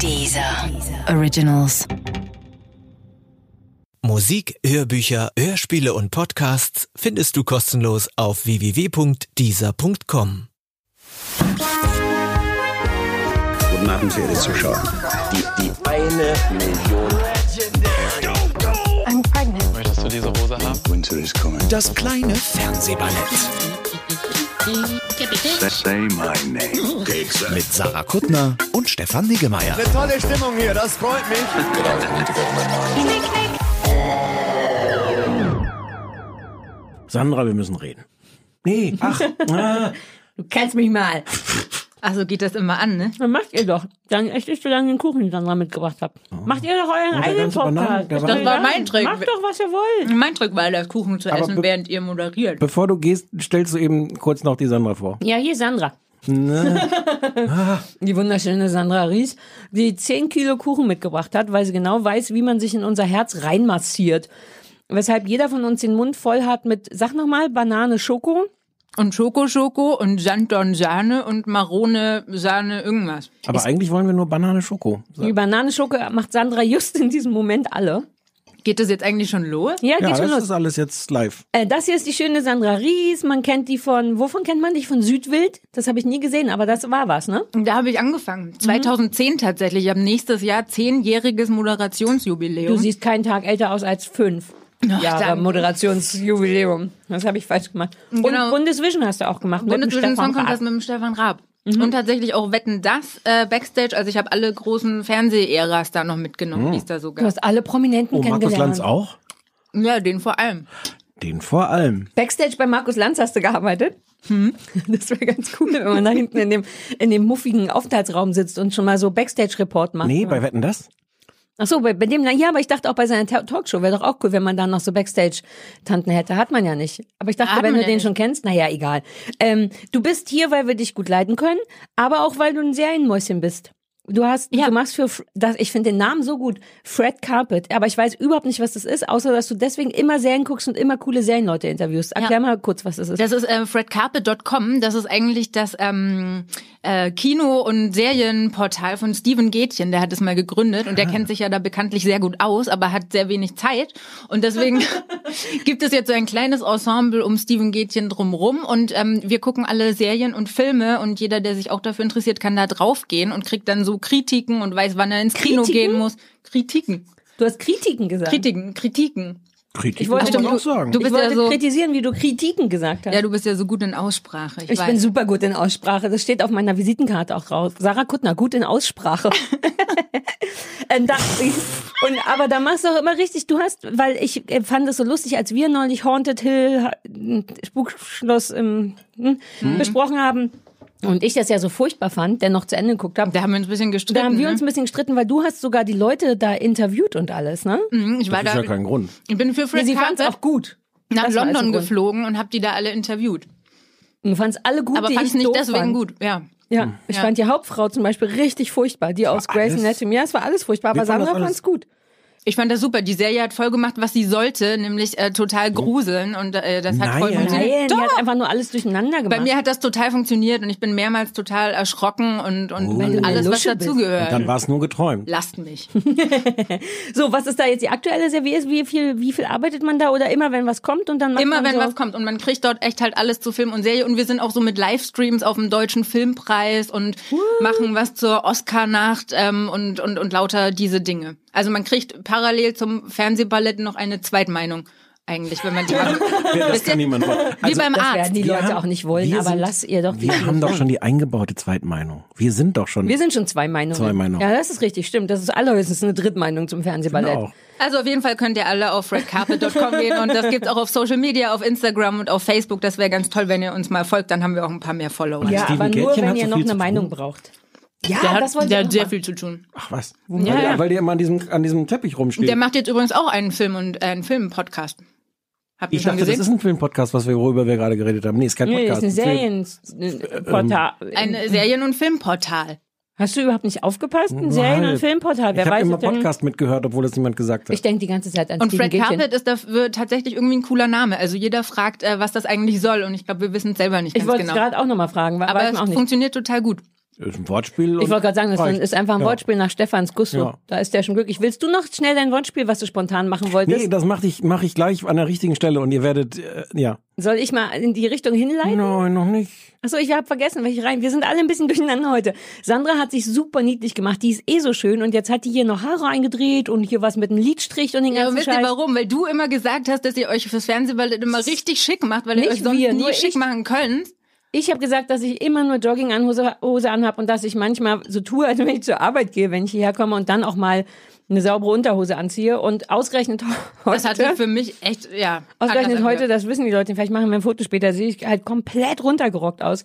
Dieser Originals. Musik, Hörbücher, Hörspiele und Podcasts findest du kostenlos auf www.dieser.com. Guten Abend, verehrte Zuschauer. Die, die eine Million. I'm pregnant. Möchtest du diese Hose haben? Winter is coming. Das kleine Fernsehballett. Mit Sarah Kuttner und Stefan Niggemeier. Tolle Stimmung hier, das freut mich. Sandra, wir müssen reden. Nee, ach, ah, Du kennst mich mal. Also geht das immer an, ne? Dann macht ihr doch. Dann echt ich so lange den Kuchen, den Sandra mitgebracht habt. Macht ihr doch euren eigenen Podcast. Das war mein Trick. Macht doch, was ihr wollt. Mein Trick war, das Kuchen zu Aber essen, während ihr moderiert. bevor du gehst, stellst du eben kurz noch die Sandra vor. Ja, hier ist Sandra. die wunderschöne Sandra Ries, die 10 Kilo Kuchen mitgebracht hat, weil sie genau weiß, wie man sich in unser Herz reinmassiert. Weshalb jeder von uns den Mund voll hat mit, sag nochmal, Banane, Schoko. Und Schoko Schoko und Sanddorn Sahne und Marone Sahne irgendwas. Aber eigentlich wollen wir nur Banane Schoko. Die Banane, Schoko macht Sandra just in diesem Moment alle. Geht das jetzt eigentlich schon los? Ja, Ja, geht schon das los. ist alles jetzt live. Äh, das hier ist die schöne Sandra Ries. Man kennt die von, wovon kennt man dich? Von Südwild? Das habe ich nie gesehen, aber das war was, ne? Und Da habe ich angefangen. 2010 tatsächlich. Ich habe nächstes Jahr zehnjähriges Moderationsjubiläum. Du siehst keinen Tag älter aus als fünf. Jahre danke. Moderationsjubiläum. Das habe ich falsch gemacht. Genau. Und Bundesvision hast du auch gemacht. Bundesvision Song Contest mit dem Stefan Raab. Und tatsächlich auch Wetten das äh, Backstage. Also ich habe alle großen Fernseh-Äras da noch mitgenommen, die es da so Du gab. hast alle Prominenten Oh, Markus kennengelernt. Lanz auch? Ja, den vor allem. Den vor allem. Backstage bei Markus Lanz hast du gearbeitet? Hm. Das wäre ganz cool, wenn man da hinten in dem, in dem muffigen Aufenthaltsraum sitzt und schon mal so Backstage-Report macht. Nee, bei Wetten das? Ach so, bei, bei dem, na ja, aber ich dachte auch bei seiner Ta- Talkshow wäre doch auch cool, wenn man dann noch so Backstage-Tanten hätte. Hat man ja nicht. Aber ich dachte, Hat wenn du ja den nicht. schon kennst, naja, egal. Ähm, du bist hier, weil wir dich gut leiten können, aber auch, weil du ein Serienmäuschen bist. Du hast, Ja. du machst für, das, ich finde den Namen so gut, Fred Carpet, aber ich weiß überhaupt nicht, was das ist, außer dass du deswegen immer Serien guckst und immer coole Serienleute interviewst. Erklär mal kurz, was das ist. Das ist äh, fredcarpet.com. Das ist eigentlich das ähm, äh, Kino- und Serienportal von Steven Gätchen. Der hat es mal gegründet und der kennt sich ja da bekanntlich sehr gut aus, aber hat sehr wenig Zeit. Und deswegen gibt es jetzt so ein kleines Ensemble um Steven Gätchen drumrum. Und ähm, wir gucken alle Serien und Filme und jeder, der sich auch dafür interessiert, kann da draufgehen und kriegt dann so Kritiken und weiß, wann er ins Kino Kritiken? gehen muss. Kritiken. du hast Kritiken gesagt. Kritiken, Kritiken. Kritik Ich wollte du- auch sagen. du ich bist wollte ja so- kritisieren, wie du Kritiken gesagt hast. Ja, du bist ja so gut in Aussprache. Ich, Ich weiß. bin super gut in Aussprache. Das steht auf meiner Visitenkarte auch raus. Sarah Kuttner, gut in Aussprache. Ähm, da, und, aber da machst du auch immer richtig. Du hast, weil ich äh, fand es so lustig, als wir neulich Haunted Hill, ha- Spukschloss ähm, hm, Mhm. besprochen haben. Und ich das ja so furchtbar fand, der noch zu Ende geguckt habe. Da haben wir uns ein bisschen gestritten. Da haben wir ne? uns ein bisschen gestritten, weil du hast sogar die Leute da interviewt und alles, ne? Mhm, Ich war Das ist da. ja kein Grund. Ich bin für Fred sie fand es auch gut. nach Das war also London Grund. geflogen und habe die da alle interviewt. Und du fandst alle gut, Aber die fand ich es nicht deswegen fand. gut. Ja. Ja, ich Ja. fand die Hauptfrau zum Beispiel richtig furchtbar, die aus Grey's Anatomy. Ja, es war alles furchtbar, aber Sandra alles- fand's gut. Ich fand das super. Die Serie hat voll gemacht, was sie sollte, nämlich äh, total gruseln und äh, das hat voll Nein. funktioniert. Nein, die Doch. hat einfach nur alles durcheinander gemacht. Bei mir hat das total funktioniert und ich bin mehrmals total erschrocken und, und, eine alles, was dazugehört. Dann war es nur geträumt. Lasst mich. so, was ist da jetzt die aktuelle Serie? Wie viel, wie viel arbeitet man da? Oder immer, wenn was kommt und dann macht Immer man wenn so was kommt und man kriegt dort echt halt alles zu Film und Serie und wir sind auch so mit Livestreams auf dem deutschen Filmpreis und machen was zur Oscar-Nacht ähm, und, und, und lauter diese Dinge. Also man kriegt parallel zum Fernsehballett noch eine Zweitmeinung eigentlich, wenn man die haben. Das Wisst ihr? kann niemand wollen. Wie Also, beim Das Arzt. werden die wir Leute haben- auch nicht wollen, aber sind- lass ihr doch die Wir haben doch schon die eingebaute Zweitmeinung. Wir sind doch schon. Wir sind schon zwei Meinungen. Zwei Meinungen. Ja, das ist richtig, stimmt. Das ist allerhöchstens eine Drittmeinung zum Fernsehballett. auch. Also auf jeden Fall könnt ihr alle auf redcarpet.com gehen und das gibt's auch auf Social Media, auf Instagram und auf Facebook. Das wäre ganz toll, wenn ihr uns mal folgt, dann haben wir auch ein paar mehr Follower. Ja, aber nur, wenn ihr noch eine Meinung braucht. Ja, Der das hat, wollte der ich hat sehr machen. viel zu tun. Ach was. Ja, weil, ja. Der, weil der immer an diesem, an diesem Teppich rumsteht. Der macht jetzt übrigens auch einen Film und äh, einen Film-Podcast. Habt ihr ich schon dachte, gesehen? das ist ein Filmpodcast, was wir, worüber wir gerade geredet haben. Nee, ist kein Nee, das Podcast. ist ein. Serienportal. ein Serien- und Filmportal. Hast du überhaupt nicht aufgepasst? Ein Serien- und. Filmportal. Wer Ich habe immer? Podcast mitgehört, obwohl das niemand gesagt hat. Ich denke die ganze Zeit an Und Steven Fred. Carpet ist dafür tatsächlich irgendwie ein cooler Name. Also jeder fragt, äh, was das eigentlich soll. Und ich glaube, wir wissen es selber nicht Ich ganz wollte genau. es gerade auch nochmal fragen. Aber es auch nicht. funktioniert total gut. Ist ein Wortspiel. Ich wollte gerade sagen, das reicht. ist einfach ein Ja. Wortspiel nach Stefans Gusto. Ja. Da ist der schon glücklich. Willst du noch schnell dein Wortspiel, was du spontan machen wolltest? Nee, das mache ich, mach ich gleich an der richtigen Stelle und ihr werdet, äh, ja. Soll ich mal in die Richtung hinleiten? Nein, noch nicht. Achso, ich habe vergessen, welche rein. Wir sind alle ein bisschen durcheinander heute. Sandra hat sich super niedlich gemacht. Die ist eh so schön und jetzt hat die hier noch Haare eingedreht und hier was mit einem Lidstrich und den Ja, ganzen und wisst ihr warum? Weil du immer gesagt hast, dass ihr euch fürs Fernsehballett immer richtig schick macht, weil ihr Nicht euch sonst wir, nie schick ich. machen könnt. Ich habe gesagt, dass ich immer nur Jogginghose Hose anhab und dass ich manchmal so tue, als wenn ich zur Arbeit gehe, wenn ich hierher komme und dann auch mal eine saubere Unterhose anziehe und ausgerechnet heute. Das hat sich für mich echt, ja. Ausgerechnet heute, angehört. das wissen die Leute, vielleicht machen wir ein Foto später, sehe ich halt komplett runtergerockt aus.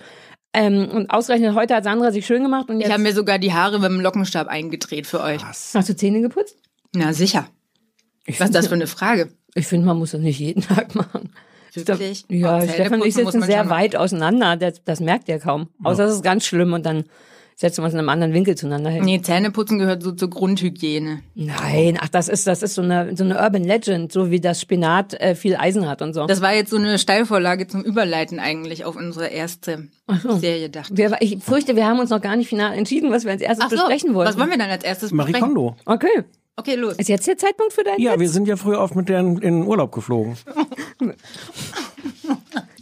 Ähm, und ausgerechnet heute hat Sandra sich schön gemacht und Ich jetzt habe mir sogar die Haare mit dem Lockenstab eingedreht für euch. hast du Zähne geputzt. Na sicher. Was ist das für eine Frage? Ich finde, man muss das nicht jeden Tag machen. Wirklich? Ja, Stefan und ich sitzen sehr weit auseinander. Das, das merkt er kaum. Außer es ist ganz schlimm und dann setzen wir uns in einem anderen Winkel zueinander hin. Nee, Zähneputzen gehört so zur Grundhygiene. Nein, ach, das ist, das ist so eine, so eine Urban Legend, so wie das Spinat äh, viel Eisen hat und so. Das war jetzt so eine Steilvorlage zum Überleiten eigentlich auf unsere erste Serie, dachte ich. wir, ich fürchte, wir haben uns noch gar nicht final entschieden, was wir als erstes Ach so, besprechen wollten. was wollen wir dann als erstes Marie besprechen? Kondo. Okay. Okay, los. Ist jetzt der Zeitpunkt für deinen Ja, Witz? wir sind ja früher oft mit denen in Urlaub geflogen.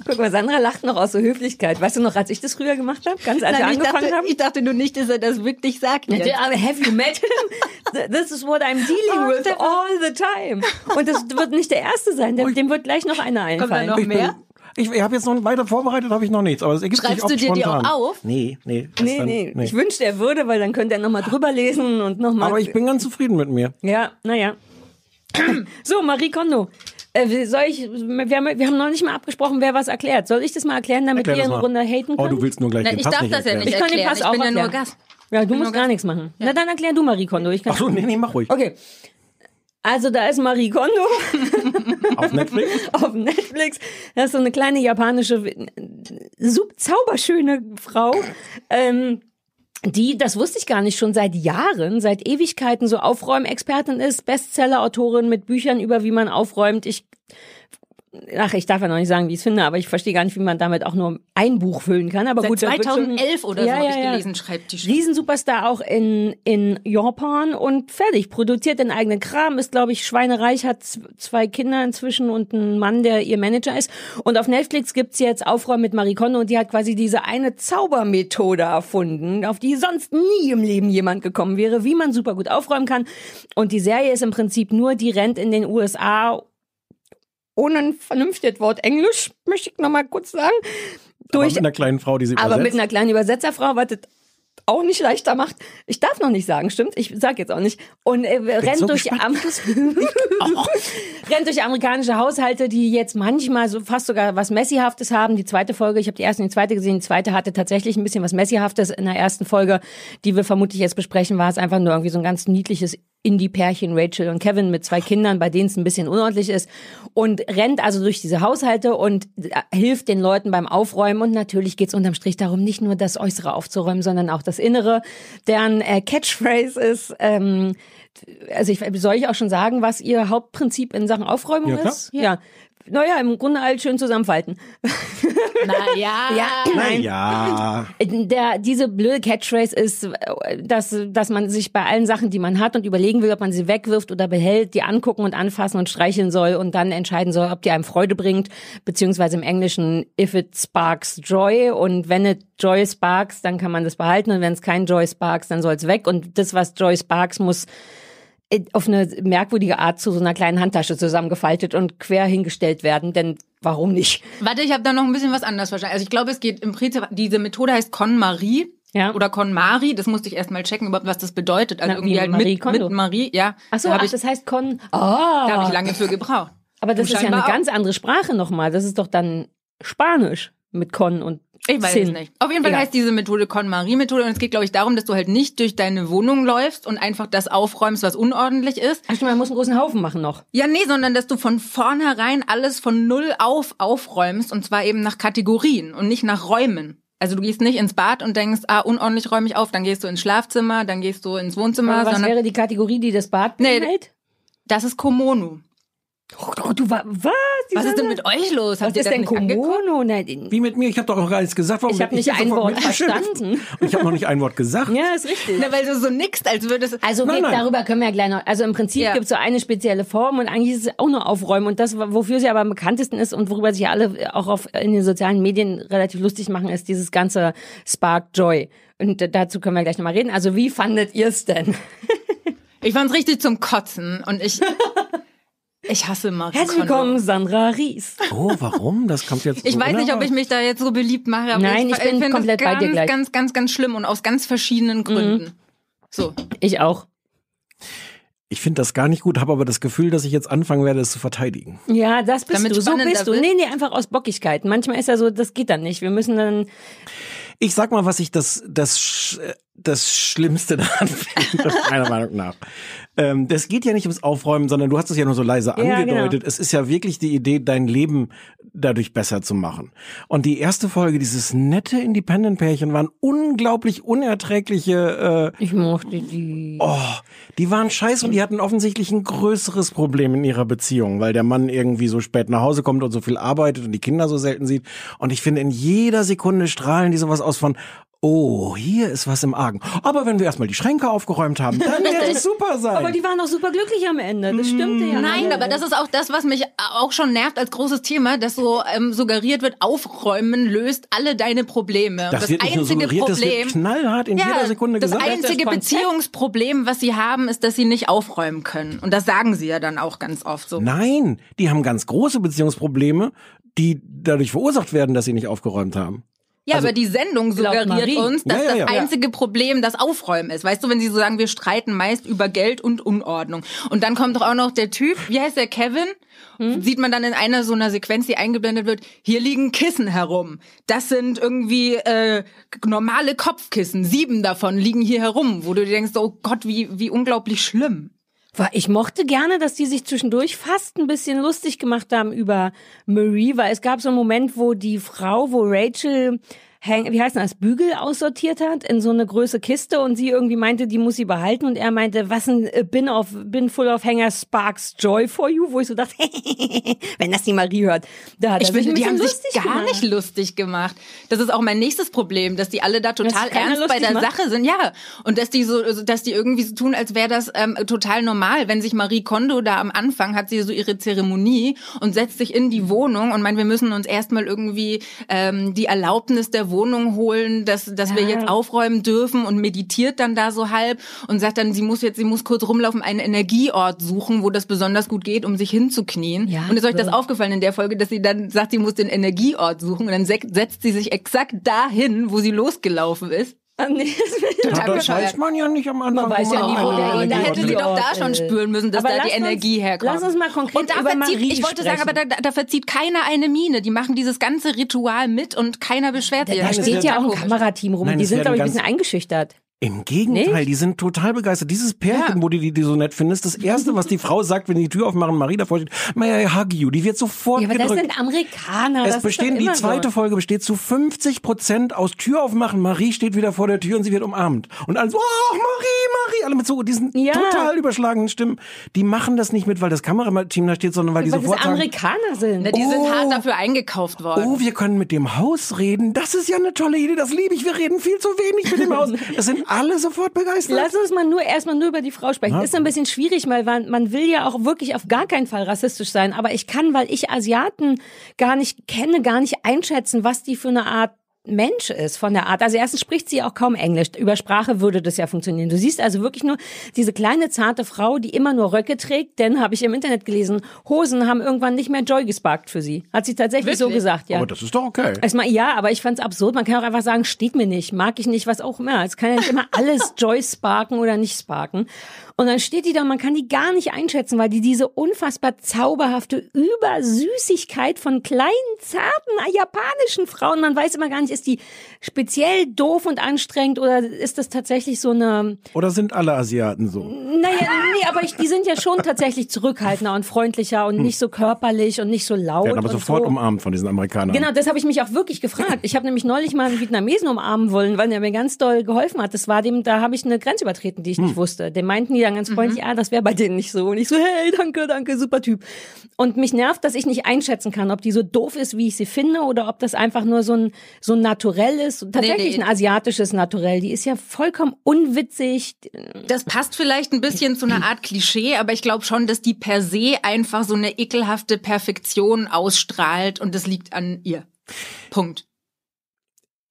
Guck mal, Sandra lacht noch aus so Höflichkeit. Weißt du noch, als ich das früher gemacht habe? Ganz als wir Nein, ich, angefangen dachte, haben? ich dachte nur nicht, dass er das wirklich sagt. Aber Have you met him? This is what I'm dealing Oh, with all the time. Und das wird nicht der erste sein, dem, dem wird gleich noch einer Kommt da einfallen. noch mehr? Ich, ich habe jetzt noch weiter vorbereitet, habe ich noch nichts, aber es ergibt Schreibst sich oft du dir die auch spontan. auf? Nee, nee. Nee, dann- nee, Ich wünschte, er würde, weil dann könnte er nochmal drüber lesen und nochmal. Aber ich bin ganz zufrieden mit mir. Ja, naja. so, Marie Kondo. Äh, soll ich, wir haben, wir haben noch nicht mal abgesprochen, wer was erklärt. Soll ich das mal erklären, damit Erklär wir das eine. Runde haten Oh, können? du willst nur gleich Na, den ich Pass darf nicht das ja erklären. nicht Ich kann den erklären. Pass auch ich bin ja nur erklären. Gast. ja, du musst gar Gast. nichts machen. Na, dann erklär du Marie Kondo. Ich kann Ach so, nee, nee, mach ruhig. Okay. Also da ist Marie Kondo Auf Netflix? auf Netflix. Das ist so eine kleine japanische, super zauberschöne Frau. Ähm, die, das wusste ich gar nicht, schon seit Jahren, seit Ewigkeiten so Aufräumexpertin ist, Bestseller-Autorin mit Büchern über, wie man aufräumt. Ich Ach, ich darf ja noch nicht sagen, wie ich es finde, aber ich verstehe gar nicht, wie man damit auch nur ein Buch füllen kann. Aber Seit gut, das wird schon- 2011 oder so Ja, habe ich ja. gelesen, schreibt die. Riesensuperstar auch in, in Japan und fertig. Produziert den eigenen Kram, ist, glaube ich, schweinereich, hat zwei Kinder inzwischen und einen Mann, der ihr Manager ist. Und auf Netflix gibt's jetzt Aufräumen mit Marie Kondo und die hat quasi diese eine Zaubermethode erfunden, auf die sonst nie im Leben jemand gekommen wäre, wie man super gut aufräumen kann. Und die Serie ist im Prinzip nur, die rennt in den USA ohne ein vernünftiges Wort Englisch, möchte ich noch mal kurz sagen. Aber Durch mit einer kleinen Frau, die sie aber übersetzt. mit einer kleinen Übersetzerfrau, was das auch nicht leichter macht. Ich darf noch nicht sagen, stimmt? Ich sag jetzt auch nicht. Und äh, rennt, so durch Am rennt durch amerikanische Haushalte, die jetzt manchmal so fast sogar was Messihaftes haben. Die zweite Folge, ich habe die erste und die zweite gesehen, die zweite hatte tatsächlich ein bisschen was Messihaftes. In der ersten Folge, die wir vermutlich jetzt besprechen, war es einfach nur irgendwie so ein ganz niedliches Indie-Pärchen, Rachel und Kevin mit zwei Kindern, bei denen es ein bisschen unordentlich ist und rennt also durch diese Haushalte und äh, hilft den Leuten beim Aufräumen und natürlich geht's unterm Strich darum, nicht nur das Äußere aufzuräumen, sondern auch das Innere. Deren äh, Catchphrase ist, ähm, also ich, soll ich auch schon sagen, was ihr Hauptprinzip in Sachen Aufräumung Ja, ist? Ja. Naja, im Grunde halt schön zusammenfalten. Na ja. Ja, nein. ja. Der, diese blöde Catchphrase ist, dass, dass man sich bei allen Sachen, die man hat und überlegen will, ob man sie wegwirft oder behält, die angucken und anfassen und streicheln soll und dann entscheiden soll, ob die einem Freude bringt, beziehungsweise im Englischen if it sparks joy und wenn it joy sparks, dann kann man das behalten und wenn es kein joy sparks, dann soll es weg und das, was joy sparks, muss auf eine merkwürdige Art zu so einer kleinen Handtasche zusammengefaltet und quer hingestellt werden, denn warum nicht? Warte, ich habe da noch ein bisschen was anderes verstanden. Also ich glaube, es geht im Prinzip, diese Methode heißt KonMari. Ja. Oder KonMari, das musste ich erst mal checken, überhaupt, was das bedeutet. Also Na, irgendwie wie halt Marie mit, Kondo. mit Marie, ja. Ach so, da habe ach, ich, das heißt Con. Oh, da hab ich lange für gebraucht. Aber das Du ist ja eine auch. ganz andere Sprache nochmal. Das ist doch dann Spanisch mit Con und Ich weiß Sin. es nicht. Auf jeden Fall Egal. heißt diese Methode KonMari-Methode und es geht, glaube ich, darum, dass du halt nicht durch deine Wohnung läufst und einfach das aufräumst, was unordentlich ist. Ach stimmt, man muss einen großen Haufen machen noch. Ja, nee, sondern dass du von vornherein alles von null auf aufräumst und zwar eben nach Kategorien und nicht nach Räumen. Also du gehst nicht ins Bad und denkst, ah, unordentlich räume ich auf, dann gehst du ins Schlafzimmer, dann gehst du ins Wohnzimmer, Aber was sondern wäre die Kategorie, die das Bad Nee, beinhaltet? das ist Komono. Oh, du war, was? Die Was ist denn mit euch los? Was Habt ihr ist das denn? Komono? Nein, Wie mit mir? Ich habe doch noch gar nichts gesagt. Warum Ich hab werd nicht jetzt ein Wort verstanden. Und ich habe noch nicht ein Wort gesagt. ja, ist richtig. Na, weil du so nickst, als würdest Also Nein, geht, nein. darüber können wir ja gleich noch. Also im Prinzip Ja. gibt es so eine spezielle Form und eigentlich ist es auch nur aufräumen. Und das, wofür sie aber am bekanntesten ist und worüber sich alle auch auf, in den sozialen Medien relativ lustig machen, ist dieses ganze Spark Joy. Und dazu können wir gleich nochmal reden. Also wie fandet ihr es denn? Ich fand's richtig zum Kotzen und ich ich hasse Marie Herzlich Kondo. willkommen, Sandra Ries. Oh, warum? Das kommt jetzt. Ich so weiß nicht, ob ich mich da jetzt so beliebt mache, aber Nein, ich, ich bin finde komplett das bei ganz, dir gleich. Mhm. ganz, ganz, ganz schlimm und aus ganz verschiedenen Gründen. So. Ich auch. Ich finde das gar nicht gut, habe aber das Gefühl, dass ich jetzt anfangen werde, es zu verteidigen. Ja, das bist Damit du. So bist du. wird. Nee, nee, einfach aus Bockigkeit. Manchmal ist ja so, das geht dann nicht. Wir müssen dann, Ich sag mal, was ich das, das, das Schlimmste daran finde, meiner Meinung nach. Ähm, das geht ja nicht ums Aufräumen, sondern du hast es ja nur so leise Ja, angedeutet. genau. Es ist ja wirklich die Idee, dein Leben dadurch besser zu machen. Und die erste Folge, dieses nette Independent-Pärchen, waren unglaublich unerträgliche äh, ich mochte die. Oh, die waren scheiße und die hatten offensichtlich ein größeres Problem in ihrer Beziehung, weil der Mann irgendwie so spät nach Hause kommt und so viel arbeitet und die Kinder so selten sieht. Und ich finde, in jeder Sekunde strahlen die sowas aus von, oh, hier ist was im Argen. Aber wenn wir erstmal die Schränke aufgeräumt haben, dann wird es super sein. Aber die waren doch super glücklich am Ende. Das stimmte ja. Nein, alle. aber das ist auch das, was mich auch schon nervt als großes Thema, dass so ähm, suggeriert wird, aufräumen löst alle deine Probleme. Und das, wird nicht nur suggeriert, das wird knallhart in jeder Sekunde das gesagt. einzige Das Konzept. Beziehungsproblem, was sie haben, ist, dass sie nicht aufräumen können. Und das sagen sie ja dann auch ganz oft so. Nein, die haben ganz große Beziehungsprobleme, die dadurch verursacht werden, dass sie nicht aufgeräumt haben. Ja, Also- aber die Sendung suggeriert Marie. uns, dass Ja, ja, ja. das einzige Problem das Aufräumen ist. Weißt du, wenn sie so sagen, wir streiten meist über Geld und Unordnung. Und dann kommt doch auch noch der Typ, wie heißt der, Kevin? Hm? Sieht man dann in einer so einer Sequenz, die eingeblendet wird, hier liegen Kissen herum. Das sind irgendwie äh, normale Kopfkissen. Sieben davon liegen hier herum, wo du dir denkst, oh Gott, wie, wie unglaublich schlimm. Ich mochte gerne, dass die sich zwischendurch fast ein bisschen lustig gemacht haben über Marie, weil es gab so einen Moment, wo die Frau, wo Rachel Hang, wie heißt das, Bügel aussortiert hat in so eine große Kiste und sie irgendwie meinte, die muss sie behalten und er meinte, was ein äh, bin of, bin full of hanger sparks joy for you, wo ich so dachte, wenn das die Marie hört, da hat Ich er finde, die haben sich gar gemacht. nicht lustig gemacht. Das ist auch mein nächstes Problem, dass die alle da total ernst bei der macht? Sache sind. Ja, und dass die so, also, dass die irgendwie so tun, als wäre das ähm, total normal. Wenn sich Marie Kondo da am Anfang hat sie so ihre Zeremonie und setzt sich in die Wohnung und meint, wir müssen uns erstmal irgendwie ähm, die Erlaubnis der Wohnung holen, dass dass wir jetzt aufräumen dürfen und meditiert dann da so halb und sagt dann, sie muss jetzt, sie muss kurz rumlaufen, einen Energieort suchen, wo das besonders gut geht, um sich hinzuknien. Ja, und ist euch das aufgefallen in der Folge, dass sie dann sagt, sie muss den Energieort suchen und dann se- setzt sie sich exakt dahin, wo sie losgelaufen ist. Nee, das das weiß man ja nicht am Anfang. Man weiß ja nie, wo der Energieort Da hätte sie doch da schon spüren müssen, dass Aber da die uns- Energie herkommt. lass uns mal konkret und da über verzieht, Marie Ich wollte sagen, sprechen. aber da, da verzieht keiner eine Miene. Die machen dieses ganze Ritual mit und keiner beschwert sich. Da es steht ja auch ein. Kamerateam rum. Nein, die sind, glaube ich, ein bisschen eingeschüchtert. Im Gegenteil, Nicht? die sind total begeistert. Dieses Pärchen, Ja. wo du die, die so nett findest, das erste, was die Frau sagt, wenn die die Tür aufmachen, Marie davor steht, may I hug you, die wird sofort Ja, aber das gedrückt. sind Amerikaner. es das bestehen, die zweite so. Folge besteht zu 50 Prozent aus Tür aufmachen. Marie steht wieder vor der Tür und sie wird umarmt. Und alle so, oh, Marie, Marie, alle mit so diesen Ja. total überschlagenen Stimmen. Die machen das nicht mit, weil das Kamerateam da steht, sondern weil die Weil das sofort sagen, Amerikaner sind. Na, die Oh. sind hart dafür eingekauft worden. Oh, wir können mit dem Haus reden. Das ist ja eine tolle Idee. Das liebe ich. Wir reden viel zu wenig mit dem Haus. Es sind alle sofort begeistert. Lass uns mal nur erstmal nur über die Frau sprechen. Ist ein bisschen schwierig, weil man, man will ja auch wirklich auf gar keinen Fall rassistisch sein. Aber ich kann, weil ich Asiaten gar nicht kenne, gar nicht einschätzen, was die für eine Art Mensch ist von der Art. Also erstens spricht sie auch kaum Englisch. Über Sprache würde das ja funktionieren. Du siehst also wirklich nur diese kleine zarte Frau, die immer nur Röcke trägt. Denn habe ich im Internet gelesen, Hosen haben irgendwann nicht mehr Joy gesparkt für sie. Hat sie tatsächlich so Wirklich? gesagt, ja. Aber das ist doch okay. Erstmal ja, aber ich fand's absurd. Man kann auch einfach sagen, steht mir nicht, mag ich nicht, was auch immer. Es kann ja nicht immer alles Joy sparken oder nicht sparken. Und dann steht die da, und man kann die gar nicht einschätzen, weil die diese unfassbar zauberhafte Übersüßigkeit von kleinen, zarten, japanischen Frauen, man weiß immer gar nicht, ist die speziell doof und anstrengend oder ist das tatsächlich so eine, Oder sind alle Asiaten so? naja, nee, aber ich, die sind ja schon tatsächlich zurückhaltender und freundlicher und nicht so körperlich und nicht so laut. Werden aber sofort so. umarmt von diesen Amerikanern. Genau, das habe ich mich auch wirklich gefragt. Ich habe nämlich neulich mal einen Vietnamesen umarmen wollen, weil der mir ganz doll geholfen hat. Das war dem, da habe ich eine Grenze übertreten, die ich nicht wusste. Dem meinten die dann ganz freundlich, ah, das wäre bei denen nicht so. Und ich so, hey, danke, danke, super Typ. Und mich nervt, dass ich nicht einschätzen kann, ob die so doof ist, wie ich sie finde, oder ob das einfach nur so ein so ein Naturell ist. Tatsächlich nee. ein asiatisches Naturell. Die ist ja vollkommen unwitzig. Das passt vielleicht ein bisschen zu einer Art Klischee, aber ich glaube schon, dass die per se einfach so eine ekelhafte Perfektion ausstrahlt und das liegt an ihr. Punkt.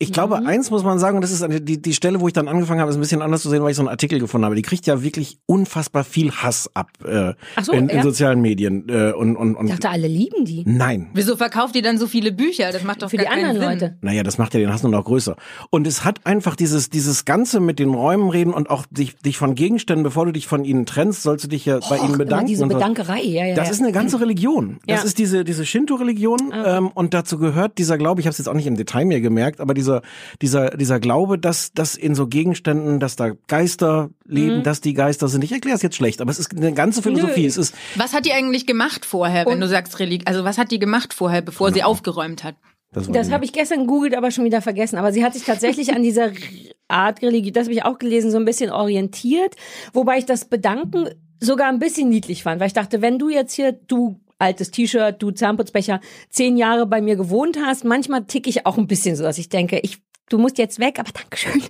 Ich glaube, eins muss man sagen, und das ist die, die Stelle, wo ich dann angefangen habe, ist ein bisschen anders zu sehen, weil ich so einen Artikel gefunden habe. Die kriegt ja wirklich unfassbar viel Hass ab äh, so, in, in ja. sozialen Medien. Äh, und, und, Ich und dachte, alle lieben die. nein. Wieso verkauft ihr dann so viele Bücher? Das macht doch Für die anderen Sinn. Leute. Naja, das macht ja den Hass nur noch größer. Und es hat einfach dieses, dieses Ganze mit den Räumen reden und auch dich, dich von Gegenständen, bevor du dich von ihnen trennst, sollst du dich ja bei ihnen Immer bedanken. diese. Bedankerei, ja, ja. Das ja. ist eine ganze Religion. Das Ja. ist diese, diese Shinto-Religion. Ähm, und dazu gehört dieser Glaube, ich habe es jetzt auch nicht im Detail mehr gemerkt, aber dieser, dieser, dieser Glaube, dass, dass in so Gegenständen, dass da Geister leben, Mhm. dass die Geister sind. Ich erkläre es jetzt schlecht, aber es ist eine ganze Philosophie. Nö. Es ist, Was hat die eigentlich gemacht vorher, wenn du sagst Religion? Also was hat die gemacht vorher, bevor sie aufgeräumt hat? das, Das habe ich gestern gegoogelt, aber schon wieder vergessen. Aber sie hat sich tatsächlich an dieser Art Religion, das habe ich auch gelesen, so ein bisschen orientiert. Wobei ich das Bedanken sogar ein bisschen niedlich fand, weil ich dachte, wenn du jetzt hier, du altes T-Shirt, du Zahnputzbecher, zehn Jahre bei mir gewohnt hast, manchmal tick ich auch ein bisschen so, dass ich denke, ich du musst jetzt weg, aber Dankeschön.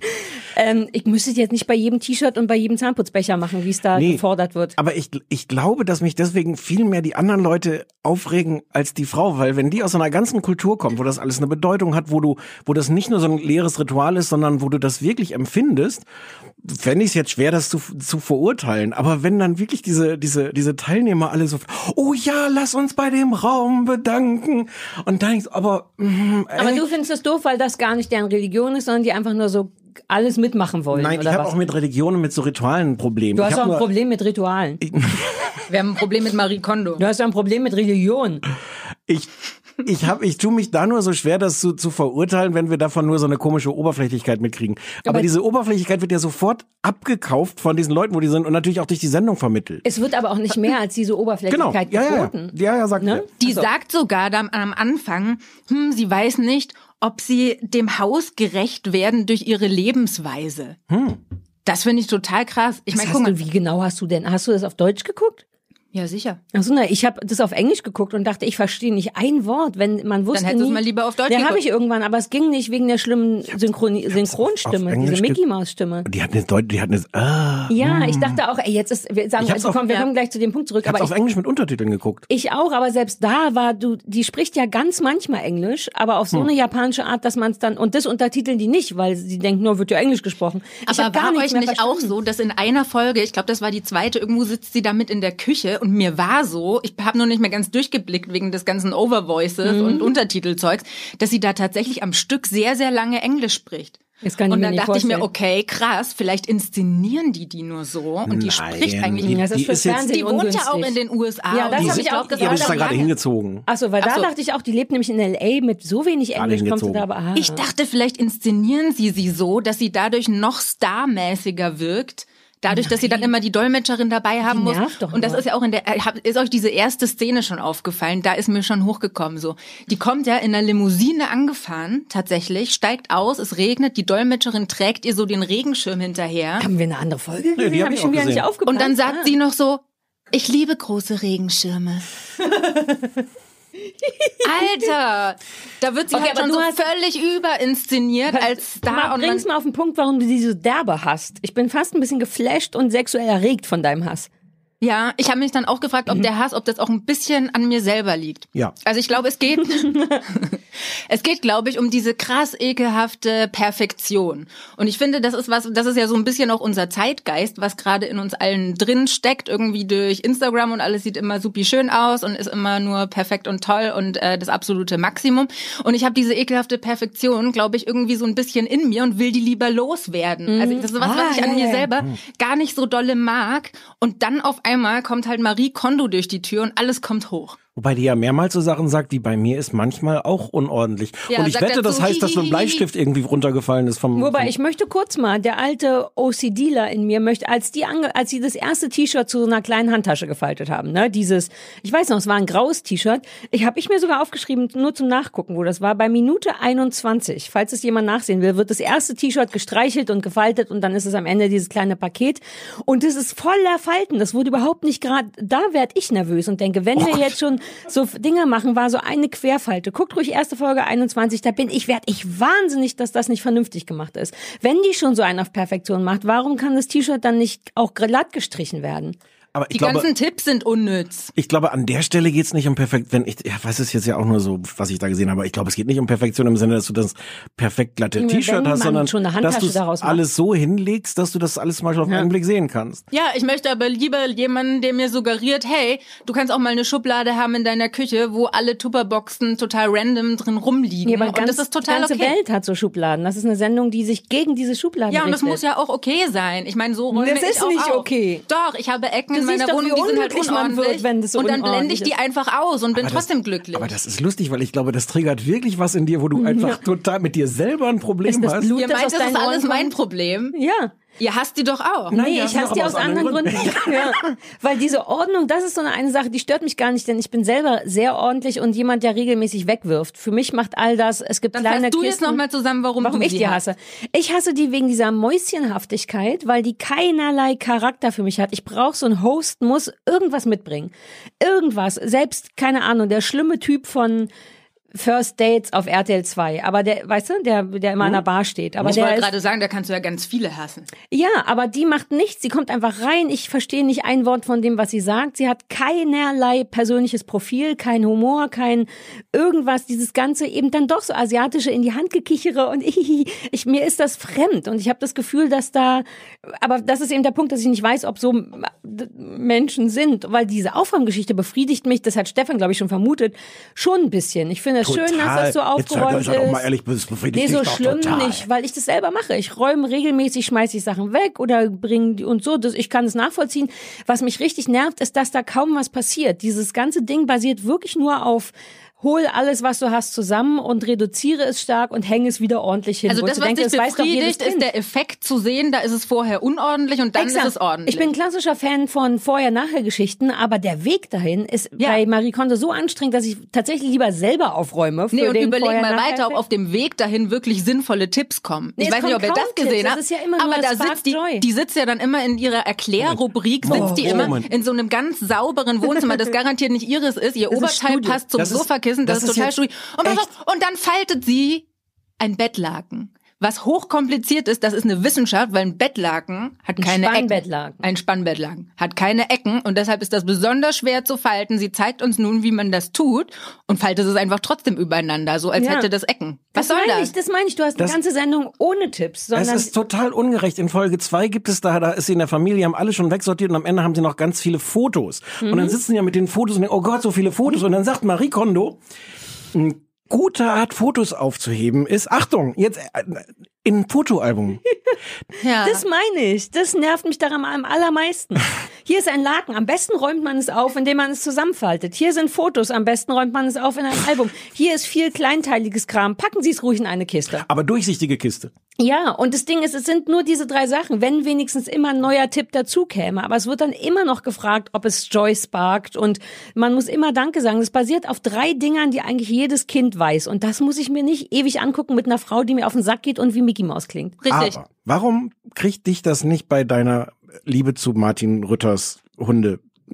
Ähm, ich müsste es jetzt nicht bei jedem T-Shirt und bei jedem Zahnputzbecher machen, wie es da Nee. gefordert wird. Aber ich, ich glaube, dass mich deswegen viel mehr die anderen Leute aufregen als die Frau, weil wenn die aus einer ganzen Kultur kommt, wo das alles eine Bedeutung hat, wo du, wo das nicht nur so ein leeres Ritual ist, sondern wo du das wirklich empfindest, fände ich es jetzt schwer, das zu, zu verurteilen. Aber wenn dann wirklich diese, diese, diese Teilnehmer alle so, oh ja, lass uns bei dem Raum bedanken. Und dann, so, aber, Aber ey, du findest das doof, weil das gar nicht deren Religion ist, sondern die einfach nur so alles mitmachen wollen. nein, ich habe auch mit Religionen, mit so Ritualen ein Problem. Du hast auch ein Problem mit Ritualen. Wir haben ein Problem mit Marie Kondo. Du hast ja ein Problem mit Religion. ich ich habe ich tue mich da nur so schwer das zu, zu verurteilen, wenn wir davon nur so eine komische Oberflächlichkeit mitkriegen. Aber, Aber- diese Oberflächlichkeit wird ja sofort abgekauft von diesen Leuten, wo die sind und natürlich auch durch die Sendung vermittelt. Es wird aber auch nicht mehr als diese Genau. Oberflächlichkeit Ja, ja, ja. geboten. Ja, ja, sagt Ne? Die sagt sogar da am Anfang, hm, sie weiß nicht, ob sie dem Haus gerecht werden durch ihre Lebensweise. Das finde ich total krass. Ich meine, guck mal. wie genau hast du denn? Hast du das auf Deutsch geguckt? Ja, sicher. Achso, na, ich habe das auf Englisch geguckt und dachte, ich verstehe nicht ein Wort, wenn man wusste hättest du mal lieber auf Deutsch Ja, habe ich irgendwann, aber es ging nicht wegen der schlimmen Synchroni Synchronstimme, auf Englisch diese Mickey Maus Stimme. Die hat eine Deut die hat eine ah, Ja, ich dachte auch, ey, jetzt ist, wir sagen, also auf- komm, wir ja. kommen gleich zu dem Punkt zurück, ich aber auf Englisch mit Untertiteln geguckt. ich auch, aber selbst da war du, die spricht ja ganz manchmal Englisch, aber auf so Hm. eine japanische Art, dass man es dann, und das untertiteln die nicht, weil sie denken, nur wird ja Englisch gesprochen. Ich Aber war nichts euch nicht auch so, dass in einer Folge, ich glaube, das war die zweite, irgendwo sitzt sie da mit in der Küche und mir war so, ich habe nur nicht mehr ganz durchgeblickt wegen des ganzen Overvoices Mhm. und Untertitelzeugs, dass sie da tatsächlich am Stück sehr, sehr lange Englisch spricht. Das kann ich und mir dann nicht dachte ich mir, vorstellen. okay, krass, vielleicht inszenieren die die nur so und die Nein, spricht eigentlich die- Ja, das die ist fürs ist jetzt- Fernsehen Die wohnt ja auch in den USA. Ja, das und hab die ich auch gesagt, Die ist da gerade hingezogen. Ach so, weil Ach da so. dachte ich auch, die lebt nämlich in L.A. mit so wenig Englisch, kommt sie hingezogen. da aber, ah. Ich dachte, vielleicht inszenieren sie sie so, dass sie dadurch noch starmäßiger wirkt. Dadurch, dass sie dann immer die Dolmetscherin dabei haben muss. nervt doch Und das nur. ist ja auch in der, äh, ist euch diese erste Szene schon aufgefallen? Da ist mir schon hochgekommen, so. Die kommt ja in einer Limousine angefahren, tatsächlich, steigt aus, es regnet, die Dolmetscherin trägt ihr so den Regenschirm hinterher. Haben wir eine andere Folge die gesehen? hab Hab ich ich schon wieder nicht aufgepasst. Und dann sagt Ah. sie noch so, ich liebe große Regenschirme. Alter, da wird sie Okay, halt aber schon so völlig überinszeniert als Star. Mal, und bring's mal auf den Punkt, warum du diese derbe hast. Ich bin fast ein bisschen geflasht und sexuell erregt von deinem Hass. Ja, ich habe mich dann auch gefragt, ob der Hass, ob das auch ein bisschen an mir selber liegt. Ja. Also ich glaube, es geht, es geht, glaube ich, um diese krass ekelhafte Perfektion. Und ich finde, das ist was, das ist ja so ein bisschen auch unser Zeitgeist, was gerade in uns allen drin steckt, irgendwie durch Instagram und alles sieht immer supi schön aus und ist immer nur perfekt und toll und äh, das absolute Maximum. Und ich habe diese ekelhafte Perfektion, glaube ich, irgendwie so ein bisschen in mir und will die lieber loswerden. Also das ist was, Ah, was ich an ja, mir ja. selber gar nicht so dolle mag. Und dann auf einmal kommt halt Marie Kondo durch die Tür und alles kommt hoch. Wobei die ja mehrmals so Sachen sagt, die bei mir ist manchmal auch unordentlich. Ja, Und ich wette, das dazu, heißt, dass so ein. Bleistift irgendwie runtergefallen ist vom. Wobei, vom ich möchte kurz mal, der alte OCDler in mir möchte, als die ange, als sie das erste T-Shirt zu so einer kleinen Handtasche gefaltet haben, ne, dieses, ich weiß noch, es war ein graues T-Shirt. Ich habe ich mir sogar aufgeschrieben, nur zum Nachgucken, wo das war. Bei Minute 21, falls es jemand nachsehen will, wird das erste T-Shirt gestreichelt und gefaltet und dann ist es am Ende dieses kleine Paket und es ist voller Falten. Das wurde überhaupt nicht gerade. Da werd ich nervös und denke, wenn wir jetzt schon so Dinge machen, war so eine Querfalte. Guckt ruhig erste Folge 21, da bin ich, werd ich wahnsinnig, dass das nicht vernünftig gemacht ist. Wenn die schon so einen auf Perfektion macht, warum kann das T-Shirt dann nicht auch glatt gestrichen werden? Aber ich Die glaube, ganzen Tipps sind unnütz. ich glaube, an der Stelle geht's nicht um perfekt, wenn ich, ja, was ist jetzt ja auch nur so, was ich da gesehen habe, aber ich glaube, es geht nicht um Perfektion im Sinne, dass du das perfekt glatte T-Shirt hast, sondern schon eine dass Handtasche du alles so hinlegst, dass du das alles zum Beispiel auf einen Blick sehen kannst. Ja, ich möchte aber lieber jemanden, der mir suggeriert, hey, du kannst auch mal eine Schublade haben in deiner Küche, wo alle Tupperboxen total random drin rumliegen. Ja, aber und ganz, das ist total die ganze okay. Welt hat so Schubladen. Das ist eine Sendung, die sich gegen diese Schubladen Ja, und das richtet. muss ja auch okay sein. Ich meine, so räume Das ich ist auch nicht auf. okay. Doch, ich habe Ecken in meiner doch, Wohnung, die sind halt unordentlich. wird, wenn das so und dann blende ich die einfach aus und bin Aber das- trotzdem glücklich. Aber das ist lustig, weil ich glaube, das triggert wirklich was in dir, wo du einfach total mit dir selber ein Problem Ist das hast. Blut, Ihr das meint, das ist alles mein? Problem. Ja. Ihr hasst die doch auch. Nein, Nee, ich hasse die aus anderen Gründen. ja. Weil diese Ordnung, das ist so eine, eine Sache, die stört mich gar nicht, denn ich bin selber sehr ordentlich und jemand, der regelmäßig wegwirft. Für mich macht all das, es gibt Dann kleine fasst du jetzt Kisten. nochmal zusammen, warum, Warum du ich die hast. hasse. Ich hasse die wegen dieser Mäuschenhaftigkeit, weil die keinerlei Charakter für mich hat. Ich brauche so einen Host, muss irgendwas mitbringen. Irgendwas. Selbst, keine Ahnung, der schlimme Typ von First Dates auf RTL 2. Aber der, weißt du, der, der immer an der Bar steht. Aber Ich wollte gerade sagen, da kannst du ja ganz viele hassen. ja, aber die macht nichts. Sie kommt einfach rein. Ich verstehe nicht ein Wort von dem, was sie sagt. Sie hat keinerlei persönliches Profil, kein Humor, kein irgendwas. Dieses ganze eben dann doch so asiatische in die Hand gekichere und ich, ich mir ist das fremd und ich habe das Gefühl, dass da, aber das ist eben der Punkt, dass ich nicht weiß, ob so Menschen sind, weil diese Aufräumgeschichte befriedigt mich. Das hat Stefan, glaube ich, schon vermutet, schon ein bisschen. Ich finde es schön, dass das so Jetzt aufgeräumt doch ist. mal ehrlich, das Nee, so schlimm total. nicht, weil ich das selber mache. Ich räume regelmäßig, schmeiße ich Sachen weg oder bringe die und so. Das, ich kann es nachvollziehen. Was mich richtig nervt, ist, dass da kaum was passiert. Dieses ganze Ding basiert wirklich nur auf hol alles, was du hast, zusammen und reduziere es stark und hänge es wieder ordentlich hin. Also das, was denke, dich das befriedigt, ist der Effekt zu sehen, da ist es vorher unordentlich und dann Exakt. ist es ordentlich. Ich bin ein klassischer Fan von Vorher-Nachher-Geschichten, aber der Weg dahin ist Ja. bei Marie Kondo so anstrengend, dass ich tatsächlich lieber selber aufräume. Für Nee, und den überleg mal weiter, ob auf dem Weg dahin wirklich sinnvolle Tipps kommen. Nee, ich weiß nicht, ob ihr das gesehen habt. Ist ja aber da sitzt die, Joy. die sitzt ja dann immer in ihrer Erklärrubrik, sitzt die immer Moment. in so einem ganz sauberen Wohnzimmer, das garantiert nicht ihres ist. Ihr ist Oberteil Studio. passt zum Das Sofakissen, das, das ist total studio. Und, und dann faltet sie ein Bettlaken. Was hochkompliziert ist, das ist eine Wissenschaft, weil ein Bettlaken hat Ein keine Ecken. Spannbettlaken. Ein Spannbettlaken hat keine Ecken und deshalb ist das besonders schwer zu falten. Sie zeigt uns nun, wie man das tut und faltet es einfach trotzdem übereinander, so als Ja. hätte das Ecken. Was das soll meine das? Ich, das meine ich. Du hast Das- eine ganze Sendung ohne Tipps, Es sondern ist total ungerecht. In Folge zwei gibt es da, da ist sie in der Familie, haben alle schon wegsortiert und am Ende haben sie noch ganz viele Fotos. Und Mhm. dann sitzen sie ja mit den Fotos und denken, oh Gott, so viele Fotos. Und dann sagt Marie Kondo, ein guter Art, Fotos aufzuheben, ist, Achtung, jetzt äh, in ein Fotoalbum. ja. Das meine ich. Das nervt mich daran am allermeisten. Hier ist ein Laken. Am besten räumt man es auf, indem man es zusammenfaltet. Hier sind Fotos. Am besten räumt man es auf in ein Album. Hier ist viel kleinteiliges Kram. Packen Sie es ruhig in eine Kiste. Aber durchsichtige Kiste. Ja, und das Ding ist, es sind nur diese drei Sachen. Wenn wenigstens immer ein neuer Tipp dazu käme. Aber es wird dann immer noch gefragt, ob es Joy sparkt. Und man muss immer Danke sagen. Das basiert auf drei Dingern, die eigentlich jedes Kind weiß. Und das muss ich mir nicht ewig angucken mit einer Frau, die mir auf den Sack geht und wie Mickey Maus klingt. Richtig. Aber warum kriegt dich das nicht bei deiner Liebe zu Martin Rütters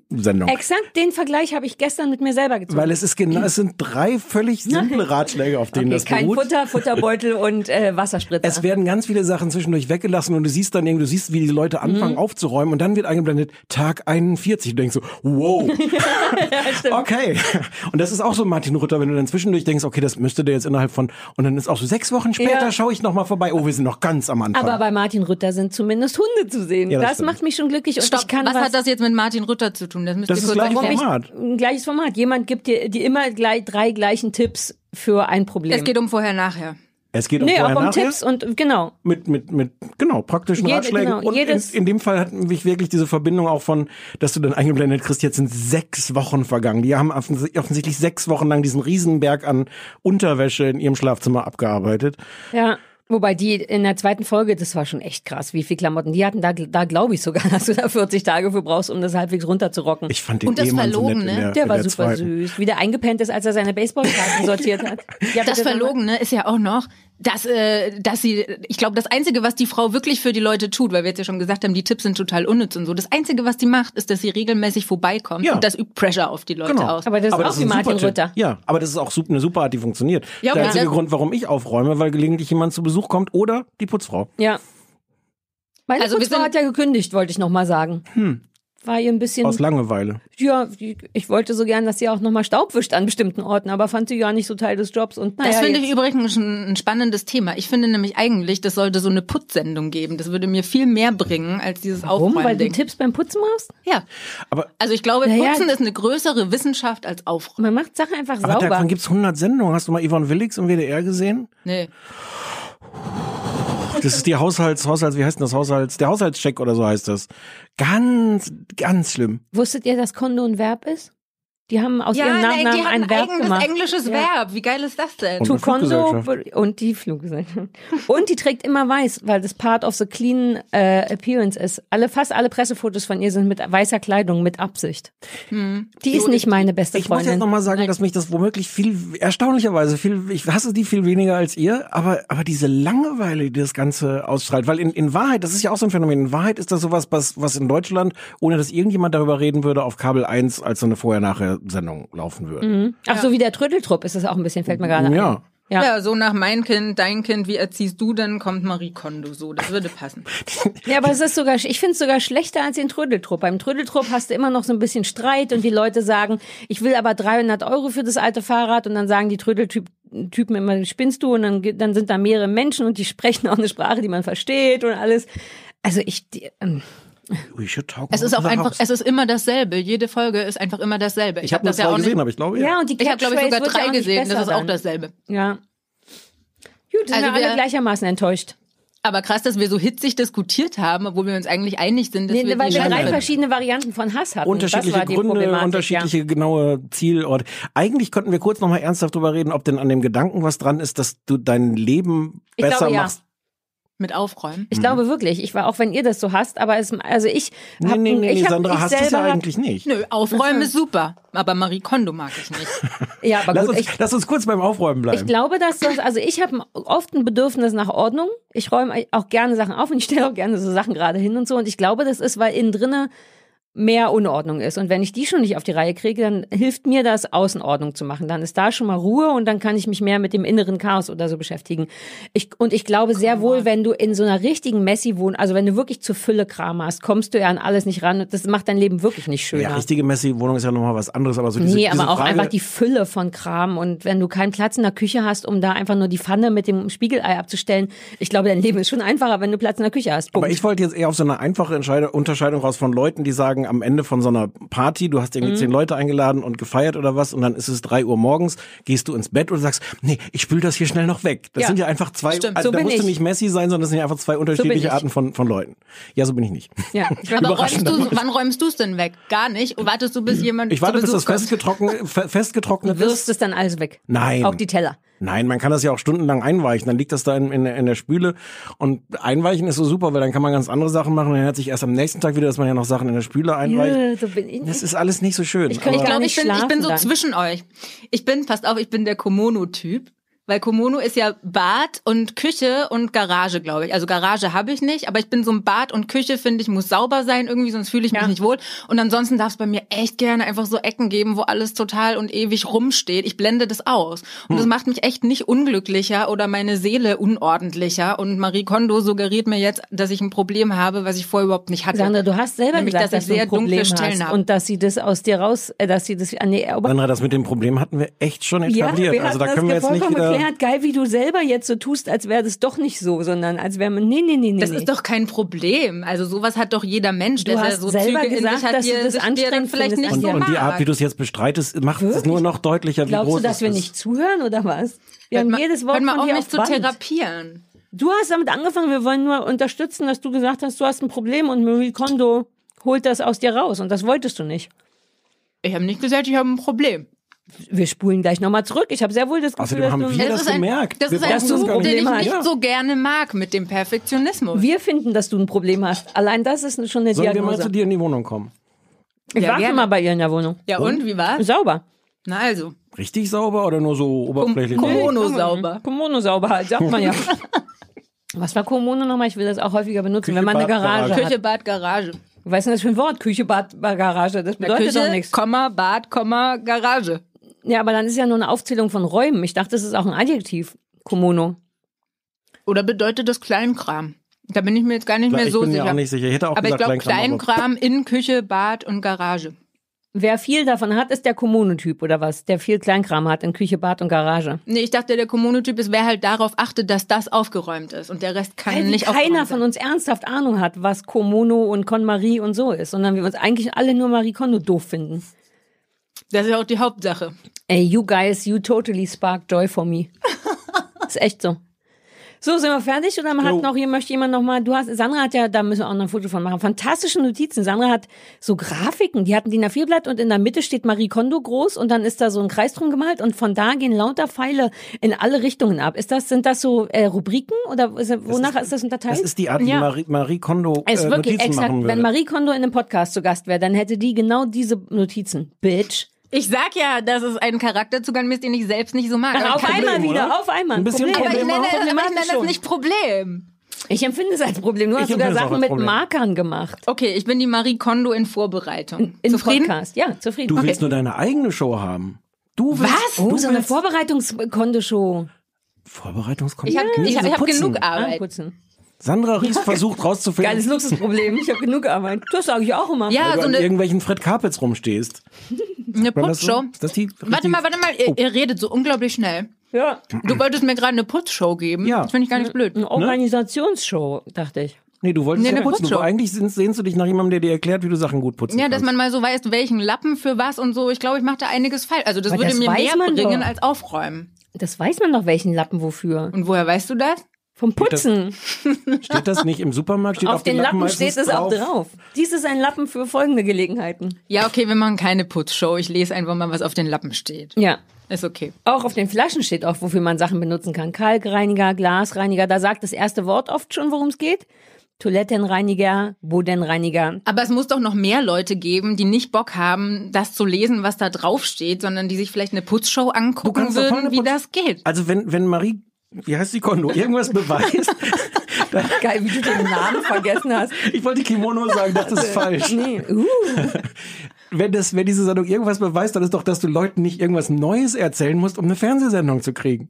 Hundesendung? Exakt den Vergleich habe ich gestern mit mir selber gezogen. Weil es ist genau, es sind drei völlig simple Ratschläge, auf denen okay, das kein beruht. Futter, Futterbeutel und äh, Wasserspritzer. Es werden ganz viele Sachen zwischendurch weggelassen und du siehst dann irgendwie, du siehst, wie die Leute anfangen Mhm. aufzuräumen und dann wird eingeblendet Tag 41. Du denkst so, wow. okay. Und das ist auch so Martin Rütter, wenn du dann zwischendurch denkst, okay, das müsste der jetzt innerhalb von und dann ist auch so sechs Wochen später Ja. schaue ich noch mal vorbei. Oh, wir sind noch ganz am Anfang. aber bei Martin Rütter sind zumindest Hunde zu sehen. Ja, das das macht mich schon glücklich und Stopp, ich kann was, was, hat das jetzt mit Martin Rütter zu tun? Das müsst Das ihr ist kurz gleich. Format. ein gleiches Format. Jemand gibt dir die immer gleich drei gleichen Tipps für ein Problem. Es geht um vorher, nachher. Es geht um Nee, auch vorher, um nachher. Tipps und genau. mit, mit, mit, genau, praktischen Jede- Ratschlägen. genau, und in, jedes- in dem Fall hat mich wirklich diese Verbindung auch von, dass du dann eingeblendet kriegst, jetzt sind sechs Wochen vergangen. Die haben offens- offensichtlich sechs Wochen lang diesen Riesenberg an Unterwäsche in ihrem Schlafzimmer abgearbeitet. Ja. Wobei die in der zweiten Folge, das war schon echt krass, wie viel Klamotten die hatten. Da, da glaube ich sogar, dass du da 40 Tage für brauchst, um das halbwegs runterzurocken. Ich fand den Und das Ehemann so nett in Verlogene, der, der war der super zweiten. süß. Wie der eingepennt ist, als er seine Baseballkarten sortiert hat. Ja, Das mal. Verlogene ist ja auch noch, dass, äh, dass sie, ich glaube, das Einzige, was die Frau wirklich für die Leute tut, weil wir jetzt ja schon gesagt haben, die Tipps sind total unnütz und so, das Einzige, was die macht, ist, dass sie regelmäßig vorbeikommt Ja. und das übt Pressure auf die Leute Genau. aus. Aber das ist auch ist wie ein Martin. Rütter. Ja, aber das ist auch eine super Art, die funktioniert. Ja, der aber einzige das- Grund, warum ich aufräume, weil gelegentlich jemand zu Besuch kommt oder die Putzfrau. Ja. Meine Also Putzfrau hat ja gekündigt, wollte ich noch mal sagen. War ihr ein bisschen, Aus Langeweile. ja, ich wollte so gern, dass sie auch noch mal Staub wischt an bestimmten Orten, aber fand sie gar nicht so Teil des Jobs. Und naja, Das finde ich übrigens ein, ein spannendes Thema. Ich finde nämlich eigentlich, das sollte so eine Putzsendung geben. Das würde mir viel mehr bringen als dieses Warum? Weil du Aufräumen. Tipps beim Putzen machst? Ja. Aber, Also ich glaube, Naja, Putzen ist eine größere Wissenschaft als Aufräumen. Man macht Sachen einfach aber sauber. davon gibt's 100 Sendungen. Hast du mal Yvonne Willix im WDR gesehen? Nee. Das ist die Haushalts, Haushalts, wie heißt denn das Haushalts, der Haushaltscheck oder so heißt das. Ganz, ganz schlimm. Wusstet ihr, dass Konto ein Verb ist? Die haben aus ihrem nein, Nachnamen die haben ein Verb eigenes gemacht. englisches Ja. Verb. Wie geil ist das denn? Und To Fluggesellschaft. und die Fluggesellschaft. Und die trägt immer weiß, weil das Part of the clean äh, appearance ist. Alle, fast alle Pressefotos von ihr sind mit weißer Kleidung, mit Absicht. Die ist nicht meine beste Ich muss jetzt Freundin. nochmal sagen, dass mich das womöglich viel, erstaunlicherweise viel, ich hasse die viel weniger als ihr, aber, aber diese Langeweile, die das Ganze ausstrahlt, weil in, in Wahrheit, das ist ja auch so ein Phänomen, in Wahrheit ist das sowas, was, was in Deutschland, ohne dass irgendjemand darüber reden würde, auf Kabel 1 als so eine Vorher-Nachher-Sendung laufen würde. Ach so, wie der Trödeltrupp ist das auch ein bisschen, fällt mir gerade Ja. ein. Ja. Ja, so nach mein Kind, dein Kind, wie erziehst du denn, kommt Marie Kondo so. Das würde passen. Ja, aber es ist sogar, ich finde es sogar schlechter als den Trödeltrupp. Beim Trödeltrupp hast du immer noch so ein bisschen Streit und die Leute sagen, ich will aber 300 Euro für das alte Fahrrad und dann sagen die Trödeltypen immer, spinnst du und dann, dann sind da mehrere Menschen und die sprechen auch eine Sprache, die man versteht und alles. Also ich, die, ähm, We should talk Es ist auch the einfach, house. es ist immer dasselbe. Jede Folge ist einfach immer dasselbe. ich habe nur das ja auch gesehen, nicht. aber ich glaube, ja. ja. und die Ich habe, glaube ich, sogar ja drei gesehen. Das ist auch dasselbe. Ja. Gut, sind Also wir alle gleichermaßen enttäuscht. Aber krass, dass wir so hitzig diskutiert haben, obwohl wir uns eigentlich einig sind, dass Nee, wir weil wir drei verschiedene Varianten von Hass hatten. unterschiedliche das war die Gründe, unterschiedliche genaue Zielorte. Eigentlich könnten wir kurz nochmal ernsthaft drüber reden, ob denn an dem Gedanken was dran ist, dass du dein Leben Ich besser glaube, ja. Mit Aufräumen. Ich glaube wirklich, ich war auch wenn ihr das so hasst, aber es, also ich Nee, hab, nee, nee, ich nee hab, Sandra ich hasst es ja selber hab- eigentlich nicht. Nö, Aufräumen ist super. Aber Marie Kondo mag ich nicht. Ja, aber Lass gut, uns, ich, lass uns kurz beim Aufräumen bleiben. ich glaube, dass das, also ich habe oft ein Bedürfnis nach Ordnung. Ich räume auch gerne Sachen auf und ich stelle auch gerne so Sachen gerade hin und so. Und ich glaube, das ist, weil innen drinne mehr Unordnung ist. Und wenn ich die schon nicht auf die Reihe kriege, dann hilft mir das, Außenordnung zu machen. Dann ist da schon mal Ruhe und dann kann ich mich mehr mit dem inneren Chaos oder so beschäftigen. Ich, und ich glaube sehr wohl, wenn du in so einer richtigen Messi-Wohnung, also wenn du wirklich zu Fülle Kram hast, kommst du ja an alles nicht ran. Und das macht dein Leben wirklich nicht schöner. ja, richtige Messi-Wohnung ist ja nochmal was anderes, aber so diese, Nee, diese aber auch Frage, einfach die Fülle von Kram. Und wenn du keinen Platz in der Küche hast, um da einfach nur die Pfanne mit dem Spiegelei abzustellen, ich glaube, dein Leben ist schon einfacher, wenn du Platz in der Küche hast. Punkt. Aber ich wollte jetzt eher auf so eine einfache Unterscheidung raus von Leuten, die sagen, am Ende von so einer Party, du hast irgendwie Mhm. zehn Leute eingeladen und gefeiert oder was und dann ist es drei Uhr morgens, gehst du ins Bett und sagst, nee, ich spül das hier schnell noch weg. Das Ja. sind ja einfach zwei, Stimmt, also so da bin musst du ich. nicht Messi sein, sondern das sind ja einfach zwei unterschiedliche ich. Arten von, von Leuten. Ja, so bin ich nicht. ja, Aber räumst du, wann räumst du es denn weg? Gar nicht? Und wartest du, bis jemand Ich warte, bis das festgetrocknet, fe- festgetrocknet du wirst ist. es dann alles weg. Nein. Auch die Teller. Nein, man kann das ja auch stundenlang einweichen. Dann liegt das da in, in, in der Spüle. Und einweichen ist so super, weil dann kann man ganz andere Sachen machen. Und dann hört sich erst am nächsten Tag wieder, dass man ja noch Sachen in der Spüle einweicht. Ja, so bin ich. Das ist alles nicht so schön. Ich Ich glaube, ich bin, ich bin so dann. zwischen euch. Ich bin, passt auf, ich bin der Komono-Typ. Weil Komono ist ja Bad und Küche und Garage, glaube ich. Also Garage habe ich nicht, aber ich bin so ein Bad und Küche, finde ich, muss sauber sein irgendwie, sonst fühle ich mich Ja. nicht wohl. Und ansonsten darf es bei mir echt gerne einfach so Ecken geben, wo alles total und ewig rumsteht. Ich blende das aus. Und Hm. das macht mich echt nicht unglücklicher oder meine Seele unordentlicher. Und Marie Kondo suggeriert mir jetzt, dass ich ein Problem habe, was ich vorher überhaupt nicht hatte. Sandra, du hast selber Nämlich, gesagt, dass dass, ich du sehr ein Problem dunkle Stellen hast habe. und dass sie das aus dir raus, äh, dass sie das an die Sandra, das mit dem Problem hatten wir echt schon Ja, etabliert. wir also da können wir jetzt nicht wieder. Erklärt, geil, wie du selber jetzt so tust, als wäre das doch nicht so, sondern als wäre man, nee, nee, nee, nee. Das nee. ist doch kein Problem. Also sowas hat doch jeder Mensch, Du der hast so selber Züge gesagt, in sich hat, dass du die er das anstrengend vielleicht nicht an Und, so und die. Art, wie du es jetzt bestreitest, macht es nur noch deutlicher, wie Glaubst groß du, dass wir ist. nicht zuhören oder was? Wir Hört haben mal- jedes Wort hört mal von auf, dir mich zu Band. therapieren. Du hast damit angefangen, wir wollen nur unterstützen, dass du gesagt hast, du hast ein Problem und Marie Kondo holt das aus dir raus und das wolltest du nicht. Ich habe nicht gesagt, ich habe ein Problem. Wir spulen gleich nochmal zurück. Ich habe sehr wohl das Gefühl, Außerdem dass haben du... wir Es das ist ein, gemerkt. das Wir ist ein das nicht. den ich Problem nicht hast. so gerne mag mit dem Perfektionismus. Wir finden, dass du ein Problem hast. Allein das ist schon eine Sollen wir mal Diagnose. zu dir in die Wohnung kommen? ich Ja, war schon gerne. mal bei ihr in der Wohnung. ja und, wie war's? Sauber. Na also, Richtig sauber oder nur so oberflächlich? Komono sauber. Komono sauber halt, sagt man ja. Was war Komono nochmal? Ich will das auch häufiger benutzen, wenn man eine Bad, Garage, Garage. hat. Küche, Bad, Garage. Was ist denn das für ein Wort? Küche, Bad, Garage. Das Na, bedeutet doch Küche, nichts. Komma, Bad, Komma, Garage. Ja, aber dann ist ja nur eine Aufzählung von Räumen. Ich dachte, das ist auch ein Adjektiv. Komono. Oder bedeutet das Kleinkram? Da bin ich mir jetzt gar nicht mehr ich so bin sicher. mir auch nicht sicher. Ich hätte auch aber ich gesagt glaube, Kleinkram. Kleinkram in Küche, Bad und Garage. Wer viel davon hat, ist der Kommunetyp oder was? Der viel Kleinkram hat in Küche, Bad und Garage. Nee, ich dachte, der Kommunotyp ist, wer halt darauf achtet, dass das aufgeräumt ist und der Rest kann Weil nicht keiner von uns ernsthaft Ahnung hat, was Komono und Konmarie und so ist, sondern wir uns eigentlich alle nur Marie Kondo doof finden. Das ist ja auch die Hauptsache. Ey, you guys, you totally spark joy for me. ist echt so. So, sind wir fertig oder hat Jo. noch hier möchte jemand noch mal, du hast, Sandra hat ja, da müssen wir auch noch ein Foto von machen, fantastische Notizen. Sandra hat so Grafiken, die hatten DIN A4-Blatt und in der Mitte steht Marie Kondo groß und dann ist da so ein Kreis drum gemalt und von da gehen lauter Pfeile in alle Richtungen ab. Ist das, sind das so äh, Rubriken oder ist, wonach ist, das unterteilt? Das ist die Art, wie Ja. Marie, Marie Kondo Es ist äh, wirklich Notizen exakt. machen würde. Wenn Marie Kondo in einem Podcast zu Gast wäre, dann hätte die genau diese Notizen. Bitch. Ich sag ja, dass es ein Charakterzugang ist, den ich selbst nicht so mag. Ach, Aber auf kein einmal Problem, wieder, oder? auf einmal. Ein bisschen Aber ich Problem nenne, auch. aber ich nenne das nicht Problem. Ich empfinde es als Problem. Du Ich hast sogar Sachen mit Problem. Markern gemacht. Okay, ich bin die Marie Kondo in Vorbereitung. Im Zufrieden? Podcast. Ja, zufrieden. Du Okay. willst nur deine eigene Show haben. Du willst, Was? Oh, Du so eine Vorbereitungskondeshow. Vorbereitungskonto. Ich habe ich, so ich hab genug Ah, Arbeit. putzen. Sandra Ries versucht rauszufinden, Geiles Luxusproblem. Ich habe genug Arbeit. Das sage ich auch immer. Ja, weil du so an eine, irgendwelchen Fred Carpets rumstehst. Eine das? Putzshow. Das Warte mal, warte mal, ihr, Oh. ihr redet so unglaublich schnell. ja. Du wolltest mir gerade eine Putzshow geben. Ja. Das finde ich gar nicht blöd. Eine Organisationsshow, dachte ich. Nee, du wolltest Nee, ja eine putzen. Du, Putzshow. eigentlich sehnst du dich nach jemandem, der dir erklärt, wie du Sachen gut putzen Ja, kannst. dass man mal so weiß, welchen Lappen für was und so. Ich glaube, ich mache da einiges falsch. Also das Aber würde das mir mehr man bringen doch. als aufräumen. Das weiß man doch, welchen Lappen wofür. Und woher weißt du das? Vom Putzen. Steht das nicht im Supermarkt? Steht Auf, auf, den Lappen meistens steht es auch drauf. Dies ist ein Lappen für folgende Gelegenheiten. Ja, okay, wir machen keine Putzshow. Ich lese einfach mal, was auf den Lappen steht. Ja. Ist okay. Auch auf den Flaschen steht auch, wofür man Sachen benutzen kann. Kalkreiniger, Glasreiniger, da sagt das erste Wort oft schon, worum es geht. Toilettenreiniger, Bodenreiniger. Aber es muss doch noch mehr Leute geben, die nicht Bock haben, das zu lesen, was da drauf steht, sondern die sich vielleicht eine Putzshow angucken würden, wie Putz- das geht. Also wenn, wenn Marie, wie heißt die Kondo, irgendwas beweist, Geil, wie du den Namen vergessen hast. ich wollte Kimono sagen, das ist falsch. Nee, uh. Wenn, das, wenn diese Sendung irgendwas beweist, dann ist doch, dass du Leuten nicht irgendwas Neues erzählen musst, um eine Fernsehsendung zu kriegen.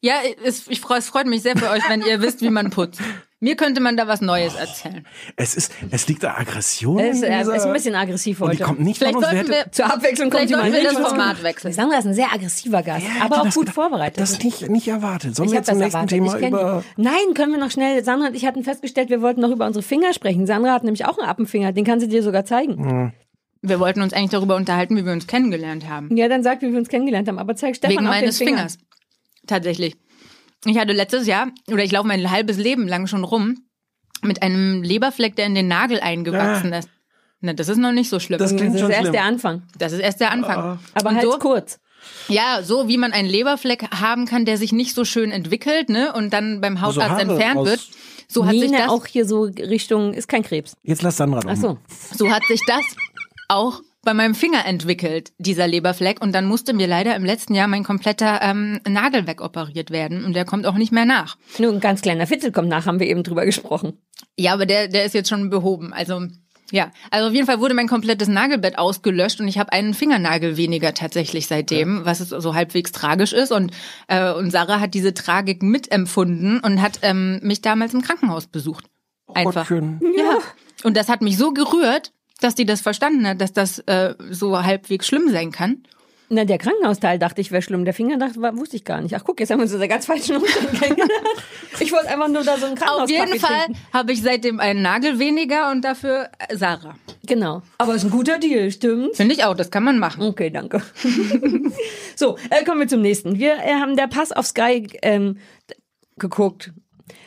Ja, es, ich freu, es freut mich sehr für euch, wenn ihr wisst, wie man putzt. Mir könnte man da was Neues erzählen. Es ist, es liegt da Aggression. Er ist, dieser, ist ein bisschen aggressiv und die heute. kommt nicht Vielleicht von uns. Sollten hätte- wir, Zur Abwechslung kommt vielleicht sollten jemand wir das. Format wechseln. Sandra ist ein sehr aggressiver Gast, Ja, aber hätte auch gut gedacht. vorbereitet. Das nicht, nicht erwartet. Sollen ich wir habe zum nächsten erwartet. Thema über... die. Nein, können wir noch schnell. Sandra und ich hatten festgestellt, wir wollten noch über unsere Finger sprechen. Sandra hat nämlich auch einen Appenfinger, den kann sie dir sogar zeigen. Wir wollten uns eigentlich darüber unterhalten, wie wir uns kennengelernt haben. Ja, dann sag, wie wir uns kennengelernt haben. Aber zeig Stefan Wegen auch meines den Finger. Fingers. Tatsächlich. Ich hatte letztes Jahr, oder ich laufe mein halbes Leben lang schon rum, mit einem Leberfleck, der in den Nagel eingewachsen ist. Na, das ist noch nicht so schlimm. Das Das ist schon erst schlimm. der Anfang. Das ist erst der Anfang. Aber Und halt so, kurz. Ja, so wie man einen Leberfleck haben kann, der sich nicht so schön entwickelt, ne, und dann beim Hausarzt Haare entfernt wird. So hat sich Nene das, auch hier so Richtung, ist kein Krebs. Jetzt lass Sandra noch Ach so. so hat sich das auch bei meinem Finger entwickelt, dieser Leberfleck. Und dann musste mir leider im letzten Jahr mein kompletter ähm, Nagel wegoperiert werden. Und der kommt auch nicht mehr nach. Nur ein ganz kleiner Fitzel kommt nach, haben wir eben drüber gesprochen. Ja, aber der, der ist jetzt schon behoben. Also ja, also auf jeden Fall wurde mein komplettes Nagelbett ausgelöscht und ich habe einen Fingernagel weniger tatsächlich seitdem, was es so halbwegs tragisch ist. Und, äh, und Sarah hat diese Tragik mitempfunden und hat ähm, mich damals im Krankenhaus besucht. Einfach. Gottchen. Ja. Und das hat mich so gerührt, dass die das verstanden hat, dass das äh, so halbwegs schlimm sein kann. Na, der Krankenhausteil dachte ich wäre schlimm. Der Finger dachte, war, wusste ich gar nicht. Ach guck, jetzt haben wir uns in der ganz falschen Umständen kennengelernt. Ich wollte einfach nur da so einen Krankenhaus Auf jeden Fall habe ich seitdem einen Nagel weniger und dafür äh, Sarah. Genau. Aber ist ein guter Deal, stimmt? Finde ich auch, das kann man machen. Okay, danke. so, äh, kommen wir zum nächsten. Wir äh, haben der Pass auf Sky ähm, geguckt.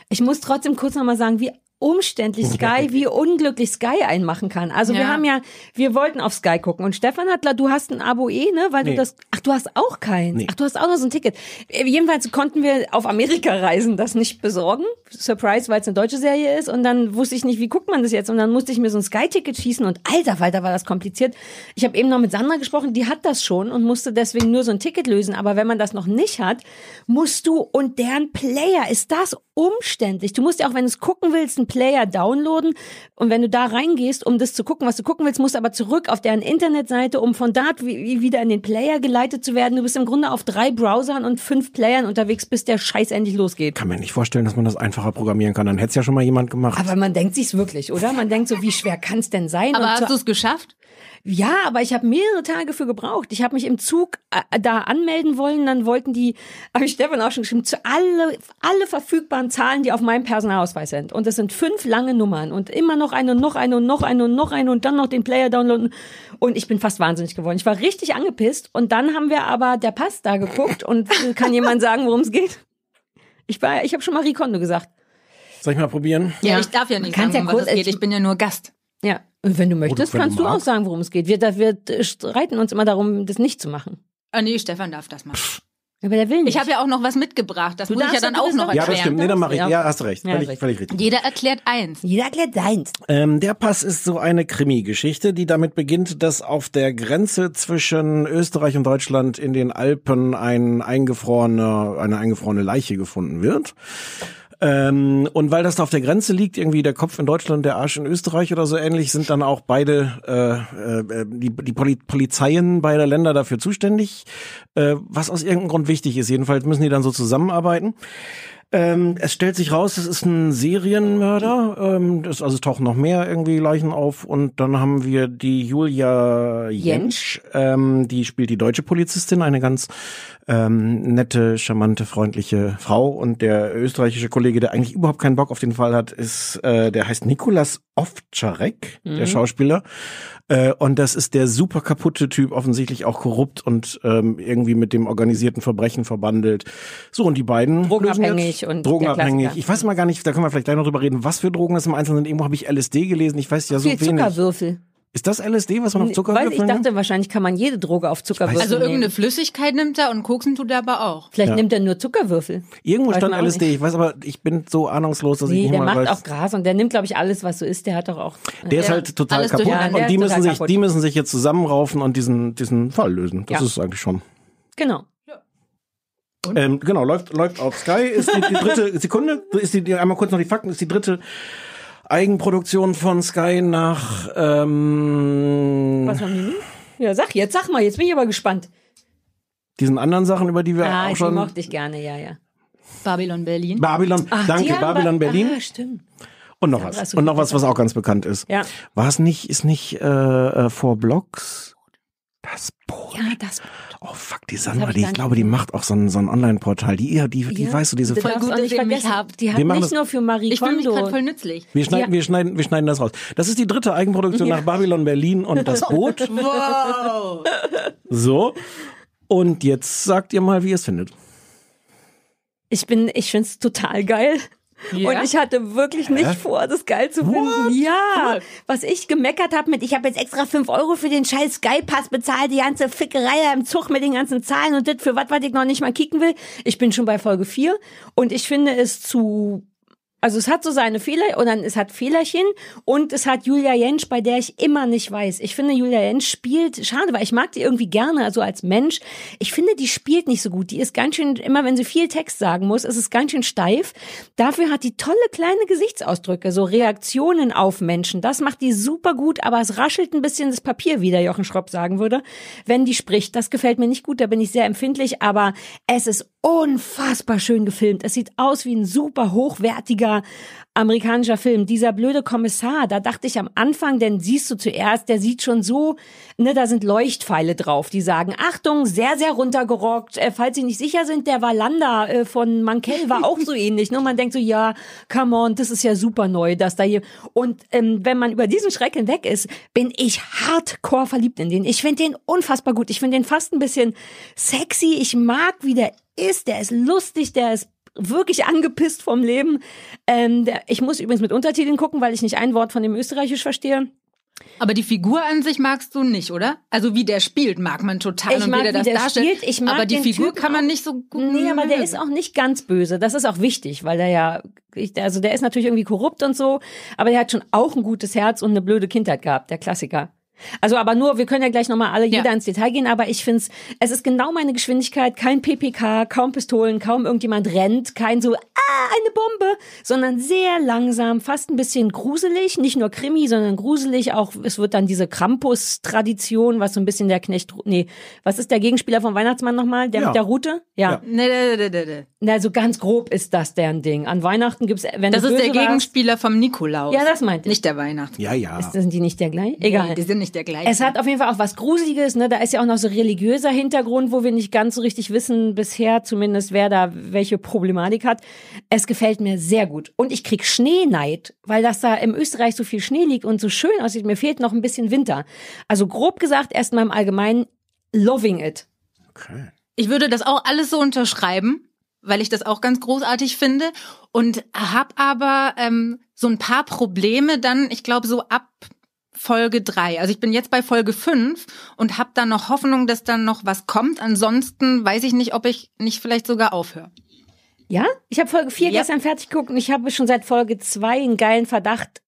Ich muss trotzdem kurz nochmal sagen, wie umständlich Sky, wie unglücklich Sky einmachen kann. Also wir Ja. haben ja, wir wollten auf Sky gucken und Stefan hat, du hast ein Abo eh, ne, weil Nee. du das, ach, du hast auch keins. Nee. Ach, du hast auch noch so ein Ticket. Äh, Jedenfalls konnten wir auf Amerika reisen, das nicht besorgen. Surprise, weil es eine deutsche Serie ist und dann wusste ich nicht, wie guckt man das jetzt und dann musste ich mir so ein Sky-Ticket schießen und alter Falter war das kompliziert. Ich habe eben noch mit Sandra gesprochen, die hat das schon und musste deswegen nur so ein Ticket lösen, aber wenn man das noch nicht hat, musst du und deren Player ist das umständlich. Du musst ja auch, wenn du es gucken willst, einen Player downloaden und wenn du da reingehst, um das zu gucken, was du gucken willst, musst du aber zurück auf deren Internetseite, um von wie wieder in den Player geleitet zu werden. Du bist im Grunde auf drei Browsern und fünf Playern unterwegs, bis der Scheiß endlich losgeht. Kann mir nicht vorstellen, dass man das einfacher programmieren kann. Dann hätte es ja schon mal jemand gemacht. Aber man denkt sich's wirklich, oder? Man denkt so, wie schwer kann's denn sein? Aber Und hast zu- du es geschafft? Ja, aber ich habe mehrere Tage für gebraucht. Ich habe mich im Zug äh, da anmelden wollen, dann wollten die, habe ich Stefan auch schon geschrieben, zu alle, alle verfügbaren Zahlen, die auf meinem Personalausweis sind. Und es sind fünf lange Nummern und immer noch eine und noch eine und noch eine und noch eine und dann noch den Player downloaden. Und ich bin fast wahnsinnig geworden. Ich war richtig angepisst und dann haben wir aber der Pass da geguckt und kann jemand sagen, worum es geht? Ich war, ich habe schon Marie Kondo gesagt. Soll ich mal probieren? Ja, ich darf ja nicht Kannst sagen, ja um was kurz- es geht. Ich bin ja nur Gast. Ja, und wenn du möchtest, kannst du auch sagen, worum es geht. Wir, da- wir streiten uns immer darum, das nicht zu machen. Ah nee, Stefan darf das machen. Aber der will nicht. Ich habe ja auch noch was mitgebracht. Das Du muss ich ja dann auch noch doch- Ja, erklären. das stimmt. Nee, dann mache ich. Ja. Hast recht. Ja, Völlig, richtig. völlig richtig. Jeder erklärt eins. Jeder erklärt deins. Ähm, der Pass ist so eine Krimi-Geschichte, die damit beginnt, dass auf der Grenze zwischen Österreich und Deutschland in den Alpen ein eingefrorene, eine eingefrorene Leiche gefunden wird. Ähm, und weil das da auf der Grenze liegt, irgendwie der Kopf in Deutschland, der Arsch in Österreich oder so ähnlich, sind dann auch beide, äh, äh, die, die Poli Polizeien beider Länder dafür zuständig, äh, was aus irgendeinem Grund wichtig ist. Jedenfalls müssen die dann so zusammenarbeiten. Ähm, es stellt sich raus, es ist ein Serienmörder. Ähm, das, also es tauchen noch mehr irgendwie Leichen auf. Und dann haben wir die Julia Jentsch. Ähm, die spielt die deutsche Polizistin, eine ganz ähm, nette, charmante, freundliche Frau. Und der österreichische Kollege, der eigentlich überhaupt keinen Bock auf den Fall hat, ist, äh, der heißt Nikolas Ovtcharek, der Schauspieler. Äh, und das ist der super kaputte Typ, offensichtlich auch korrupt und ähm, irgendwie mit dem organisierten Verbrechen verbandelt. So, und die beiden Drogenabhängig jetzt- und Drogenabhängig. Ich weiß mal gar nicht, da können wir vielleicht gleich noch drüber reden, was für Drogen das im Einzelnen sind. Irgendwo habe ich LSD gelesen, ich weiß ja so Viel wenig. Zuckerwürfel. Ist das LSD, was man auf Weil Zuckerwürfeln ich nimmt? dachte, wahrscheinlich kann man jede Droge auf Zuckerwürfel Also irgendeine nehmen. Flüssigkeit nimmt er und koksen tut er aber auch. Vielleicht Ja. nimmt er nur Zuckerwürfel. Irgendwo Weiß stand LSD, ich weiß aber, ich bin so ahnungslos, dass ich Nee, nicht der mal macht weiß. auch Gras und der nimmt, glaube ich, alles, was so ist. Der hat doch auch. Der ist Ja, halt total kaputt. Ja, der und die ist müssen sich, kaputt. die müssen sich jetzt zusammenraufen und diesen, diesen Fall lösen. Das Ja. ist eigentlich schon. Genau. Ähm, genau, läuft, läuft auf Sky, ist die, die dritte Sekunde, ist die, einmal kurz noch die Fakten, ist die dritte Eigenproduktion von Sky nach, ähm, Was haben die nun? Ja, sag jetzt, sag mal, jetzt bin ich aber gespannt. diesen anderen Sachen, über die wir Ah, auch die schon, mochte ich gerne, ja, ja. Babylon Berlin. Babylon, Ach, die danke, Babylon wir- Berlin Ah, stimmt. und noch Ja, was. Und noch was, was auch ganz bekannt ist. Ja. War es nicht, ist nicht, äh, äh vor Blocks? Das Boot. Ja, das. Oh fuck, die Sandra, ich die, ich glaube, die macht auch so ein, so ein Online-Portal. Die, ja, die, die Ja, weißt du, diese Voll gut, dass ihr mich habt. Die hat nicht das- nur für Marie Ich fühle mich gerade voll nützlich. Wir schneiden, Ja. wir schneiden, wir schneiden das raus. Das ist die dritte Eigenproduktion Ja. nach Babylon Berlin und das Boot. Wow. So. Und jetzt sagt ihr mal, wie ihr es findet. Ich bin, ich find's total geil. Ja? Und ich hatte wirklich nicht vor, das geil zu finden. Ja, was ich gemeckert habe mit, ich habe jetzt extra 5 Euro für den scheiß Sky-Pass bezahlt, die ganze Fickerei im Zug mit den ganzen Zahlen und das für was, was ich noch nicht mal kicken will. Ich bin schon bei Folge 4 und ich finde es zu also es hat so seine Fehler oder es hat Fehlerchen und es hat Julia Jentsch, bei der ich immer nicht weiß. Ich finde, Julia Jentsch spielt, schade, weil ich mag die irgendwie gerne, also als Mensch. Ich finde, die spielt nicht so gut. Die ist ganz schön, immer wenn sie viel Text sagen muss, ist es ganz schön steif. Dafür hat die tolle kleine Gesichtsausdrücke, so Reaktionen auf Menschen. Das macht die super gut, aber es raschelt ein bisschen das Papier, wie der Jochen Schropp sagen würde, wenn die spricht. Das gefällt mir nicht gut, da bin ich sehr empfindlich, aber es ist unfassbar schön gefilmt. Es sieht aus wie ein super hochwertiger amerikanischer Film. Dieser blöde Kommissar, da dachte ich am Anfang, denn siehst du zuerst, der sieht schon so, ne, da sind Leuchtpfeile drauf, die sagen, Achtung, sehr, sehr runtergerockt. Äh, falls Sie nicht sicher sind, der Valanda äh, von Mankell war auch so ähnlich. Ne? Man denkt so, ja, come on, das ist ja super neu, dass da hier. Und ähm, wenn man über diesen Schreck hinweg ist, bin ich hardcore verliebt in den. Ich finde den unfassbar gut. Ich finde den fast ein bisschen sexy. Ich mag, wie der ist. Der ist lustig, der ist wirklich angepisst vom Leben. Ähm, der, ich muss übrigens mit Untertiteln gucken, weil ich nicht ein Wort von dem Österreichisch verstehe. Aber die Figur an sich magst du nicht, oder? Also wie der spielt, mag man total Ich und mag, wie der das der darstellt. spielt. Ich mag aber die Figur Typen kann man nicht so gut. Nee, aber der mögen. ist auch nicht ganz böse. Das ist auch wichtig, weil der ja, also der ist natürlich irgendwie korrupt und so, aber der hat schon auch ein gutes Herz und eine blöde Kindheit gehabt, der Klassiker. Also aber nur, wir können ja gleich nochmal alle Ja. jeder ins Detail gehen, aber ich find's, es ist genau meine Geschwindigkeit, kein PPK, kaum Pistolen, kaum irgendjemand rennt, kein so, ah, eine Bombe, sondern sehr langsam, fast ein bisschen gruselig, nicht nur Krimi, sondern gruselig, auch es wird dann diese Krampus-Tradition, was so ein bisschen der Knecht, nee, was ist der Gegenspieler vom Weihnachtsmann nochmal, der Ja. mit der Rute? Ja. Ja. Nee, nee, nee, nee, nee. Na, so ganz grob ist das deren Ding. An Weihnachten gibt's, wenn Das du ist der böse warst- Gegenspieler vom Nikolaus. Ja, das meinte ich. Nicht der Weihnachts. Ja, ja. Ist, sind die nicht der gleich? Egal. Nee, die sind nicht der gleiche. Es hat auf jeden Fall auch was Gruseliges, ne? Da ist ja auch noch so religiöser Hintergrund, wo wir nicht ganz so richtig wissen, bisher zumindest, wer da welche Problematik hat. Es gefällt mir sehr gut. Und ich krieg Schneeneid, weil das da im Österreich so viel Schnee liegt und so schön aussieht. Mir fehlt noch ein bisschen Winter. Also grob gesagt, erstmal im Allgemeinen loving it. Okay. Ich würde das auch alles so unterschreiben, weil ich das auch ganz großartig finde und hab aber ähm, so ein paar Probleme dann, ich glaube so ab Folge drei. Also ich bin jetzt bei Folge fünf und hab dann noch Hoffnung, dass dann noch was kommt. Ansonsten weiß ich nicht, ob ich nicht vielleicht sogar aufhöre. Ja? Ich habe Folge 4 Ja. gestern fertig geguckt und ich habe schon seit Folge 2 einen geilen Verdacht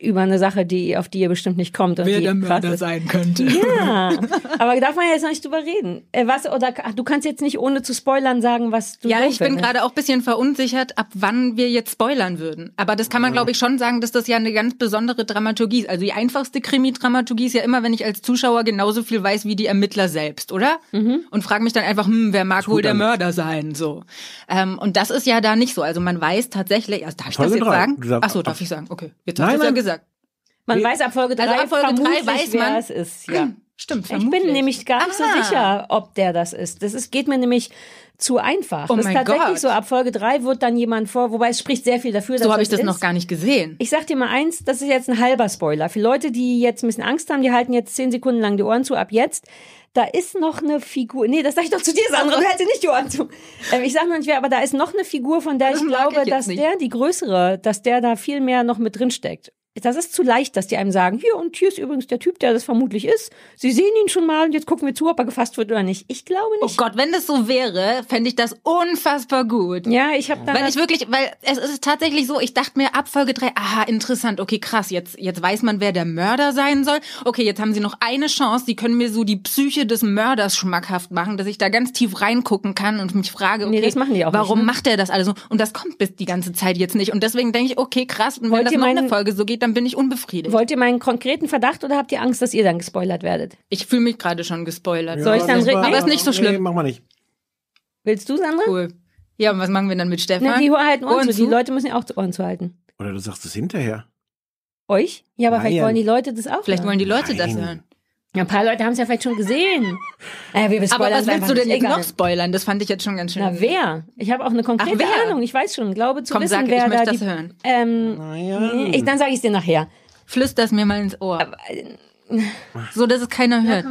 über eine Sache, die auf die ihr bestimmt nicht kommt. Und die krass ist. sein könnte. Ja, aber darf man ja jetzt noch nicht drüber reden. Äh, was, oder ach, du kannst jetzt nicht ohne zu spoilern sagen, was du Ja, ich bin gerade auch ein bisschen verunsichert, ab wann wir jetzt spoilern würden. Aber das kann man, glaube ich, schon sagen, dass das ja eine ganz besondere Dramaturgie ist. Also die einfachste Krimi-Dramaturgie ist ja immer, wenn ich als Zuschauer genauso viel weiß wie die Ermittler selbst, oder? Mhm. Und frage mich dann einfach, hm, wer mag wohl der damit. Mörder sein? So. Ähm, und das ist ja da nicht so. Also man weiß tatsächlich, also darf ich Folge das jetzt drei. sagen? Du darfst- Ach so, darf ich sagen? Okay, jetzt nein. Gesagt. Man weiß ab Folge 3 Also ab Folge drei vermutlich, weiß wer man- es ist. Ja. Stimmt, Ich vermutlich. bin nämlich gar nicht Aha. so sicher, ob der das ist. Das ist, geht mir nämlich zu einfach. Oh das ist tatsächlich Gott. so, ab Folge 3 wird dann jemand vor, wobei es spricht sehr viel dafür, dass So habe ich das ist. noch gar nicht gesehen. Ich sag dir mal eins, das ist jetzt ein halber Spoiler. Für Leute, die jetzt ein bisschen Angst haben, die halten jetzt zehn Sekunden lang die Ohren zu, ab jetzt. Da ist noch eine Figur, nee, das sag ich doch zu dir, Sandra, du hältst dir nicht die Ohren zu. Ähm, ich sag noch nicht wer, aber da ist noch eine Figur, von der Das ich glaube, ich dass nicht. der, die größere, dass der da viel mehr noch mit drin steckt. Das ist zu leicht, dass die einem sagen, hier und hier ist übrigens der Typ, der das vermutlich ist. Sie sehen ihn schon mal und jetzt gucken wir zu, ob er gefasst wird oder nicht. Ich glaube Oh nicht. Gott, wenn das so wäre, fände ich das unfassbar gut. Ja, ich habe da Weil ich wirklich, weil es ist tatsächlich so, ich dachte mir ab Folge 3, aha, interessant, okay, krass, jetzt, jetzt weiß man, wer der Mörder sein soll. Okay, jetzt haben sie noch eine Chance, die können mir so die Psyche des Mörders schmackhaft machen, dass ich da ganz tief reingucken kann und mich frage, okay, Nee, das machen die auch warum nicht, ne? macht er das alles so? Und das kommt bis die ganze Zeit jetzt nicht. Und deswegen denke ich, okay, krass, und wenn Wollt das noch meinen- eine Folge so geht, dann bin ich unbefriedigt. Wollt ihr meinen konkreten Verdacht oder habt ihr Angst, dass ihr dann gespoilert werdet? Ich fühle mich gerade schon gespoilert. Soll ich dann das re- war- Aber ist nicht so schlimm. Nee, mach mal nicht. Willst du, Sandra? Cool. Ja, und was machen wir dann mit Stefan? Na, die halten Ohren, Ohren zu. zu? Die Leute müssen ja auch die Ohren zu halten. Oder du sagst es hinterher. Euch? Ja, aber vielleicht Nein. wollen die Leute das auch. Vielleicht hören. wollen die Leute das Nein. hören. Ja, ein paar Leute haben es ja vielleicht schon gesehen. Äh, wir Aber was es willst du denn jetzt Egal. noch spoilern? Das fand ich jetzt schon ganz schön. Na, wer? Ich habe auch eine konkrete Ach, wer? Ahnung. Ich weiß schon. Glaube zu Komm, wissen, sag, ich wer möchte da das die, hören. Ähm, Naja. ich, dann sage ich es dir nachher. Flüster's mir mal ins Ohr. So, dass es keiner hört.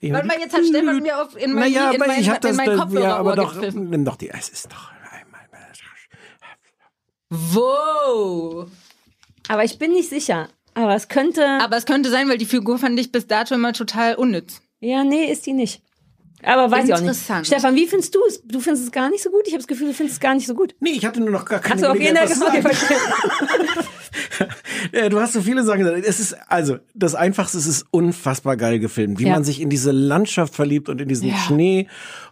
Ich Warte mal, jetzt hat Stefan mir auf, in mein, naja, in aber mein, ich hab in das, mein da- ja, aber doch, gepfiffen. nimm doch die, es ist doch einmal. Wow. Aber ich bin nicht sicher. Aber es könnte. Aber es könnte sein, weil die Figur fand ich bis dato immer total unnütz. ja, nee, ist die nicht. Aber weiß ich auch nicht. Interessant. Stefan, wie findest du es? Du findest es gar nicht so gut? Ich habe das Gefühl, du findest es gar nicht so gut. Nee, ich hatte nur noch gar keine Hast du auf jeden Gelegenheit, Fall was sagen. Ja, du hast so viele Sachen gesagt. Es ist, also, das Einfachste, es ist unfassbar geil gefilmt. Wie Ja. man sich in diese Landschaft verliebt und in diesen Ja. Schnee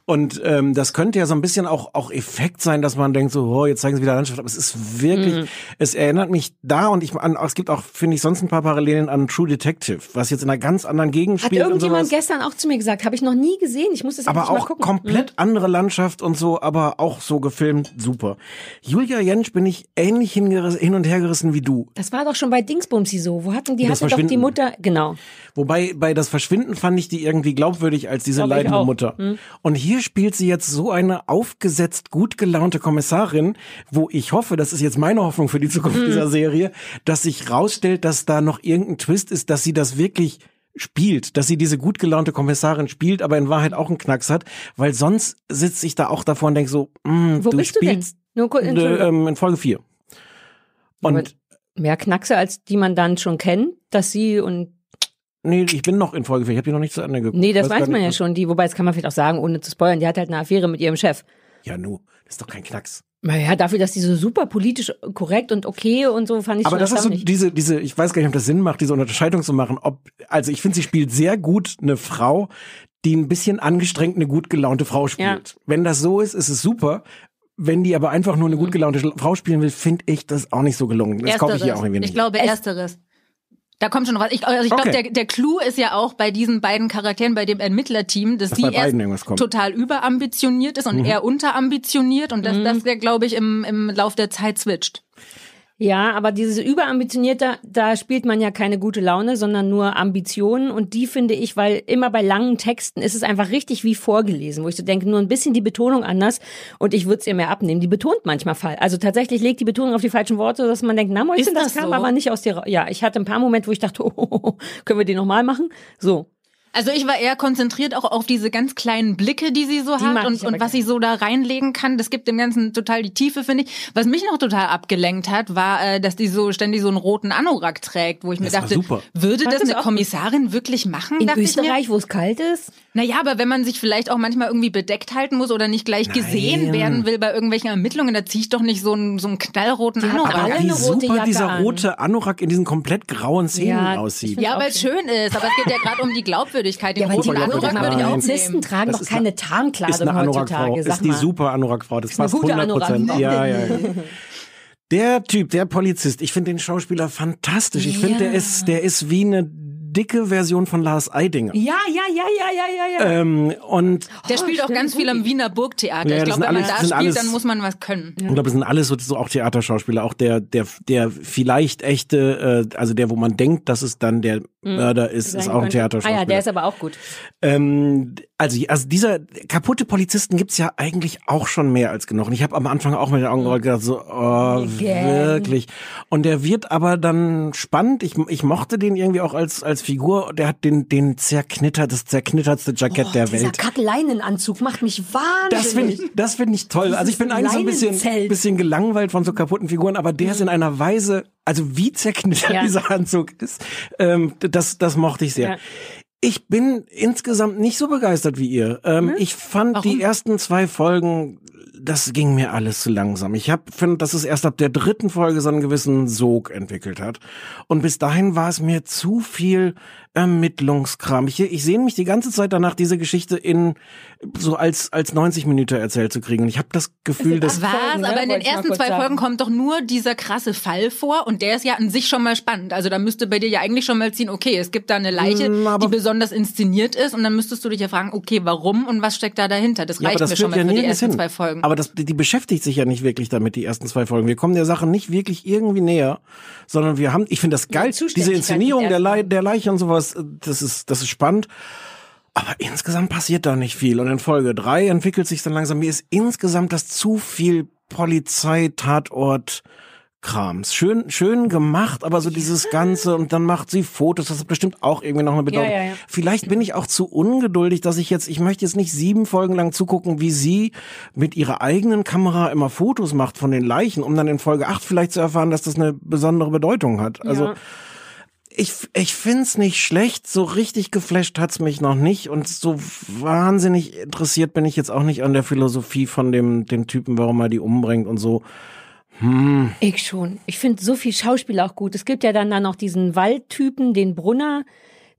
Und ähm, das könnte ja so ein bisschen auch auch Effekt sein, dass man denkt so, oh, jetzt zeigen sie wieder Landschaft, aber es ist wirklich, Mhm. es erinnert mich da und ich an, es gibt auch finde ich sonst ein paar Parallelen an True Detective, was jetzt in einer ganz anderen Gegend Hat spielt und irgendjemand sowas. gestern auch zu mir gesagt, habe ich noch nie gesehen. Ich muss das aber endlich mal auch gucken. Mhm. komplett andere Landschaft und so, aber auch so gefilmt, super. Julia Jentsch bin ich ähnlich hin und her gerissen wie du. Das war doch schon bei Dingsbumsi so. Wo hatten die Das hatte doch die. Mutter, genau. Wobei bei das Verschwinden fand ich die irgendwie glaubwürdig als diese Glaub ich leidende auch. Hm. Mutter. Und hier spielt sie jetzt so eine aufgesetzt gut gelaunte Kommissarin, wo ich hoffe, das ist jetzt meine Hoffnung für die Zukunft Hm. dieser Serie, dass sich rausstellt, dass da noch irgendein Twist ist, dass sie das wirklich spielt, dass sie diese gut gelaunte Kommissarin spielt, aber in Wahrheit auch einen Knacks hat, weil sonst sitze ich da auch davor und denke so, mh, Wo du bist du denn? spielst Nur kurz, äh, in Folge 4. Aber Und mehr Knackse, als die man dann schon kennt, dass sie und nee, ich bin noch in Folge 4, ich habe die noch nicht zu Ende geguckt. nee, das gar weiß man nicht, ja schon, die, wobei das kann man vielleicht auch sagen, ohne zu spoilern, die hat halt eine Affäre mit ihrem Chef. Ja, nu, das ist doch kein Knacks. Naja, dafür, dass die so super politisch korrekt und okay und so, fand ich Aber das ist so diese, diese, ich weiß gar nicht, ob das Sinn macht, diese Unterscheidung zu machen. Ob, also ich finde, sie spielt sehr gut eine Frau, die ein bisschen angestrengt eine gut gelaunte Frau spielt. Wenn das so ist, ist es super. Wenn die aber einfach nur eine gut gelaunte Frau spielen will, finde ich das auch nicht so gelungen. Das kaufe ich hier auch irgendwie Ich nicht. glaube, ersteres. Da kommt schon noch was. Ich, also ich glaube, Okay. der, der Clou ist ja auch bei diesen beiden Charakteren, bei dem Ermittlerteam, dass, Dass die erst irgendwas kommt. Mhm. total überambitioniert ist und er unterambitioniert und dass das, der, glaube ich, im, im Lauf der Zeit switcht. Ja, aber dieses überambitionierte, da spielt man ja keine gute Laune, sondern nur Ambitionen. Und die finde ich, weil immer bei langen Texten ist es einfach richtig wie vorgelesen, wo ich so denke, nur ein bisschen die Betonung anders und ich würde es ihr mehr abnehmen. Die betont manchmal falsch. Also tatsächlich legt die Betonung auf die falschen Worte, dass man denkt, na Mäuschen, Ist das, das kam so? aber nicht aus dir. Ja, ich hatte ein paar Momente, wo ich dachte, oh, können wir die nochmal machen? So. Also ich war eher konzentriert auch auf diese ganz kleinen Blicke, die sie so Die hat und, und was sie so da reinlegen kann. Das gibt dem Ganzen total die Tiefe, finde ich. Was mich noch total abgelenkt hat, war, äh, dass die so ständig so einen roten Anorak trägt, wo ich mir Das war dachte, super. würde Fand das das eine Kommissarin wirklich machen? In mir. Österreich, wo es kalt ist? Naja, aber wenn man sich vielleicht auch manchmal irgendwie bedeckt halten muss oder nicht gleich gesehen werden will bei irgendwelchen Ermittlungen, da ziehe ich doch nicht so einen, so einen knallroten hat Anorak. an. Wie eine rote super Jacke dieser an. rote Anorak in diesen komplett grauen Szenen Ja, aussieht. Ja, weil es schön ist, aber es geht ja gerade um die Glaubwürdigkeit. Den Ja, aber die roten Anorak würde ich auch Polizisten nehmen. tragen Das doch ist keine Tarnkleidung heutzutage. Sag ist die super Anorak-Frau. Das eine passt gute 100 Prozent. Ja, ja, ja. Der Typ, der Polizist, ich finde den Schauspieler fantastisch. Ich finde, der ist, der ist wie eine dicke Version von Lars Eidinger. Ja, ja, ja, ja, ja, ja, ja. Ähm, und Der spielt auch ganz viel am. Wiener Burgtheater. Ja, ich glaube, wenn man alles- da sind spielt, alles- dann muss man was können. ich glaube, es sind alles so, so auch Theaterschauspieler. Auch der, der, der vielleicht echte, äh, also der, wo man denkt, dass es dann der Mörder ist, ist Sein auch ein. Theaterschauspieler. Ah ja, der ist aber auch gut. Ähm, also, also dieser kaputte Polizisten gibt's ja eigentlich auch schon mehr als genug. Und ich habe am Anfang auch mit den Augen gerollt gedacht, so, oh, Again. wirklich. Und der wird aber dann spannend. Ich, ich mochte den irgendwie auch als, als Figur. Der hat den, den zerknittert, das zerknittertste Jackett der Dieser Welt. Kackleinenanzug macht mich wahnsinnig. Das finde ich, das finde ich toll. Also ich bin eigentlich so ein bisschen, bisschen gelangweilt von so kaputten Figuren, aber der ist in einer Weise, also wie zerknittert Ja. dieser Anzug ist, ähm, das, das mochte ich sehr. Ja. Ich bin insgesamt nicht so begeistert wie ihr. Ähm, Ich fand die ersten zwei Folgen, das ging mir alles zu langsam. Ich habe finde, dass es erst ab der dritten Folge so einen gewissen Sog entwickelt hat. Und bis dahin war es mir zu viel Ermittlungskram. Ich, ich sehne mich die ganze Zeit danach, diese Geschichte in so als als 90 Minuten erzählt zu kriegen. Und ich habe das Gefühl, dass Was? Ne? aber in den ersten zwei sagen. Folgen kommt doch nur dieser krasse Fall vor und der ist ja an sich schon mal spannend. Also da müsste bei dir ja eigentlich schon mal ziehen, okay, es gibt da eine Leiche, Mm, aber- die besonders inszeniert ist und dann müsstest du dich ja fragen, okay, warum und was steckt da dahinter? Das Ja, reicht aber das mir schon mal ja für die ersten hin. zwei Folgen. Aber das, die beschäftigt sich ja nicht wirklich damit, die ersten zwei Folgen. Wir kommen der Sache nicht wirklich irgendwie näher, sondern wir haben, ich finde das geil, diese Zuständigkeit Inszenierung der, Le der Leiche und sowas, äh, das ist, das ist spannend. Aber insgesamt passiert da nicht viel. Und in Folge drei entwickelt sich dann langsam, mir ist insgesamt das zu viel Polizei-Tatort Krams. Schön, schön gemacht, aber so dieses Ganze und dann macht sie Fotos, das hat bestimmt auch irgendwie noch eine Bedeutung. Ja, ja, ja. Vielleicht bin ich auch zu ungeduldig, dass ich jetzt, ich möchte jetzt nicht sieben Folgen lang zugucken, wie sie mit ihrer eigenen Kamera immer Fotos macht von den Leichen, um dann in Folge acht vielleicht zu erfahren, dass das eine besondere Bedeutung hat. Also, ich, ich find's nicht schlecht, so richtig geflasht hat's mich noch nicht und so wahnsinnig interessiert bin ich jetzt auch nicht an der Philosophie von dem, dem Typen, warum er die umbringt und so. Ich schon. Ich finde so viel Schauspiel auch gut. Es gibt ja dann, dann noch diesen Waldtypen, den Brunner,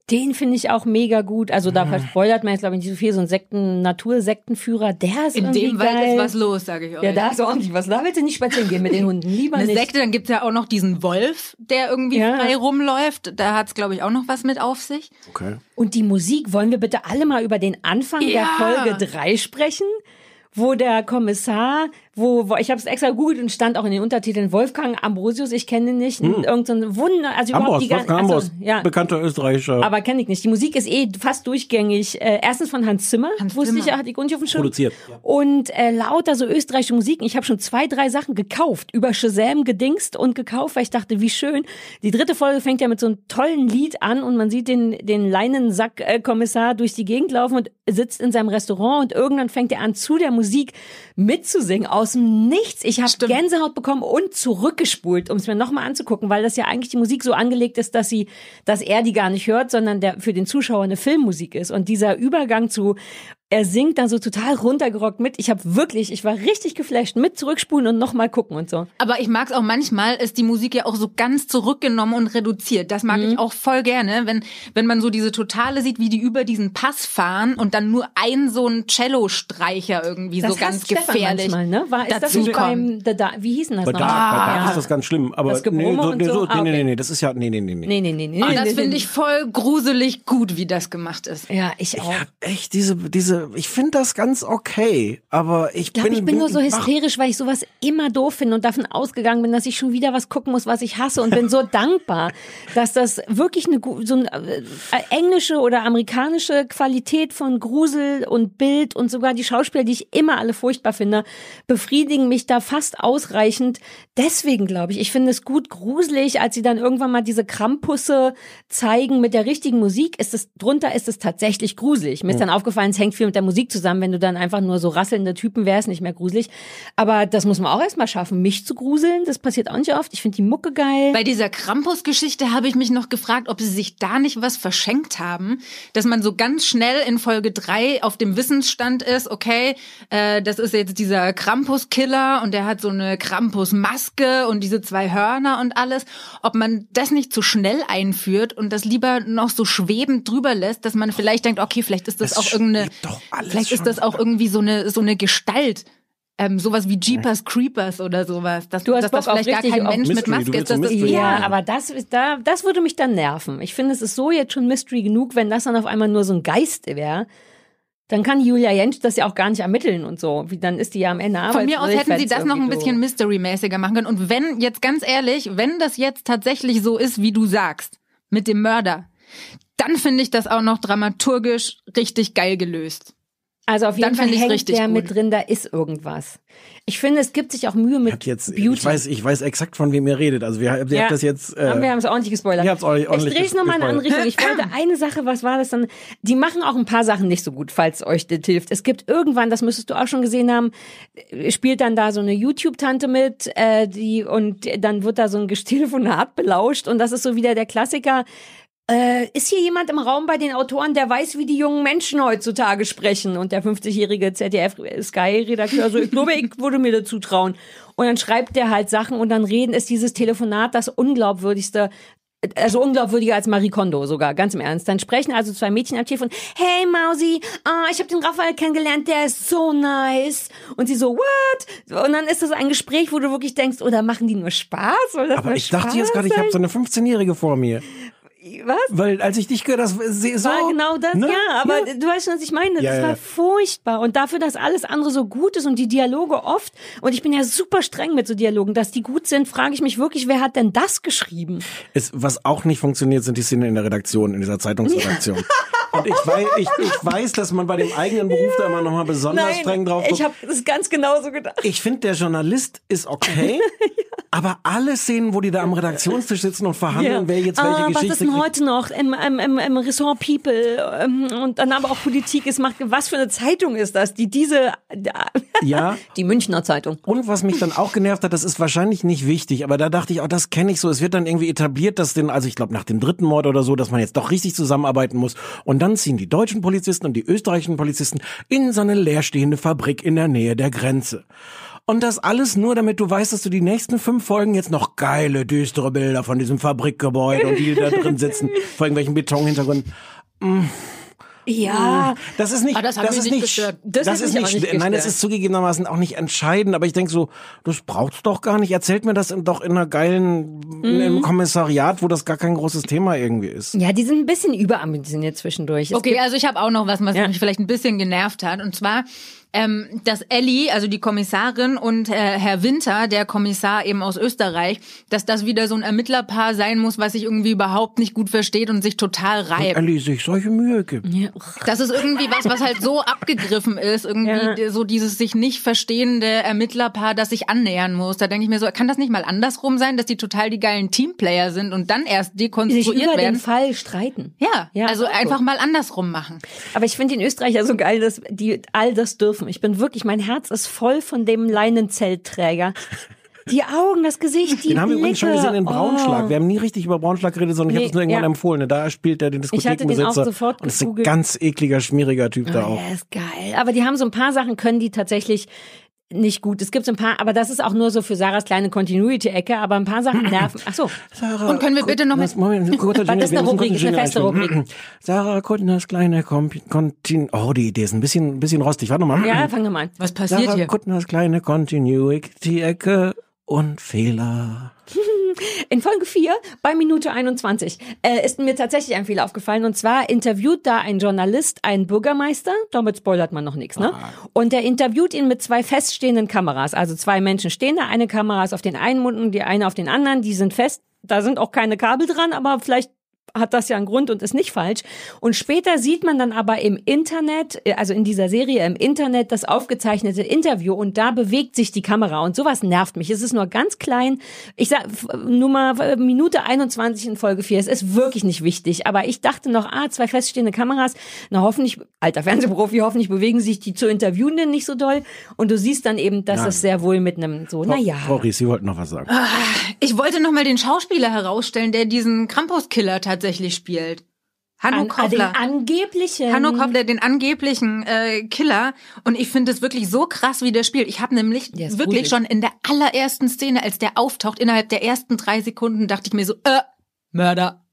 Den finde ich auch mega gut. Also da verspoilert man jetzt, glaube ich, nicht so viel. So ein Sekten, Natursektenführer, der ist In irgendwie dem Wald geil. ist was los, sage ich euch. ja, da ist ordentlich was. Da willst du nicht spazieren gehen mit den Hunden. Lieber Eine nicht. Sekte, dann gibt's ja auch noch diesen Wolf, der irgendwie Ja. frei rumläuft. Da hat's, glaube ich, auch noch was mit auf sich. Okay. Und die Musik, wollen wir bitte alle mal über den Anfang der Ja. Folge 3 sprechen? Wo der Kommissar, wo, wo ich habe es extra gegoogelt und stand auch in den Untertiteln Wolfgang Ambrosius, ich kenne ihn nicht, irgend so ein Wunder, also überhaupt Ambros, die ganzen, Wolfgang Ambros, ja, bekannter Österreicher. aber kenne ich nicht. Die Musik ist eh fast durchgängig. Äh, erstens von Hans Zimmer, Hans wusste ich Zimmer. ja, hatte ich gar nicht auf dem Schirm. Produziert. Und äh, lauter so österreichische Musiken. Ich habe schon zwei, drei Sachen gekauft, über Shazam gedingst und gekauft, weil ich dachte, wie schön. Die dritte Folge fängt ja mit so einem tollen Lied an und man sieht den, den Leinensack-Kommissar durch die Gegend laufen und sitzt in seinem Restaurant und irgendwann fängt er an, zu der Musik mitzusingen aus dem Nichts. Ich habe. Gänsehaut bekommen und zurückgespult, um es mir nochmal anzugucken, weil das ja eigentlich die Musik so angelegt ist, dass sie, dass er die gar nicht hört, sondern der für den Zuschauer eine Filmmusik ist. Und dieser Übergang zu er singt dann so total runtergerockt mit. Ich habe wirklich, ich war richtig geflasht mit zurückspulen und nochmal gucken und so. Aber ich mag's auch manchmal, ist die Musik ja auch so ganz zurückgenommen und reduziert. Das mag Mhm. ich auch voll gerne, wenn, wenn man so diese Totale sieht, wie die über diesen Pass fahren und dann nur ein so ein Cello-Streicher irgendwie so ganz Stefan gefährlich. Manchmal, ne? War, ist das dazu nicht kommt. beim, The Da wie hieß denn das Bei noch? Dark, bei Dark Ja. ist das ganz schlimm. Aber Das nee, und so? so, Ah, nee, nee, okay. nee, nee, das ist ja, nee, nee, nee. Nee, nee, nee, nee. Und nee, das nee, finde nee. ich voll gruselig gut, wie das gemacht ist. Ja, ich auch. Ja, echt, diese, diese, ich finde das ganz okay, aber ich Ich glaube, bin, ich bin nur so hysterisch, weil ich sowas immer doof finde und davon ausgegangen bin, dass ich schon wieder was gucken muss, was ich hasse und bin so dankbar, dass das wirklich eine so eine äh, englische oder amerikanische Qualität von Grusel und Bild und sogar die Schauspieler, die ich immer alle furchtbar finde, befriedigen mich da fast ausreichend. Deswegen glaube ich, ich finde es gut gruselig, als sie dann irgendwann mal diese Krampusse zeigen mit der richtigen Musik, ist es drunter ist es tatsächlich gruselig. Mir ist dann aufgefallen, es hängt viel mit der Musik zusammen, wenn du dann einfach nur so rasselnde Typen wärst, nicht mehr gruselig. Aber das muss man auch erstmal schaffen, mich zu gruseln. Das passiert auch nicht oft. Ich finde die Mucke geil. Bei dieser Krampus-Geschichte habe ich mich noch gefragt, ob sie sich da nicht was verschenkt haben, dass man so ganz schnell in Folge drei auf dem Wissensstand ist, okay, äh, das ist jetzt dieser Krampus-Killer und der hat so eine Krampus-Maske und diese zwei Hörner und alles, ob man das nicht zu schnell einführt und das lieber noch so schwebend drüber lässt, dass man vielleicht denkt, okay, vielleicht ist das Es auch irgendeine, doch alles vielleicht ist das auch irgendwie so eine so eine Gestalt. Ähm, sowas wie Jeepers Creepers oder sowas. Dass, Du hast dass das Bock auf vielleicht gar kein Mensch mit Mystery, du Maske ist. Das ist Mystery. Ja, aber das da, das würde mich dann nerven. Ich finde, es ist so jetzt schon Mystery genug, wenn das dann auf einmal nur so ein Geist wäre. Dann kann Julia Jentsch das ja auch gar nicht ermitteln und so. Wie dann ist die ja am Ende Von mir aus hätten sie das noch ein bisschen so- Mystery-mäßiger machen können. Und wenn, jetzt ganz ehrlich, wenn das jetzt tatsächlich so ist, wie du sagst, mit dem Mörder, dann finde ich das auch noch dramaturgisch richtig geil gelöst. Also auf jeden Dann Fall hängt der gut. mit drin, da ist irgendwas. Ich finde, es gibt sich auch Mühe mit jetzt, Beauty. ich weiß, ich weiß exakt von wem ihr redet. Also wir, ihr Ja. habt das jetzt. Äh, haben wir haben es ordentlich gespoilert. ihr habt's ordentlich- ordentlich ich drehe es nochmal in eine andere. Richtung. Ich wollte eine Sache, was war das dann? Die machen auch ein paar Sachen nicht so gut, falls euch das hilft. Es gibt irgendwann, das müsstest du auch schon gesehen haben, spielt dann da so eine YouTube-Tante mit, äh, die und dann wird da so ein Telefonat belauscht und das ist so wieder der Klassiker. Äh, ist hier jemand im Raum bei den Autoren, der weiß, wie die jungen Menschen heutzutage sprechen? Und der 50-jährige ZDF-Sky-Redakteur so, ich glaube, ich würde mir dazu trauen. Und dann schreibt der halt Sachen und dann reden, ist dieses Telefonat das unglaubwürdigste also unglaubwürdiger als Marie Kondo sogar, ganz im Ernst. Dann sprechen also zwei Mädchen am Telefon, hey Mausi, ah, ich habe den Raphael kennengelernt, der ist so nice. Und sie so, what? Und dann ist das ein Gespräch, wo du wirklich denkst, oder machen die nur Spaß? Das aber ich dachte Spaß jetzt gerade, ich habe so eine 15-Jährige vor mir. Was? Weil als ich dich gehört habe, so. war genau das, ne? ja, aber du weißt schon, was ich meine. Das Ja, ja. war furchtbar. Und dafür, dass alles andere so gut ist und die Dialoge oft, und ich bin ja super streng mit so Dialogen, dass die gut sind, frage ich mich wirklich, wer hat denn das geschrieben? Es, was auch nicht funktioniert, sind die Szenen in der Redaktion, in dieser Zeitungsredaktion. Und ich weiß, ich, ich weiß, dass man bei dem eigenen Beruf da immer nochmal besonders streng drauf ich guckt. habe das ganz genauso gedacht. Ich finde, der Journalist ist okay, aber alle Szenen, wo die da am Redaktionstisch sitzen und verhandeln, wer jetzt welche ah, was Geschichte ist denn heute noch im, im, im, im Ressort People ähm, und dann aber auch Politik ist, macht, was für eine Zeitung ist das, die diese, Ja. die Münchner Zeitung. Und was mich dann auch genervt hat, das ist wahrscheinlich nicht wichtig, aber da dachte ich, oh, das kenne ich so. Es wird dann irgendwie etabliert, dass den, also ich glaube nach dem dritten Mord oder so, dass man jetzt doch richtig zusammenarbeiten muss. Und dann ziehen die deutschen Polizisten und die österreichischen Polizisten in so eine leerstehende Fabrik in der Nähe der Grenze. Und das alles nur, damit du weißt, dass du die nächsten fünf Folgen jetzt noch geile, düstere Bilder von diesem Fabrikgebäude und die da drin sitzen, vor irgendwelchen Betonhintergründen. Ja, Das ist nicht, Ah, das mich ist nicht nicht, gestört. Das das ist nicht, nicht nein, es gestört. ist zugegebenermaßen auch nicht entscheidend, aber ich denke so, das braucht's doch gar nicht. Erzählt mir das in- doch in einer geilen, in Mhm. einem Kommissariat, wo das gar kein großes Thema irgendwie ist. ja, die sind ein bisschen überambitioniert zwischendurch. Es Okay, also ich habe auch noch was, was Ja. mich vielleicht ein bisschen genervt hat. Und zwar, ähm, dass Ellie, also die Kommissarin und äh, Herr Winter, der Kommissar eben aus Österreich, dass das wieder so ein Ermittlerpaar sein muss, was sich irgendwie überhaupt nicht gut versteht und sich total reibt. Ellie sich solche Mühe gibt. ja. Das ist irgendwie was, was halt so abgegriffen ist, irgendwie Ja. so dieses sich nicht verstehende Ermittlerpaar, das sich annähern muss. Da denke ich mir so, kann das nicht mal andersrum sein, dass die total die geilen Teamplayer sind und dann erst die sich dekonstruiert über den werden? Fall streiten. Ja, Ja, also auch einfach gut. mal andersrum machen. Aber ich finde in Österreich ja so geil, dass die all das dürfen. Ich bin wirklich, mein Herz ist voll von dem Leinenzeltträger. Die Augen, das Gesicht, die Den haben wir übrigens schon gesehen in Braunschlag. Oh. Wir haben nie richtig über Braunschlag geredet, sondern ich Nee, habe es nur irgendwann ja. empfohlen. Da spielt er den Ich hatte den auch Diskothekenbesitzer. sofort und ist ein ganz ekliger, schmieriger Typ da Oh, auch. ja, ist geil. Aber die haben so ein paar Sachen, können die tatsächlich nicht gut. Es gibt so ein paar, aber das ist auch nur so für Sarahs kleine Continuity-Ecke, aber ein paar Sachen nerven. Ach so. Sarah, Und können wir bitte noch mal- Moment, kurzer Jingle, ist wir eine Rubrik? Ist eine feste Rubrik. Sarah Kuttners kleine Kontin... Oh, die Idee ist ein bisschen, ein bisschen rostig. Warte mal. Ja, fangen wir mal an. Was passiert Sarah hier? Kuttners kleine Continuity-Ecke und Fehler. In Folge 4, bei Minute 21, äh, ist mir tatsächlich ein Fehler aufgefallen. Und zwar interviewt da ein Journalist einen Bürgermeister. Damit spoilert man noch nichts, ne? Und der interviewt ihn mit zwei feststehenden Kameras. Also zwei Menschen stehen da. Eine Kamera ist auf den einen Mund und die eine auf den anderen. Die sind fest. Da sind auch keine Kabel dran, aber vielleicht hat das ja einen Grund und ist nicht falsch. Und später sieht man dann aber im Internet, äh, also in dieser Serie im Internet, das aufgezeichnete Interview und da bewegt sich die Kamera und sowas nervt mich. Es ist nur ganz klein. Ich sag Nummer äh, Minute 21 in Folge 4. Es ist wirklich nicht wichtig, aber ich dachte noch, ah, zwei feststehende Kameras, na hoffentlich, alter Fernsehprofi, hoffentlich bewegen sich die zu Interviewenden nicht so doll und du siehst dann eben, dass es sehr wohl mit einem so, naja. Frau Ries, Sie wollten noch was sagen. Ich wollte noch mal den Schauspieler herausstellen, der diesen Krampus-Killer tatsächlich spielt. Hanno An, an den Koppler. angeblichen. Hanno Koppler, den angeblichen äh, Killer. Und ich finde es wirklich so krass, wie der spielt. Ich habe nämlich wirklich gruselig. schon in der allerersten Szene, als der auftaucht, innerhalb der ersten drei Sekunden, dachte ich mir so, äh, Mörder.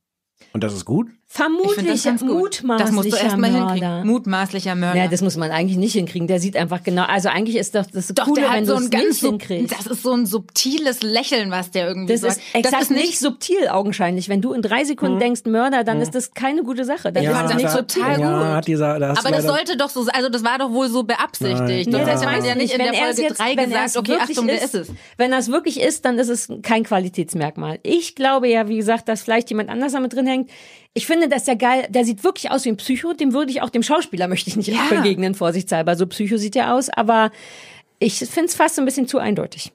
Und das ist gut? Vermutlich das ganz gut. mutmaßlicher Das musst du erst mal Mörder. hinkriegen. Mutmaßlicher Mörder. Ja, das muss man eigentlich nicht hinkriegen. Der sieht einfach genau. Also eigentlich ist doch das Doch, Coole, der wenn hat du so es nicht hinkriegst. Das ist so ein subtiles Lächeln, was der irgendwie Das sagt. ist exakt nicht subtil augenscheinlich. Wenn du in drei Sekunden denkst Mörder, dann ist das keine gute Sache. Dann Ja, ist das nicht da- total ja, gut. hat dieser, da hast Aber das sollte doch so, also das war doch wohl so beabsichtigt. Nein, Das das heißt, ja nicht in der wenn er Folge jetzt, drei gesagt, es okay, Achtung, der ist es. Wenn es wirklich ist, dann ist es kein Qualitätsmerkmal. Ich glaube ja, wie gesagt, dass vielleicht jemand anders damit drin hängt. Ich finde, dass der geil, der sieht wirklich aus wie ein Psycho, dem würde ich auch dem Schauspieler möchte ich nicht Ja. begegnen, vorsichtshalber. So Psycho sieht er aus, aber ich finde es fast so ein bisschen zu eindeutig.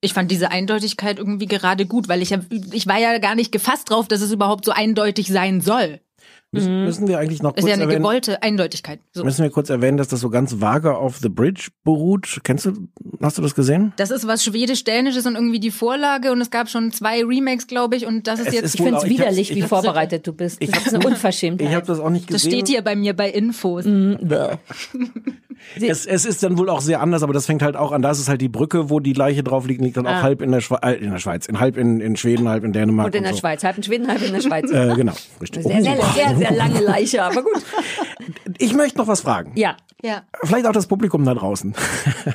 Ich fand diese Eindeutigkeit irgendwie gerade gut, weil ich, hab- ich war ja gar nicht gefasst drauf, dass es überhaupt so eindeutig sein soll. Müssen, müssen wir eigentlich noch Ist kurz ja eine erwähnen, gewollte Eindeutigkeit. So. müssen wir kurz erwähnen, dass das so ganz vage auf The Bridge beruht. Kennst du, hast du das gesehen? Das ist was Schwedisch-Dänisches und irgendwie die Vorlage und es gab schon zwei Remakes, glaube ich, und das ist Es jetzt. ist Ich finde es auch- widerlich, ich wie vorbereitet du bist. Das ist eine Unverschämtheit. Ich habe das auch nicht das gesehen. steht hier bei mir bei Infos. Es, es ist dann wohl auch sehr anders, aber das fängt halt auch an. Da ist es halt die Brücke, wo die Leiche drauf liegt, liegt dann auch Ah. halb in der, Schwe äh, in der Schweiz, in halb in, in Schweden, halb in Dänemark. Und in der so. Schweiz, halb in Schweden, halb in der Schweiz. Äh, genau, richtig. Sehr, sehr, sehr, sehr lange Leiche, aber gut. Ich möchte noch was fragen. Ja. Ja. Vielleicht auch das Publikum da draußen.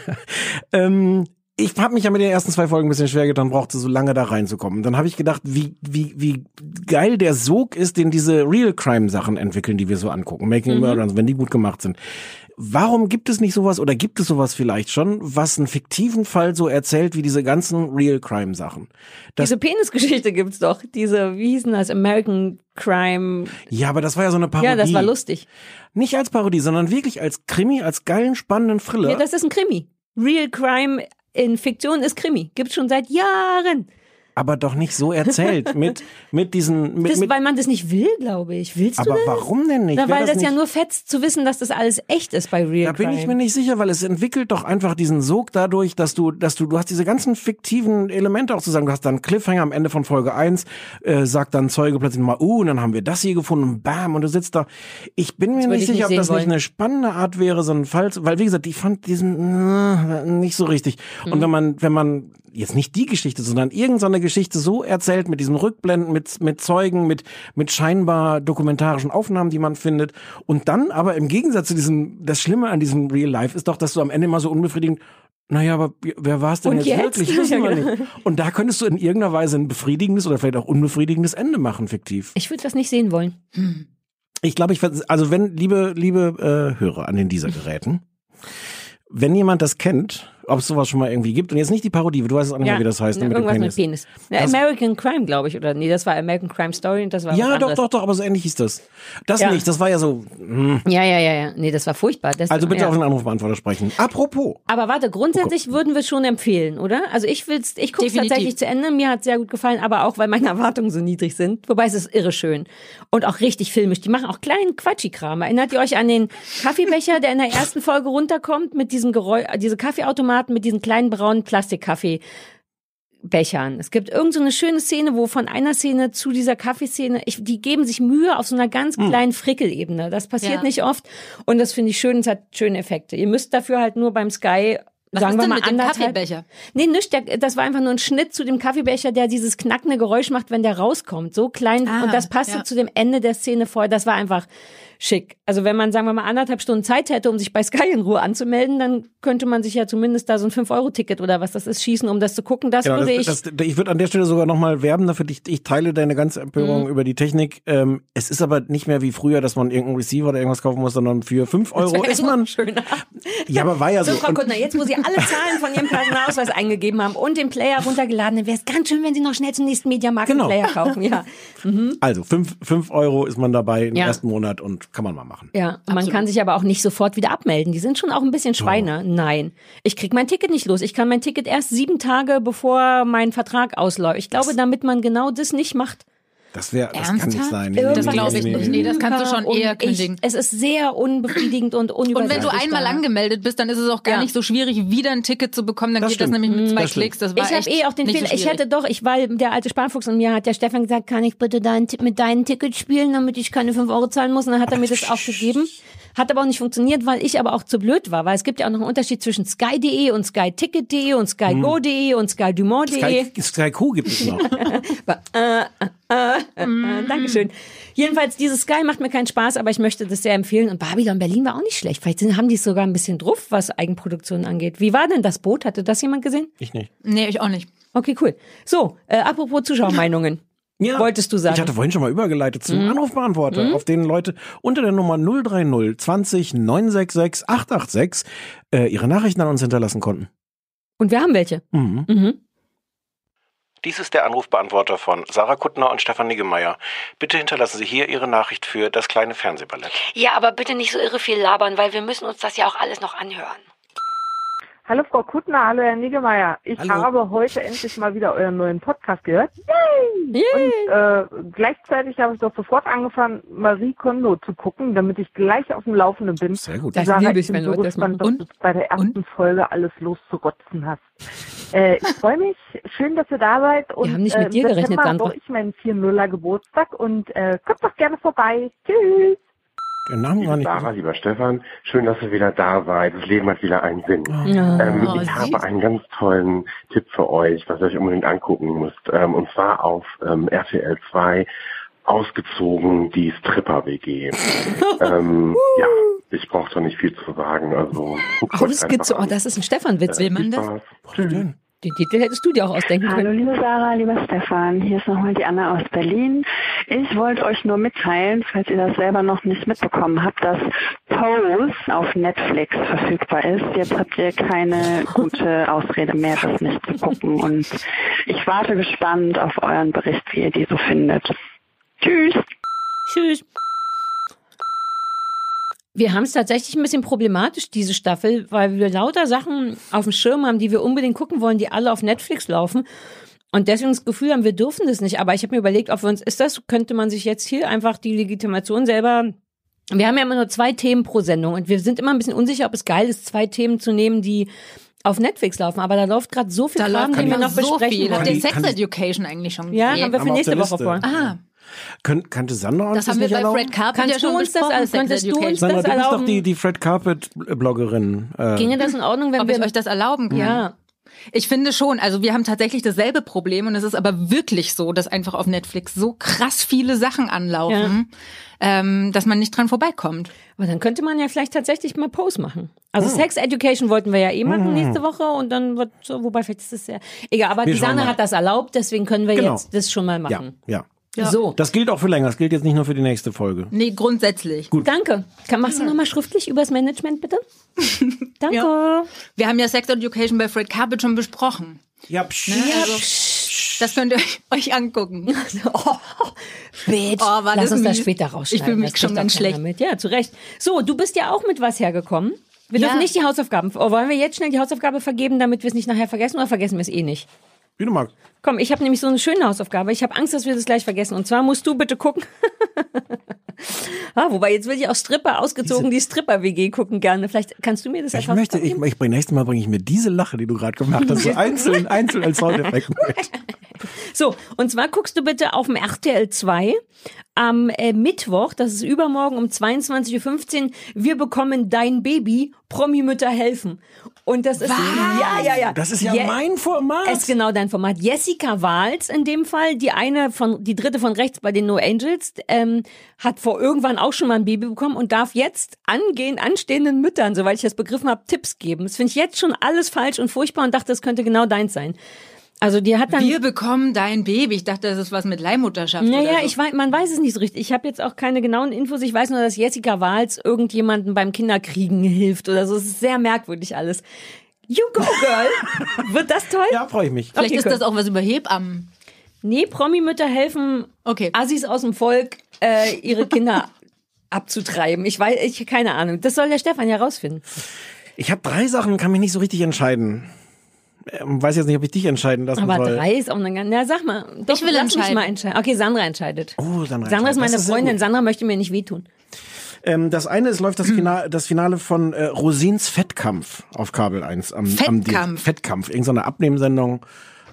ähm, ich habe mich ja mit den ersten zwei Folgen ein bisschen schwer getan, brauchte so lange da reinzukommen. Dann habe ich gedacht, wie, wie, wie geil der Sog ist, den diese Real Crime Sachen entwickeln, die wir so angucken. Making Mhm. Murder, wenn die gut gemacht sind. Warum gibt es nicht sowas oder gibt es sowas vielleicht schon, was einen fiktiven Fall so erzählt wie diese ganzen Real Crime Sachen? Das, Diese Penisgeschichte gibt's doch. Diese, wie hießen das? American Crime. ja, aber das war ja so eine Parodie. Ja, das war lustig. Nicht als Parodie, sondern wirklich als Krimi, als geilen, spannenden Thriller. Ja, das ist ein Krimi. Real Crime in Fiktion ist Krimi. Gibt's schon seit Jahren. Aber doch nicht so erzählt mit mit diesen mit, Das, mit weil man das nicht will, glaube ich. Willst du aber das? warum denn nicht? Na, weil das, ja nicht- nur fetzt zu wissen, dass das alles echt ist bei Real Da bin ich Crime. mir nicht sicher, weil es entwickelt doch einfach diesen Sog dadurch, dass du, dass du, du hast diese ganzen fiktiven Elemente auch zusammen. Du hast dann Cliffhanger am Ende von Folge 1, äh, sagt dann Zeuge plötzlich mal, uh, und dann haben wir das hier gefunden und bam, und du sitzt da. Ich bin mir nicht ich sicher, nicht ob das sehen nicht wollen. eine spannende Art wäre, so ein Fall, weil wie gesagt, ich fand diesen äh, nicht so richtig. Mhm. Und wenn man, wenn man jetzt nicht die Geschichte, sondern irgendeine Geschichte so erzählt mit diesen Rückblenden, mit, mit Zeugen, mit, mit scheinbar dokumentarischen Aufnahmen, die man findet. Und dann aber im Gegensatz zu diesem, das Schlimme an diesem Real Life ist doch, dass du am Ende immer so unbefriedigend naja, aber wer war es denn Und jetzt, jetzt? wirklich? Wissen wir nicht. Und da könntest du in irgendeiner Weise ein befriedigendes oder vielleicht auch unbefriedigendes Ende machen, fiktiv. Ich würde das nicht sehen wollen. Ich glaube, ich also wenn liebe liebe äh, Hörer an den dieser Geräten, wenn jemand das kennt, ob es sowas schon mal irgendwie gibt und jetzt nicht die Parodie, du weißt es auch nicht mehr, wie das heißt, ne, mit dem irgendwas Penis. mit Penis. Das- American Crime, glaube ich, oder nee, das war American Crime Story und das war was Ja, doch, doch, doch, aber so ähnlich hieß das. Das Ja. nicht, das war ja so. Hm. Ja, ja, ja, ja. Nee, das war furchtbar. Das, Also bitte ja. auf den Anrufbeantworter sprechen. Apropos, Aber warte, grundsätzlich würden wir schon empfehlen, oder? Also ich will's, ich gucke Definitiv. tatsächlich zu Ende. Mir hat sehr gut gefallen, aber auch weil meine Erwartungen so niedrig sind. Wobei es ist irre schön und auch richtig filmisch. Die machen auch kleinen Quatschikram. Erinnert ihr euch an den Kaffeebecher, der in der ersten Folge runterkommt mit diesem Geräusch, diese Kaffeeautomaten mit diesen kleinen braunen Plastikkaffee. Bechern. Es gibt irgend so eine schöne Szene, wo von einer Szene zu dieser Kaffeeszene, ich, die geben sich Mühe auf so einer ganz kleinen Frickelebene. Das passiert Ja. nicht oft und das finde ich schön. Es hat schöne Effekte. Ihr müsst dafür halt nur beim Sky Was sagen ist wir denn mal mit dem anderthalb- Kaffeebecher? Nee, nicht. Der, das war einfach nur ein Schnitt zu dem Kaffeebecher, der dieses knackende Geräusch macht, wenn der rauskommt. So klein. Ah, und das passte ja. zu dem Ende der Szene vorher. Das war einfach schick. Also wenn man, sagen wir mal, anderthalb Stunden Zeit hätte, um sich bei Sky in Ruhe anzumelden, dann könnte man sich ja zumindest da so ein 5-Euro-Ticket oder was das ist, schießen, um das zu gucken. Das Genau, würde ich. das, das, ich würde an der Stelle sogar nochmal werben dafür. Ich, ich teile deine ganze Empörung Mhm. über die Technik. Ähm, es ist aber nicht mehr wie früher, dass man irgendeinen Receiver oder irgendwas kaufen muss, sondern für 5 Euro ist man. schöner. Ja, aber war ja so. So, Frau Kuttner, jetzt wo Sie alle Zahlen von Ihrem Personalausweis eingegeben haben und den Player runtergeladen haben, wäre es ganz schön, wenn Sie noch schnell zum nächsten Mediamarkt-Player Genau. kaufen. Ja, Also 5 fünf Euro ist man dabei im Ja. ersten Monat und kann man mal machen. ja. Man kann sich aber auch nicht sofort wieder abmelden. Die sind schon auch ein bisschen Schweine. Nein, ich krieg mein Ticket nicht los. Ich kann mein Ticket erst sieben Tage bevor mein Vertrag ausläuft. Ich glaube, damit man genau das nicht macht. Das wäre, das kann nicht sein. Das glaube ich nicht. Nee, das kannst du schon Und eher ich- kündigen. Es ist sehr unbefriedigend und Und unübersichtlich. wenn du einmal angemeldet bist, dann ist es auch gar Ja. nicht so schwierig, wieder ein Ticket zu bekommen. Dann Das geht das stimmt. nämlich mit zwei Das. Klicks. Das war Ich habe eh auch den Fehler. so ich hätte doch, ich weil der alte Sparfuchs und mir hat der Stefan gesagt, kann ich bitte dein, mit deinem Ticket spielen, damit ich keine 5 Euro zahlen muss. Und dann hat er mir das auch gegeben. Hat aber auch nicht funktioniert, weil ich aber auch zu blöd war, weil es gibt ja auch noch einen Unterschied zwischen sky.de und skyticket.de und skygo.de und skydumont.de. Sky, Sky Q gibt es noch. Äh, äh, Dankeschön. Jedenfalls, dieses Sky macht mir keinen Spaß, aber ich möchte das sehr empfehlen. Und Babylon Berlin war auch nicht schlecht. Vielleicht sind, haben die es sogar ein bisschen drauf, was Eigenproduktion angeht. Wie war denn das Boot? Hatte das jemand gesehen? Ich nicht. Nee, ich auch nicht. Okay, cool. So, äh, apropos Zuschauermeinungen. Wolltest du sagen? Ich hatte vorhin schon mal übergeleitet zum Mhm. Anrufbeantworter, auf den Leute unter der Nummer 030 20 966 886 äh, ihre Nachrichten an uns hinterlassen konnten. Und wir haben welche. Mhm. Mhm. Dies ist der Anrufbeantworter von Sarah Kuttner und Stefan Niggemeier. Bitte hinterlassen Sie hier Ihre Nachricht für das kleine Fernsehballett. Ja, aber bitte nicht so irre viel labern, weil wir müssen uns das ja auch alles noch anhören. Hallo Frau Kuttner, hallo Herr Niggemeier. Ich Hallo. habe heute endlich mal wieder euren neuen Podcast gehört. Yay. Und äh, gleichzeitig habe ich doch sofort angefangen, Marie Kondo zu gucken, damit ich gleich auf dem Laufenden bin. Sehr gut. Das Sarah, liebe ich wenn so Leute das machen. dass du bei der ersten Folge alles loszurotzen hast. Äh, ich freue mich. Schön, dass ihr da seid. Und, haben nicht äh, mit dir im gerechnet, Sandra. ich meinen 4-0er Geburtstag und äh, kommt doch gerne vorbei. Tschüss. Den Namen gar Liebe nicht. Sarah, lieber Stefan, schön, dass ihr wieder da seid. Das Leben hat wieder einen Sinn. Ja. Ähm, Oh, ich süß. habe einen ganz tollen Tipp für euch, was ihr euch unbedingt angucken müsst. Ähm, und zwar auf ähm, RTL 2 ausgezogen die Stripper-WG. ähm, ja, ich brauche da nicht viel zu sagen. Also guckt euch Ausgezogen. einfach Oh, das ist ein Stefan-Witz. an. Will man das? Spaß. Tschüss. Den Titel hättest du dir auch ausdenken Hallo können. liebe Sarah, lieber Stefan, hier ist nochmal die Anna aus Berlin. Ich wollte euch nur mitteilen, falls ihr das selber noch nicht mitbekommen habt, dass Pose auf Netflix verfügbar ist. Jetzt habt ihr keine gute Ausrede mehr, das nicht zu gucken. Und ich warte gespannt auf euren Bericht, wie ihr die so findet. Tschüss! Tschüss. Wir haben es tatsächlich ein bisschen problematisch, diese Staffel, weil wir lauter Sachen auf dem Schirm haben, die wir unbedingt gucken wollen, die alle auf Netflix laufen. Und deswegen das Gefühl haben, wir dürfen das nicht. Aber ich habe mir überlegt, ob wir uns, ist das, könnte man sich jetzt hier einfach die Legitimation selber wir haben ja immer nur zwei Themen pro Sendung und wir sind immer ein bisschen unsicher, ob es geil ist, zwei Themen zu nehmen, die auf Netflix laufen. Aber da läuft gerade so viel Da Kram, läuft den wir noch so besprechen viel. Habt wollen. ihr Sex Education eigentlich schon Ja, gesehen? haben wir für Haben wir auf nächste Woche vor. Ah, Könnt, kannte Sandra uns das das, haben wir nicht bei erlauben? Fred Carpet Kannst ja schon du uns das- besprochen. Sex könntest du uns. Sandra, das du bist doch erlauben? die, die Fred Carpet-Bloggerin. Äh, Ginge das in Ordnung, wenn Ob wir ich euch das erlauben kann? Ja. Ich finde schon, also wir haben tatsächlich dasselbe Problem und es ist aber wirklich so, dass einfach auf Netflix so krass viele Sachen anlaufen, ähm, dass man nicht dran vorbeikommt. Aber dann könnte man ja vielleicht tatsächlich mal Pose machen. Also Sex Education wollten wir ja eh machen nächste Woche und dann wird so, wobei vielleicht ist das ja egal. Aber Wir die mal. hat das erlaubt, deswegen können wir Genau. jetzt das schon mal ja, machen. Ja. So, Das gilt auch für länger. Das gilt jetzt nicht nur für die nächste Folge. Nee, grundsätzlich. danke. Kann, machst du nochmal schriftlich übers Management, bitte? Danke. Ja. Wir haben ja Sex Education bei Fred Carpet schon besprochen. Ja, psch. Also, das könnt ihr euch- euch angucken. Oh, bitch. Oh, Lass das uns das später rausschneiden. Ich fühl mich das schon ganz schlecht. Mit. Ja, zu Recht. So, du bist ja auch mit was hergekommen. Wir Ja. dürfen nicht die Hausaufgaben. Oh, wollen wir jetzt schnell die Hausaufgabe vergeben, damit wir es nicht nachher vergessen oder vergessen wir es eh nicht? Wie du magst. Komm, ich habe nämlich so eine schöne Hausaufgabe. Ich habe Angst, dass wir das gleich vergessen. Und zwar musst du bitte gucken. ah, wobei, jetzt will ich auch Stripper ausgezogen, die Stripper-WG gucken gerne. Vielleicht kannst du mir das Ich möchte, Hausaufgabe ich, ich bring, nächstes Mal bringe ich mir diese Lache, die du gerade gemacht hast, so einzeln, einzeln als Soundeffekt mit. So, und zwar guckst du bitte auf dem RTL 2 am äh, Mittwoch, das ist übermorgen um 22.15 Uhr, wir bekommen dein Baby, Promi-Mütter helfen. Und das ist, ja, ja, ja. Das ist ja Je- mein Format. Es ist genau dein Format. Jessica Wahls in dem Fall, die eine von, die dritte von rechts bei den No Angels, ähm, hat vor irgendwann auch schon mal ein Baby bekommen und darf jetzt angehen, anstehenden Müttern, soweit ich das begriffen habe, Tipps geben. Das finde ich jetzt schon alles falsch und furchtbar und dachte, das könnte genau deins sein. Also die hat dann. Wir bekommen dein Baby. Ich dachte, das ist was mit Leihmutterschaft. Naja, so. ich weiß, man weiß es nicht so richtig. Ich habe jetzt auch keine genauen Infos. Ich weiß nur, dass Jessica Wahls irgendjemanden beim Kinderkriegen hilft oder so. Es ist sehr merkwürdig alles. You go, girl. Wird das toll? Ja, freue ich mich. Vielleicht Okay, ist cool. das auch was über Hebammen. Nee, Promi-Mütter helfen Okay. Assis aus dem Volk, äh, ihre Kinder abzutreiben. Ich weiß, ich keine Ahnung. Das soll der Stefan ja rausfinden. Ich habe drei Sachen, kann mich nicht so richtig entscheiden. Ähm, weiß jetzt nicht, ob ich dich entscheiden lassen Aber soll. drei ist auch eine ganz. Na, sag mal. Doch, Ich will lass mich entscheiden. mal entscheiden. Okay, Sandra entscheidet. Oh, Sandra, Sandra ist meine sehr Freundin. Sandra möchte mir nicht wehtun. Ähm, das eine ist, läuft das Finale, das Finale von äh, Rosins Fettkampf auf Kabel 1 am, am Fettkampf? Dienst- Fettkampf, irgendeine Abnehmsendung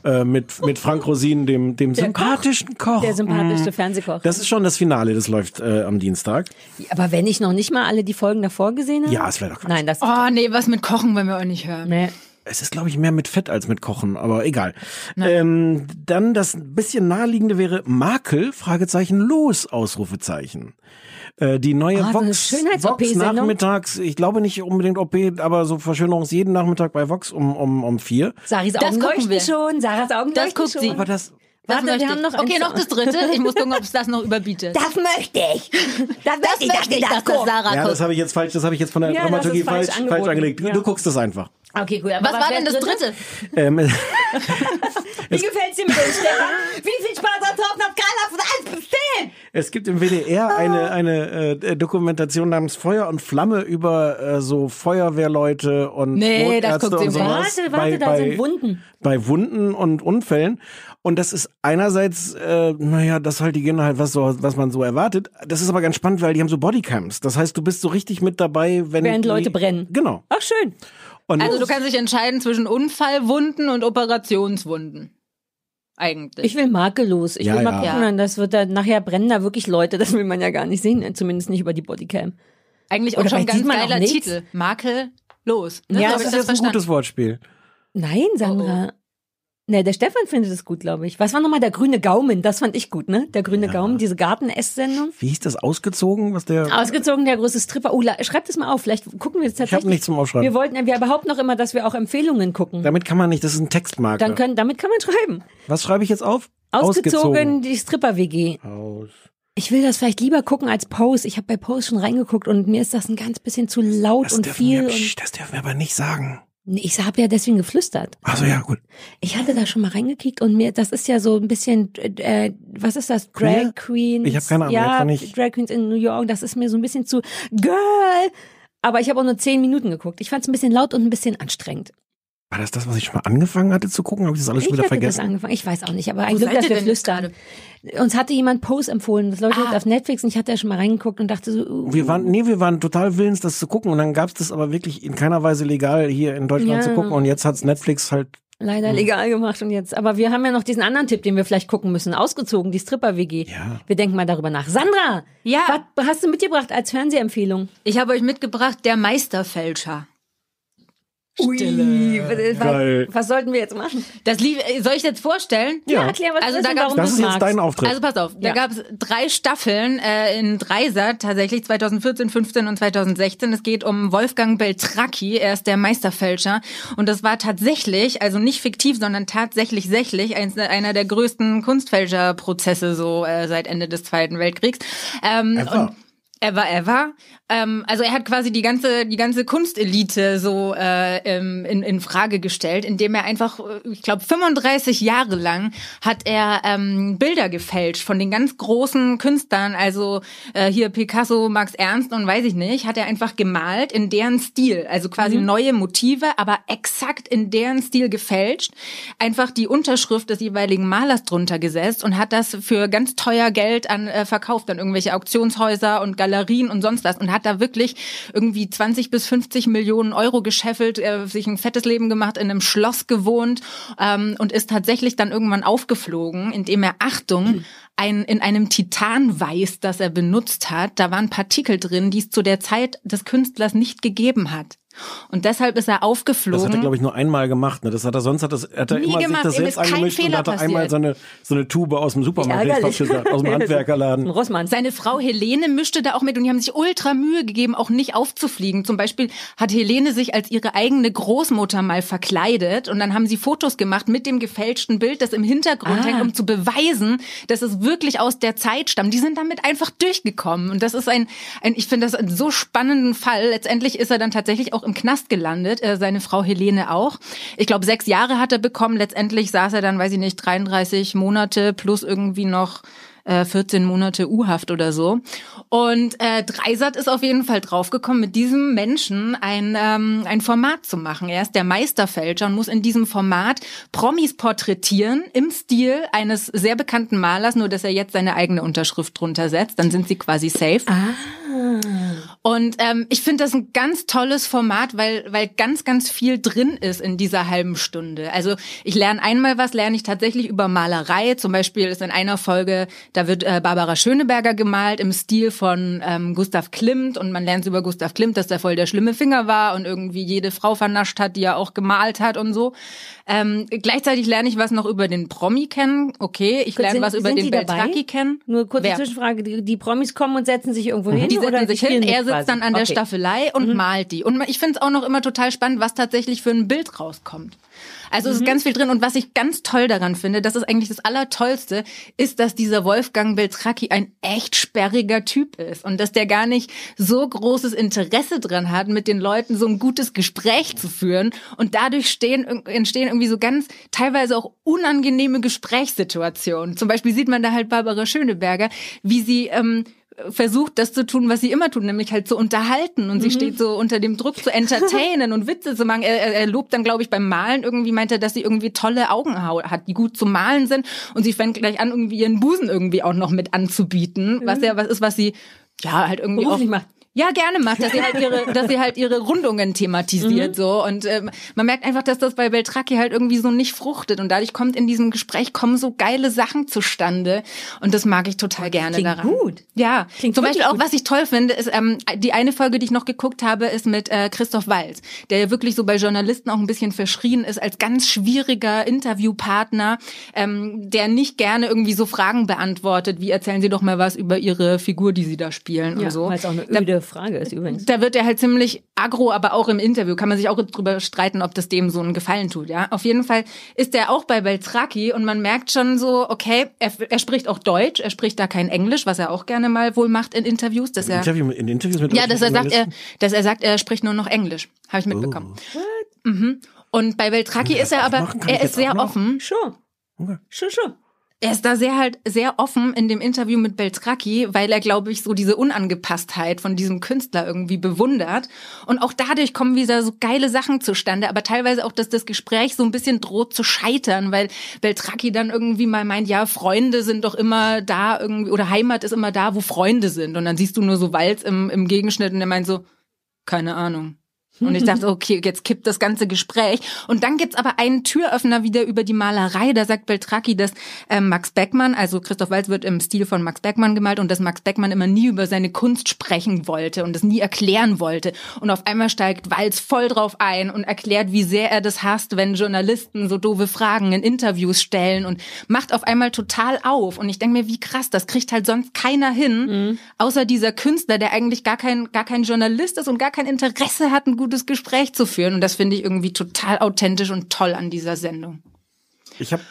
äh, mit, mit Frank Rosin, dem, dem sympathischen Koch. Der sympathischste Mhm. Fernsehkoch. Das ist schon das Finale, das läuft äh, am Dienstag. Aber wenn ich noch nicht mal alle die Folgen davor gesehen habe? Ja, es wäre doch Quatsch. Nein, das Oh nee, was mit Kochen wollen wir auch nicht hören. nee. Es ist, glaube ich, mehr mit Fett als mit Kochen, aber egal. Ähm, dann das bisschen naheliegende wäre Makel, Fragezeichen, los, Ausrufezeichen. Äh, die neue eine Vox, Schönheits-OP Vox nachmittags, ich glaube nicht unbedingt OP, aber so Verschönerungs jeden Nachmittag bei Vox um, um, um vier. Saris Das Augen gucken leuchten wir. schon. Sarahs Augen Das guckt schon. sie. Aber das, Das Warte, wir haben noch okay, noch das dritte. Ich muss gucken, ob es das noch überbietet. Das möchte ich. Das möchte ich, dass das gucke. Sarah ja, guckt. das habe ich jetzt falsch, das habe ich jetzt von der Ja, das Dramaturgie falsch falsch, falsch angelegt. Du, Ja. du guckst es einfach. Okay, gut. Aber Was war wer denn das dritte? Ähm, Wie gefällt's dir mit dem Stefan? Wie viel Spaß hat Torben auf Skala von 1 bis 10? Es gibt im WDR Ah. eine, eine äh, Dokumentation namens Feuer und Flamme über äh, so Feuerwehrleute und Nee, das Notärzte guckt sie und sowas. Warte, warte, da sind Wunden. Bei Wunden und Unfällen. Und das ist einerseits, äh, naja, das halt die gehen halt, was, so, was man so erwartet. Das ist aber ganz spannend, weil die haben so Bodycams. Das heißt, du bist so richtig mit dabei, wenn Während die, Leute brennen. Genau. Ach, schön. Und Also du kannst dich entscheiden zwischen Unfallwunden und Operationswunden. Eigentlich. Ich will makellos. Ich Ja, will mal ja. gucken, das wird da, nachher brennen da wirklich Leute. Das will man ja gar nicht sehen. Zumindest nicht über die Bodycam. Eigentlich auch Oder schon vielleicht ganz geiler. Titel. Makel los. Ne? Ja, das das ist jetzt ein verstanden. gutes Wortspiel. Nein, Sandra. Oh, Ne, der Stefan findet es gut, glaube ich. Was war nochmal der grüne Gaumen? Das fand ich gut, ne? Der grüne Gaumen, diese Garten-Ess-Sendung. Wie hieß das ausgezogen, was der. Ausgezogen, der große Stripper. Oh, schreibt es mal auf. Vielleicht gucken wir jetzt Ich habe tatsächlich. nichts zum Aufschreiben. wir wollten, wir behaupten auch immer, dass wir auch Empfehlungen gucken. Damit kann man nicht, das ist ein Textmarker. Dann können, damit kann man schreiben. was schreibe ich jetzt auf? Ausgezogen, die Stripper-WG. Aus. Ich will das vielleicht lieber gucken als Pose. Ich habe bei Pose schon reingeguckt und mir ist das ein ganz bisschen zu laut Das und viel. wir, Und das dürfen wir aber nicht sagen. Ich habe ja deswegen geflüstert. Also ja, gut. Ich hatte da schon mal reingekickt und mir, das ist ja so ein bisschen, äh, was ist das? Queer? Drag Queens. Ich hab keine Ahnung, Ja, nicht. Drag Queens in New York. Das ist mir so ein bisschen zu Girl. Aber ich habe auch nur zehn Minuten geguckt. Ich fand es ein bisschen laut und ein bisschen anstrengend. War das das, was ich schon mal angefangen hatte zu gucken? Habe ich das alles Ich schon wieder hatte das vergessen? angefangen. Ich weiß auch nicht, aber Wo ein Glück, seid dass wir flüstern. Uns hatte jemand Pose empfohlen. Das läuft Ah. auf Netflix und ich hatte ja schon mal reingeguckt und dachte so, uh, Wir waren, nee, wir waren total willens, das zu gucken und dann gab's das aber wirklich in keiner Weise legal hier in Deutschland Ja. zu gucken und jetzt hat's Netflix halt leider legal gemacht und jetzt. Aber wir haben ja noch diesen anderen Tipp, den wir vielleicht gucken müssen. Ausgezogen, die Stripper-WG. Ja. Wir denken mal darüber nach. Sandra! Ja. Was hast du mitgebracht als Fernsehempfehlung? Ich habe euch mitgebracht, der Meisterfälscher. Ui, was, Geil. was sollten wir jetzt machen? Das lief, soll ich jetzt vorstellen? Ja. erklär, was Also das da gab's- Das ist jetzt dein Auftritt. Also pass auf, da Ja. gab es drei Staffeln äh, in Dreisat, tatsächlich 2014, 15 und 2016. Es geht um Wolfgang Beltracchi, er ist der Meisterfälscher. Und das war tatsächlich, also nicht fiktiv, sondern tatsächlich sächlich, eins, einer der größten Kunstfälscherprozesse so äh, seit Ende des Zweiten Weltkriegs. Ähm, Ever. Und Ever, ever. Ähm, also er hat quasi die ganze, die ganze Kunstelite so äh, ähm, in, in Frage gestellt, indem er einfach, äh, ich glaube, 35 Jahre lang hat er ähm, Bilder gefälscht von den ganz großen Künstlern, also äh, hier Picasso, Max Ernst und weiß ich nicht, hat er einfach gemalt in deren Stil, also quasi neue Motive, aber exakt in deren Stil gefälscht, einfach die Unterschrift des jeweiligen Malers drunter gesetzt und hat das für ganz teuer Geld an äh, verkauft an irgendwelche Auktionshäuser und Galerien und sonst was und hat da wirklich irgendwie 20 bis 50 Millionen Euro gescheffelt, äh, sich ein fettes Leben gemacht, in einem Schloss gewohnt ähm, und ist tatsächlich dann irgendwann aufgeflogen, indem er Achtung ein, in einem Titanweiß, das er benutzt hat, da waren Partikel drin, die es zu der Zeit des Künstlers nicht gegeben hat. Und deshalb ist er Das aufgeflogen. hat er, glaube ich, nur einmal gemacht. Ne? Das hat er sonst hat, das, hat er Nie immer gemacht. sich das Ihm selbst ist kein angemischt und Fehler hat er einmal so eine, so eine Tube aus dem Supermarkt, aus dem Handwerkerladen. Rossmann. Seine Frau Helene mischte da auch mit und die haben sich ultra Mühe gegeben, auch nicht aufzufliegen. Zum Beispiel hat Helene sich als ihre eigene Großmutter mal verkleidet und dann haben sie Fotos gemacht mit dem gefälschten Bild, das im Hintergrund Ah. hängt, um zu beweisen, dass es wirklich aus der Zeit stammt. Die sind damit einfach durchgekommen und das ist ein, ein ich finde das einen so spannenden Fall. Letztendlich ist er dann tatsächlich auch im Knast gelandet, äh, seine Frau Helene auch. Ich glaube, sechs Jahre hat er bekommen. Letztendlich saß er dann, weiß ich nicht, 33 Monate plus irgendwie noch äh, 14 Monate U-Haft oder so. Und äh, Dreisat ist auf jeden Fall draufgekommen, mit diesem Menschen ein, ähm, ein Format zu machen. Er ist der Meisterfälscher und muss in diesem Format Promis porträtieren im Stil eines sehr bekannten Malers, nur dass er jetzt seine eigene Unterschrift drunter setzt. Dann sind sie quasi safe. Und ähm, ich finde das ein ganz tolles Format, weil, weil ganz, ganz viel drin ist in dieser halben Stunde. Also ich lerne einmal was, lerne ich tatsächlich über Malerei. Zum Beispiel ist in einer Folge, da wird äh, Barbara Schöneberger gemalt im Stil von ähm, Gustav Klimt und man lernt über Gustav Klimt, dass der voll der schlimme Finger war und irgendwie jede Frau vernascht hat, die er auch gemalt hat und so. Ähm, gleichzeitig lerne ich was noch über den Promi kennen. Okay, ich lerne was über den dabei? Beltracchi kennen. Nur kurze Wer? Zwischenfrage. Die, die Promis kommen und setzen sich irgendwo hin? Die oder setzen sich hin, er mit sitzt dann an der Okay. Staffelei und malt die. Und ich finde es auch noch immer total spannend, was tatsächlich für ein Bild rauskommt. Also es ist ganz viel drin und was ich ganz toll daran finde, das ist eigentlich das Allertollste, ist, dass dieser Wolfgang Beltracchi ein echt sperriger Typ ist und dass der gar nicht so großes Interesse dran hat, mit den Leuten so ein gutes Gespräch zu führen und dadurch stehen, entstehen irgendwie so ganz teilweise auch unangenehme Gesprächssituationen. Zum Beispiel sieht man da halt Barbara Schöneberger, wie sie ähm, versucht, das zu tun, was sie immer tut, nämlich halt zu unterhalten. Und sie steht so unter dem Druck zu entertainen und Witze zu machen. Er, er, er lobt dann, glaube ich, beim Malen irgendwie, meint er, dass sie irgendwie tolle Augen hat, die gut zu malen sind. Und sie fängt gleich an, irgendwie ihren Busen irgendwie auch noch mit anzubieten, was ja was ist, was sie ja halt irgendwie auch Beruflich macht. Ja, gerne macht, dass sie halt ihre, dass sie halt ihre Rundungen thematisiert so und ähm, man merkt einfach, dass das bei Beltracchi halt irgendwie so nicht fruchtet und dadurch kommt in diesem Gespräch kommen so geile Sachen zustande und das mag ich total gerne Klingt daran. gut. Ja, Klingt zum Beispiel wirklich auch gut. was ich toll finde, ist ähm, die eine Folge, die ich noch geguckt habe, ist mit äh, Christoph Walz, der ja wirklich so bei Journalisten auch ein bisschen verschrien ist als ganz schwieriger Interviewpartner, ähm, der nicht gerne irgendwie so Fragen beantwortet, wie erzählen Sie doch mal was über Ihre Figur, die Sie da spielen Ja, und so. weil es auch eine öde Frage ist übrigens. da wird er halt ziemlich aggro, aber auch im Interview kann man sich auch drüber streiten, ob das dem so einen Gefallen tut, ja. Auf jeden Fall ist er auch bei Beltracchi und man merkt schon so, okay, er, er spricht auch Deutsch, er spricht da kein Englisch, was er auch gerne mal wohl macht in Interviews, dass er Interview, in Interviews mit ja, dass er sagt, er, dass er sagt, er spricht nur noch Englisch, habe ich mitbekommen. Mhm. Und bei Beltracchi ist er aber, er ist sehr offen. Schon. Okay. Schon, schon. Er ist da sehr halt sehr offen in dem Interview mit Beltraki, weil er, glaube ich, so diese Unangepasstheit von diesem Künstler irgendwie bewundert. Und auch dadurch kommen wieder so geile Sachen zustande, aber teilweise auch, dass das Gespräch so ein bisschen droht zu scheitern, weil Beltraki dann irgendwie mal meint, ja, Freunde sind doch immer da irgendwie, oder Heimat ist immer da, wo Freunde sind. Und dann siehst du nur so Walz im, im Gegenschnitt und er meint so, keine Ahnung. Und ich dachte, okay, jetzt kippt das ganze Gespräch. Und dann gibt's aber einen Türöffner wieder über die Malerei. Da sagt Beltraki, dass ähm, Max Beckmann, also Christoph Waltz wird im Stil von Max Beckmann gemalt und dass Max Beckmann immer nie über seine Kunst sprechen wollte und das nie erklären wollte. Und auf einmal steigt Waltz voll drauf ein und erklärt, wie sehr er das hasst, wenn Journalisten so doofe Fragen in Interviews stellen und macht auf einmal total auf. Und ich denke mir, wie krass, das kriegt halt sonst keiner hin, außer dieser Künstler, der eigentlich gar kein, gar kein Journalist ist und gar kein Interesse hat, ein gutes Gespräch zu führen. Und das finde ich irgendwie total authentisch und toll an dieser Sendung. Ich habe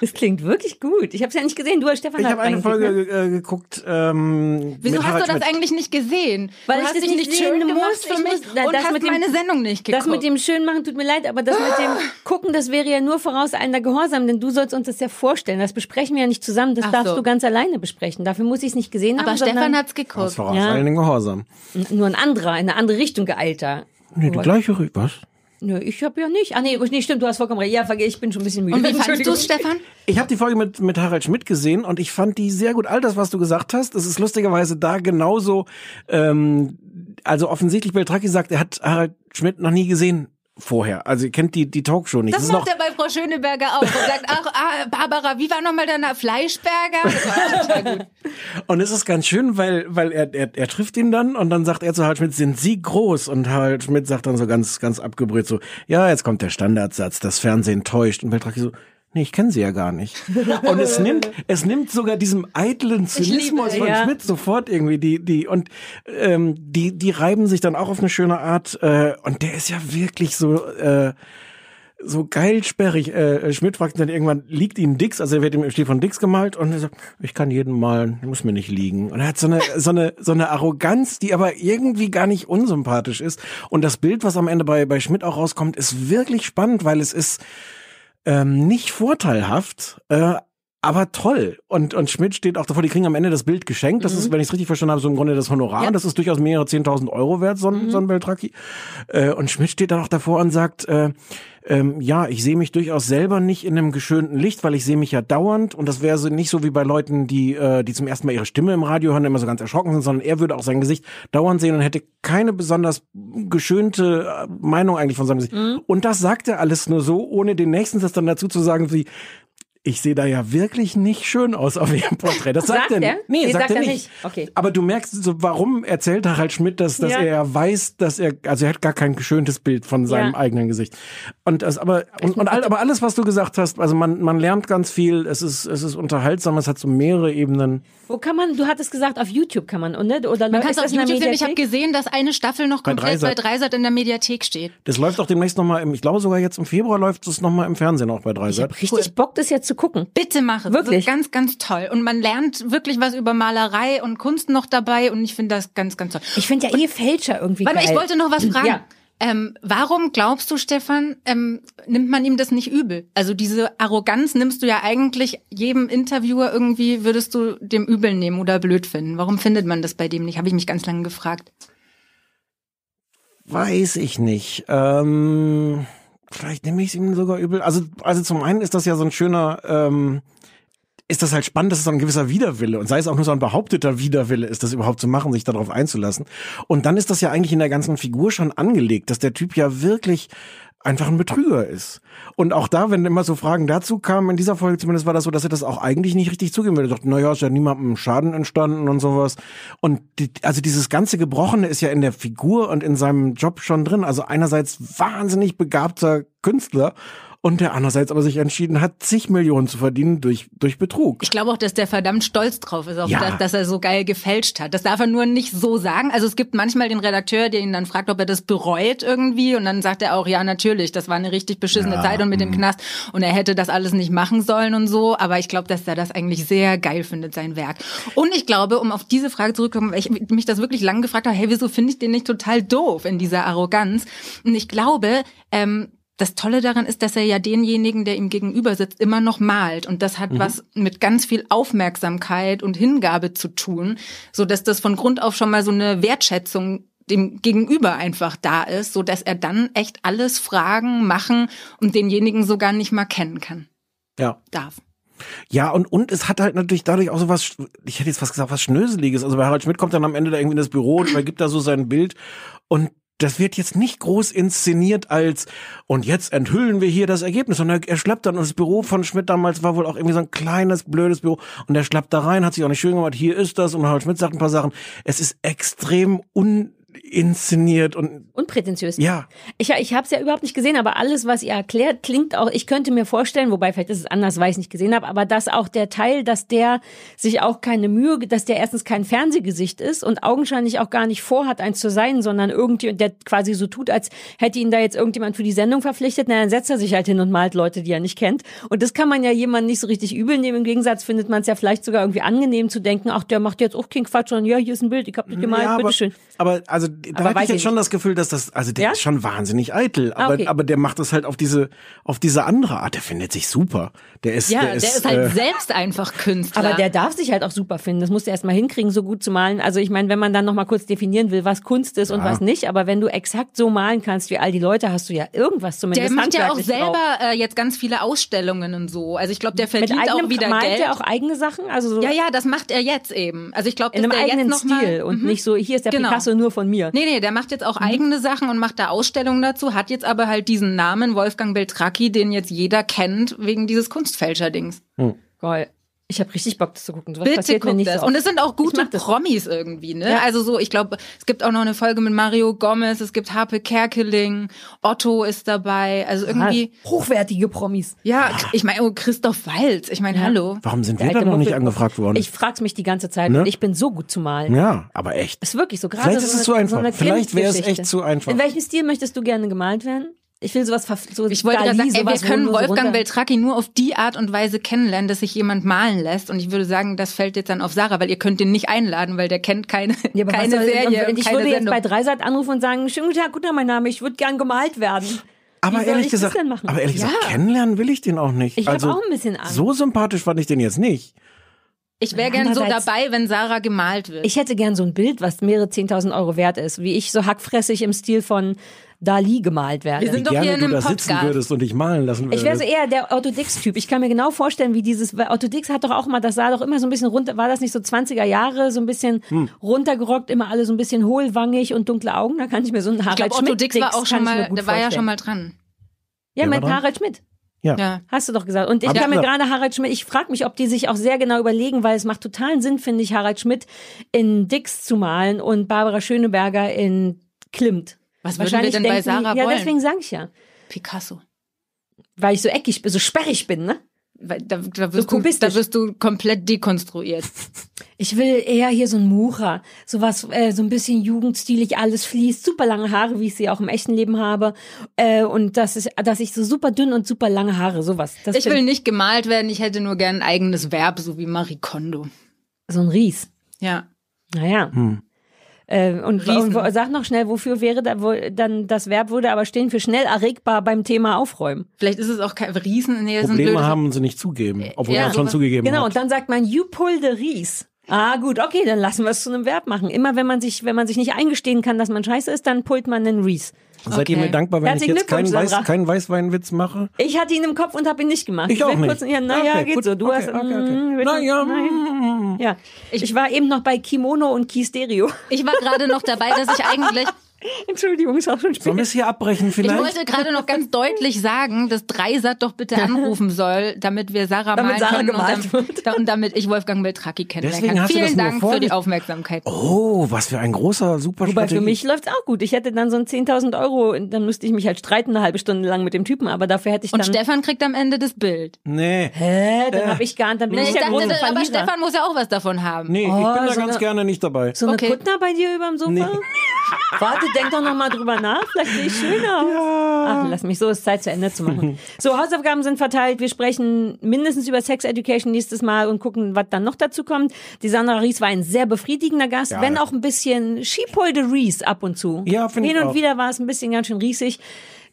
Das klingt wirklich gut. Ich habe es ja nicht gesehen. Du, Stefan, ich hat hab eine Folge ne? äh, geguckt. Ähm, Wieso mit hast Harald du das Schmidt. eigentlich nicht gesehen? Weil du ich hast das dich nicht schön gemacht muss. für Ich mich muss- na, und das hast mit dem- meine Sendung nicht geguckt. Das mit dem Schönmachen tut mir leid, aber das mit dem Gucken, das wäre ja nur vorauseilender Gehorsam, denn du sollst uns das ja vorstellen. Das besprechen wir ja nicht zusammen, das Ach darfst so. du ganz alleine besprechen. Dafür muss ich es nicht gesehen aber haben, Stefan sondern hat's geguckt. vorauseilenden Gehorsam. nur ein anderer, in eine andere Richtung geeilter. Nee, die gleiche Rü- Was? Nö, ich habe ja nicht. Ah nee, nee, stimmt, du hast vollkommen recht. Ja, ich bin schon ein bisschen müde. Und wie fandest du Stefan? Ich habe die Folge mit, mit Harald Schmidt gesehen und ich fand die sehr gut. All das, was du gesagt hast, das ist lustigerweise da genauso. Ähm, also offensichtlich, Beltraki sagt, er hat Harald Schmidt noch nie gesehen vorher. Also ihr kennt die, die Talkshow nicht. Das ist macht er bei Frau Schöneberger auch. Und sagt, ach, ah, Barbara, wie war nochmal deiner Fleischberger? Das war total gut. und es ist ganz schön, weil, weil er, er, er trifft ihn dann und dann sagt er zu Harald Schmidt, sind Sie groß? Und Harald Schmidt sagt dann so ganz, ganz abgebrüht so, ja, jetzt kommt der Standardsatz, das Fernsehen täuscht. Und Beltraki so, nee, ich kenne sie ja gar nicht. Und es nimmt, es nimmt sogar diesem eitlen Zynismus liebe, von ja. Schmidt sofort irgendwie die, die, und ähm, die, die reiben sich dann auch auf eine schöne Art. Äh, und der ist ja wirklich so, äh, so geil sperrig. Äh, Schmidt fragt dann irgendwann, liegt Ihnen Dix? Also er wird im Stil von Dix gemalt und er sagt, ich kann jeden malen, muss mir nicht liegen. Und er hat so eine, so eine, so eine Arroganz, die aber irgendwie gar nicht unsympathisch ist. Und das Bild, was am Ende bei, bei Schmidt auch rauskommt, ist wirklich spannend, weil es ist ähm, nicht vorteilhaft, äh, aber toll. Und, und Schmidt steht auch davor, die kriegen am Ende das Bild geschenkt. Das ist, wenn ich es richtig verstanden habe, so im Grunde das Honorar. Ja. Das ist durchaus mehrere 10.000 Euro wert, so ein, so ein Beltraki. Äh, und Schmidt steht dann auch davor und sagt, äh, ähm, ja, ich sehe mich durchaus selber nicht in einem geschönten Licht, weil ich sehe mich ja dauernd. Und das wäre so nicht so wie bei Leuten, die, äh, die zum ersten Mal ihre Stimme im Radio hören, immer so ganz erschrocken sind, sondern er würde auch sein Gesicht dauernd sehen und hätte keine besonders geschönte äh, Meinung eigentlich von seinem Gesicht. Und das sagt er alles nur so, ohne den nächsten Satz dann dazu zu sagen, wie, ich sehe da ja wirklich nicht schön aus auf ihrem Porträt. Das sagt, Sagt er er? Nee, Nee, sagt, sagt er nicht. nicht. Okay. Aber du merkst, so, warum erzählt Harald Schmidt das, dass Ja. er ja weiß, dass er, also er hat gar kein geschöntes Bild von seinem Ja. eigenen Gesicht. Und das, aber, und, und all, aber alles, was du gesagt hast, also man, man lernt ganz viel, es ist, es ist unterhaltsam, es hat so mehrere Ebenen. Wo kann man, du hattest gesagt, auf YouTube kann man, und, ne? Oder Man kann es auf das in der YouTube sehen. Ich habe gesehen, dass eine Staffel noch Bei komplett bei Dreisat. In der Mediathek steht. Das läuft auch demnächst nochmal ich glaube sogar jetzt im Februar läuft es nochmal im Fernsehen auch bei Ich Dreisat. hab richtig Bock, das jetzt zu gucken. Bitte mache. Wirklich? Das ist ganz, ganz toll. Und man lernt wirklich was über Malerei und Kunst noch dabei. Und ich finde das ganz, ganz toll. Ich finde ja eh Fälscher irgendwie Warte geil. ich wollte noch was fragen. Ja. Ähm, warum glaubst du, Stefan, ähm, nimmt man ihm das nicht übel? Also diese Arroganz nimmst du ja eigentlich jedem Interviewer irgendwie, würdest du dem übel nehmen oder blöd finden. Warum findet man das bei dem nicht? Habe ich mich ganz lange gefragt. Weiß ich nicht. Ähm, vielleicht nehme ich es ihm sogar übel. Also, also zum einen ist das ja so ein schöner, ähm, ist das halt spannend, dass es so ein gewisser Widerwille und sei es auch nur so ein behaupteter Widerwille ist, das überhaupt zu machen, sich darauf einzulassen. Und dann ist das ja eigentlich in der ganzen Figur schon angelegt, dass der Typ ja wirklich einfach ein Betrüger ist. Und auch da, wenn immer so Fragen dazu kamen, in dieser Folge zumindest war das so, dass er das auch eigentlich nicht richtig zugeben will. Er dachte, naja, ist ja niemandem Schaden entstanden und sowas. Und die, also dieses ganze Gebrochene ist ja in der Figur und in seinem Job schon drin. Also einerseits wahnsinnig begabter Künstler und der andererseits aber sich entschieden hat, zig Millionen zu verdienen durch, durch Betrug. Ich glaube auch, dass der verdammt stolz drauf ist, auf Ja. das, dass er so geil gefälscht hat. Das darf er nur nicht so sagen. Also es gibt manchmal den Redakteur, der ihn dann fragt, ob er das bereut irgendwie. Und dann sagt er auch, ja, natürlich, das war eine richtig beschissene Ja, Zeit und mit dem mhm. Knast. Und er hätte das alles nicht machen sollen und so. Aber ich glaube, dass er das eigentlich sehr geil findet, sein Werk. Und ich glaube, um auf diese Frage zurückzukommen, weil ich mich das wirklich lang gefragt habe, hey, wieso finde ich den nicht total doof in dieser Arroganz? Und ich glaube, ähm, das Tolle daran ist, dass er ja denjenigen, der ihm gegenüber sitzt, immer noch malt. Und das hat was mit ganz viel Aufmerksamkeit und Hingabe zu tun, so dass das von Grund auf schon mal so eine Wertschätzung dem Gegenüber einfach da ist, so dass er dann echt alles fragen, machen und denjenigen sogar nicht mal kennen kann. Ja. Darf. Ja, und, und es hat halt natürlich dadurch auch so was, ich hätte jetzt fast gesagt, was Schnöseliges. Also bei Harald Schmidt kommt dann am Ende da irgendwie in das Büro und übergibt da so sein Bild und das wird jetzt nicht groß inszeniert als und jetzt enthüllen wir hier das Ergebnis, sondern er schleppt dann und das Büro von Schmidt damals war wohl auch irgendwie so ein kleines blödes Büro und er schleppt da rein, hat sich auch nicht schön gemacht, hier ist das und Harald Schmidt sagt ein paar Sachen. Es ist extrem uninszeniert und Unprätentiös. ja, Ich, ich habe es ja überhaupt nicht gesehen, aber alles, was ihr erklärt, klingt auch, ich könnte mir vorstellen, wobei vielleicht ist es anders, weil ich es nicht gesehen habe, aber dass auch der Teil, dass der sich auch keine Mühe, dass der erstens kein Fernsehgesicht ist und augenscheinlich auch gar nicht vorhat, eins zu sein, sondern irgendwie, der quasi so tut, als hätte ihn da jetzt irgendjemand für die Sendung verpflichtet, na, dann setzt er sich halt hin und malt Leute, die er nicht kennt. Und das kann man ja jemandem nicht so richtig übel nehmen. Im Gegensatz findet man es ja vielleicht sogar irgendwie angenehm zu denken, ach, der macht jetzt auch keinen Quatsch, sondern ja, hier ist ein Bild, ich hab das gemalt, ja, bitteschön. aber also da Aber habe ich jetzt schon das Gefühl, dass das, also der Ja? ist schon wahnsinnig eitel, Ah, aber, okay. aber der macht das halt auf diese, auf diese andere Art. Der findet sich super. Der ist, Ja, der der ist, ist, halt äh, selbst einfach Künstler. Aber der darf sich halt auch super finden. Das musst du erst mal hinkriegen, so gut zu malen. Also ich meine, wenn man dann noch mal kurz definieren will, was Kunst ist und was nicht, aber wenn du exakt so malen kannst wie all die Leute, hast du ja irgendwas zumindest der macht ja auch selber äh, jetzt ganz viele Ausstellungen und so. Also ich glaube, der Mit verdient eigenem auch wieder malt Geld. er auch eigene Sachen, also so ja, ja, das macht er jetzt eben. Also ich glaube, in einem der eigenen jetzt noch Stil mal, und Mhm. nicht so hier ist der Genau. Picasso nur von mir. Nee, nee, der macht jetzt auch Mhm. eigene Sachen und macht da Ausstellungen dazu, hat jetzt aber halt diesen Namen Wolfgang Beltracchi, den jetzt jeder kennt wegen dieses Kunstfälscher-Dings. Geil. Ich habe richtig Bock, das zu gucken. Was Bitte passiert mir guckt nicht das. so Und es sind auch gute. Promis irgendwie, ne? Ja. Also so, ich glaube, es gibt auch noch eine Folge mit Mario Gomez, es gibt Harpe Kerkeling, Otto ist dabei, also irgendwie, Ah, hochwertige Promis. ja, ich meine, oh, Christoph Waltz, ich meine, hallo. warum sind wir da noch nicht angefragt worden? Ich frag's mich die ganze Zeit Ne? und ich bin so gut zu malen. ja, aber echt. Ist wirklich so. Gerade Vielleicht so ist es zu einfach. So eine Vielleicht wäre es echt zu einfach. In welchem Stil möchtest du gerne gemalt werden? Ich will sowas verf- so Ich wollte gerade sagen, ey, wir können so Wolfgang runter- Beltracchi nur auf die Art und Weise kennenlernen, dass sich jemand malen lässt. Und ich würde sagen, das fällt jetzt dann auf Sarah, weil ihr könnt den nicht einladen, weil der kennt keine, Ja, aber keine soll, Serie. ich keine würde jetzt Sendung. bei Dreisat anrufen und sagen, schönen guten Tag, guten Tag, mein Name, ich würde gern gemalt werden. Aber ehrlich gesagt, aber ehrlich gesagt, Ja. kennenlernen will ich den auch nicht. Ich also, auch ein bisschen Angst. So sympathisch fand ich den jetzt nicht. Ich wäre gern so dabei, wenn Sarah gemalt wird. Ich hätte gern so ein Bild, was mehrere 10.000 Euro wert ist, wie ich so hackfressig im Stil von Dali gemalt werde. Wir sind doch Gerne hier in du einem da sitzen Podcast. würdest und dich malen lassen würdest. Ich wäre so eher der Otto Dix-Typ. Ich kann mir genau vorstellen, wie dieses, weil Otto Dix hat doch auch mal, das sah doch immer so ein bisschen runter, war das nicht so 20er Jahre, so ein bisschen Hm. runtergerockt, immer alle so ein bisschen hohlwangig und dunkle Augen. Da kann ich mir so einen ich Harald glaube, Otto Schmidt Dix war auch schon ich mal, der war ja schon mal dran. Ja, Wer mit? Harald Schmidt. ja. Ja. Hast du doch gesagt. Und ich Hab ich kann mir gerade Harald Schmidt, ich frage mich, ob die sich auch sehr genau überlegen, weil es macht totalen Sinn, finde ich, Harald Schmidt in Dix zu malen und Barbara Schöneberger in Klimt. Was würden wir denn bei denken Sarah Ja, wollen? deswegen sage ich ja. Picasso. Weil ich so eckig bin, so sperrig bin, ne? Weil Da, da, wirst du, kubistisch. da wirst du komplett dekonstruiert. Ich will eher hier so ein Mucher, sowas, äh, so ein bisschen jugendstilig, alles fließt, super lange Haare, wie ich sie auch im echten Leben habe, äh, und das ist, dass ich so super dünn und super lange Haare, sowas. Das Ich will nicht gemalt werden, ich hätte nur gern ein eigenes Verb, so wie Marie Kondo. so ein Ries. Ja. Naja. Hm. Äh, und, Riesen. und wo- sag noch schnell, wofür wäre da, wo, dann das Verb würde aber stehen für schnell erregbar beim Thema Aufräumen. Vielleicht ist es auch kein Riesen. Nee, Probleme haben sie nicht zugeben, obwohl ja, es schon sowas- zugegeben Genau, hat. und dann sagt man, you pull the Ries. Ah, gut, okay, dann lassen wir es zu einem Verb machen. Immer wenn man sich, wenn man sich nicht eingestehen kann, dass man scheiße ist, dann pullt man einen Ries. Seid ihr mir dankbar, wenn Herzlichen ich jetzt keinen, Weiß, keinen Weißweinwitz mache? Ich hatte ihn im Kopf und habe ihn nicht gemacht. Ich auch will nicht. Kurz, ja, naja, Okay, geht gut. so. Du Okay, hast, okay, okay. wird- Naja, nein. ja. Ich, war eben noch bei Kimono und Key Stereo. Ich war gerade noch dabei, dass ich eigentlich, Entschuldigung, ist auch schon spät. Sollen wir es hier abbrechen ich vielleicht? wollte gerade noch ganz deutlich sagen, dass Dreisat doch bitte anrufen soll, damit wir Sarah Damit malen Sarah können gemalt und, damit, da- und damit ich Wolfgang Beltracchi kennenlernen Deswegen kann. hast du das Vielen Dank für die Aufmerksamkeit. oh, was für ein großer, super Wobei für mich läuft's auch gut. Ich hätte dann so ein 10.000 Euro, dann müsste ich mich halt streiten eine halbe Stunde lang mit dem Typen, aber dafür hätte ich Und dann... Stefan kriegt am Ende das Bild. Nee, Hä, dann hab ich gar nicht, dann bin Nee, ich ich dachte, große aber. Stefan muss ja auch was davon haben. nee, ich Oh, bin da so ganz eine- gerne nicht dabei. So eine Okay. Kuttner bei dir überm Sofa? Nee. Warte, denk doch noch mal drüber nach. Vielleicht sehe ich schöner aus. Ach, lass mich so, ist Zeit zu Ende zu machen. So, Hausaufgaben sind verteilt. Wir sprechen mindestens über Sex Education nächstes Mal und gucken, was dann noch dazu kommt. Die Sandra Ries war ein sehr befriedigender Gast, Ja. wenn auch ein bisschen a Ries ab und zu. Ja, finde ich Hin und auch. wieder war es ein bisschen ganz schön riesig.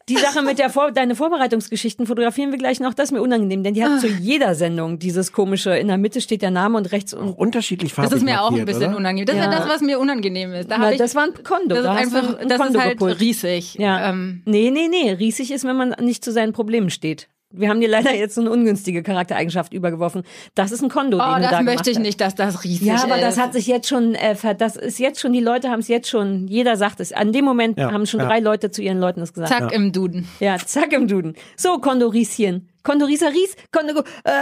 Die Sache mit der Vor deine Vorbereitungsgeschichten fotografieren wir gleich noch, das ist mir unangenehm, denn die hat zu jeder Sendung dieses komische, in der Mitte steht der Name und rechts und Unterschiedlich Das farbig ist mir auch ein markiert, bisschen oder? unangenehm. Das ist Ja. ja das, was mir unangenehm ist. Da Weil ich, das war ein Kondo. das ist da du einfach, ein das Kondo ist halt gepult. riesig. Ja. Ähm, nee, nee, nee. Riesig ist, wenn man nicht zu seinen Problemen steht. Wir haben dir leider jetzt so eine ungünstige Charaktereigenschaft übergeworfen. Das ist ein Kondo, oh, den du das da möchte ich gemacht nicht, dass das riesig Ja, ist. aber das hat sich jetzt schon, äh, das ist jetzt schon, die Leute haben es jetzt schon, jeder sagt es. An dem Moment Ja, haben schon ja. drei Leute zu ihren Leuten das gesagt. Zack im Duden. Ja, zack im Duden. So, Kondorieschen. Kondorisa Ries, Kondo, äh,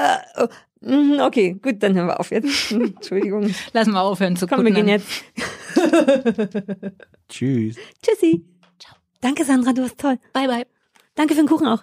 oh, mhm, okay, gut, dann hören wir auf jetzt. Entschuldigung. Lass mal aufhören zu Komm, wir gehen jetzt. Tschüss. Tschüssi. Ciao. Danke, Sandra, du warst toll. Bye, bye. Danke für den Kuchen auch.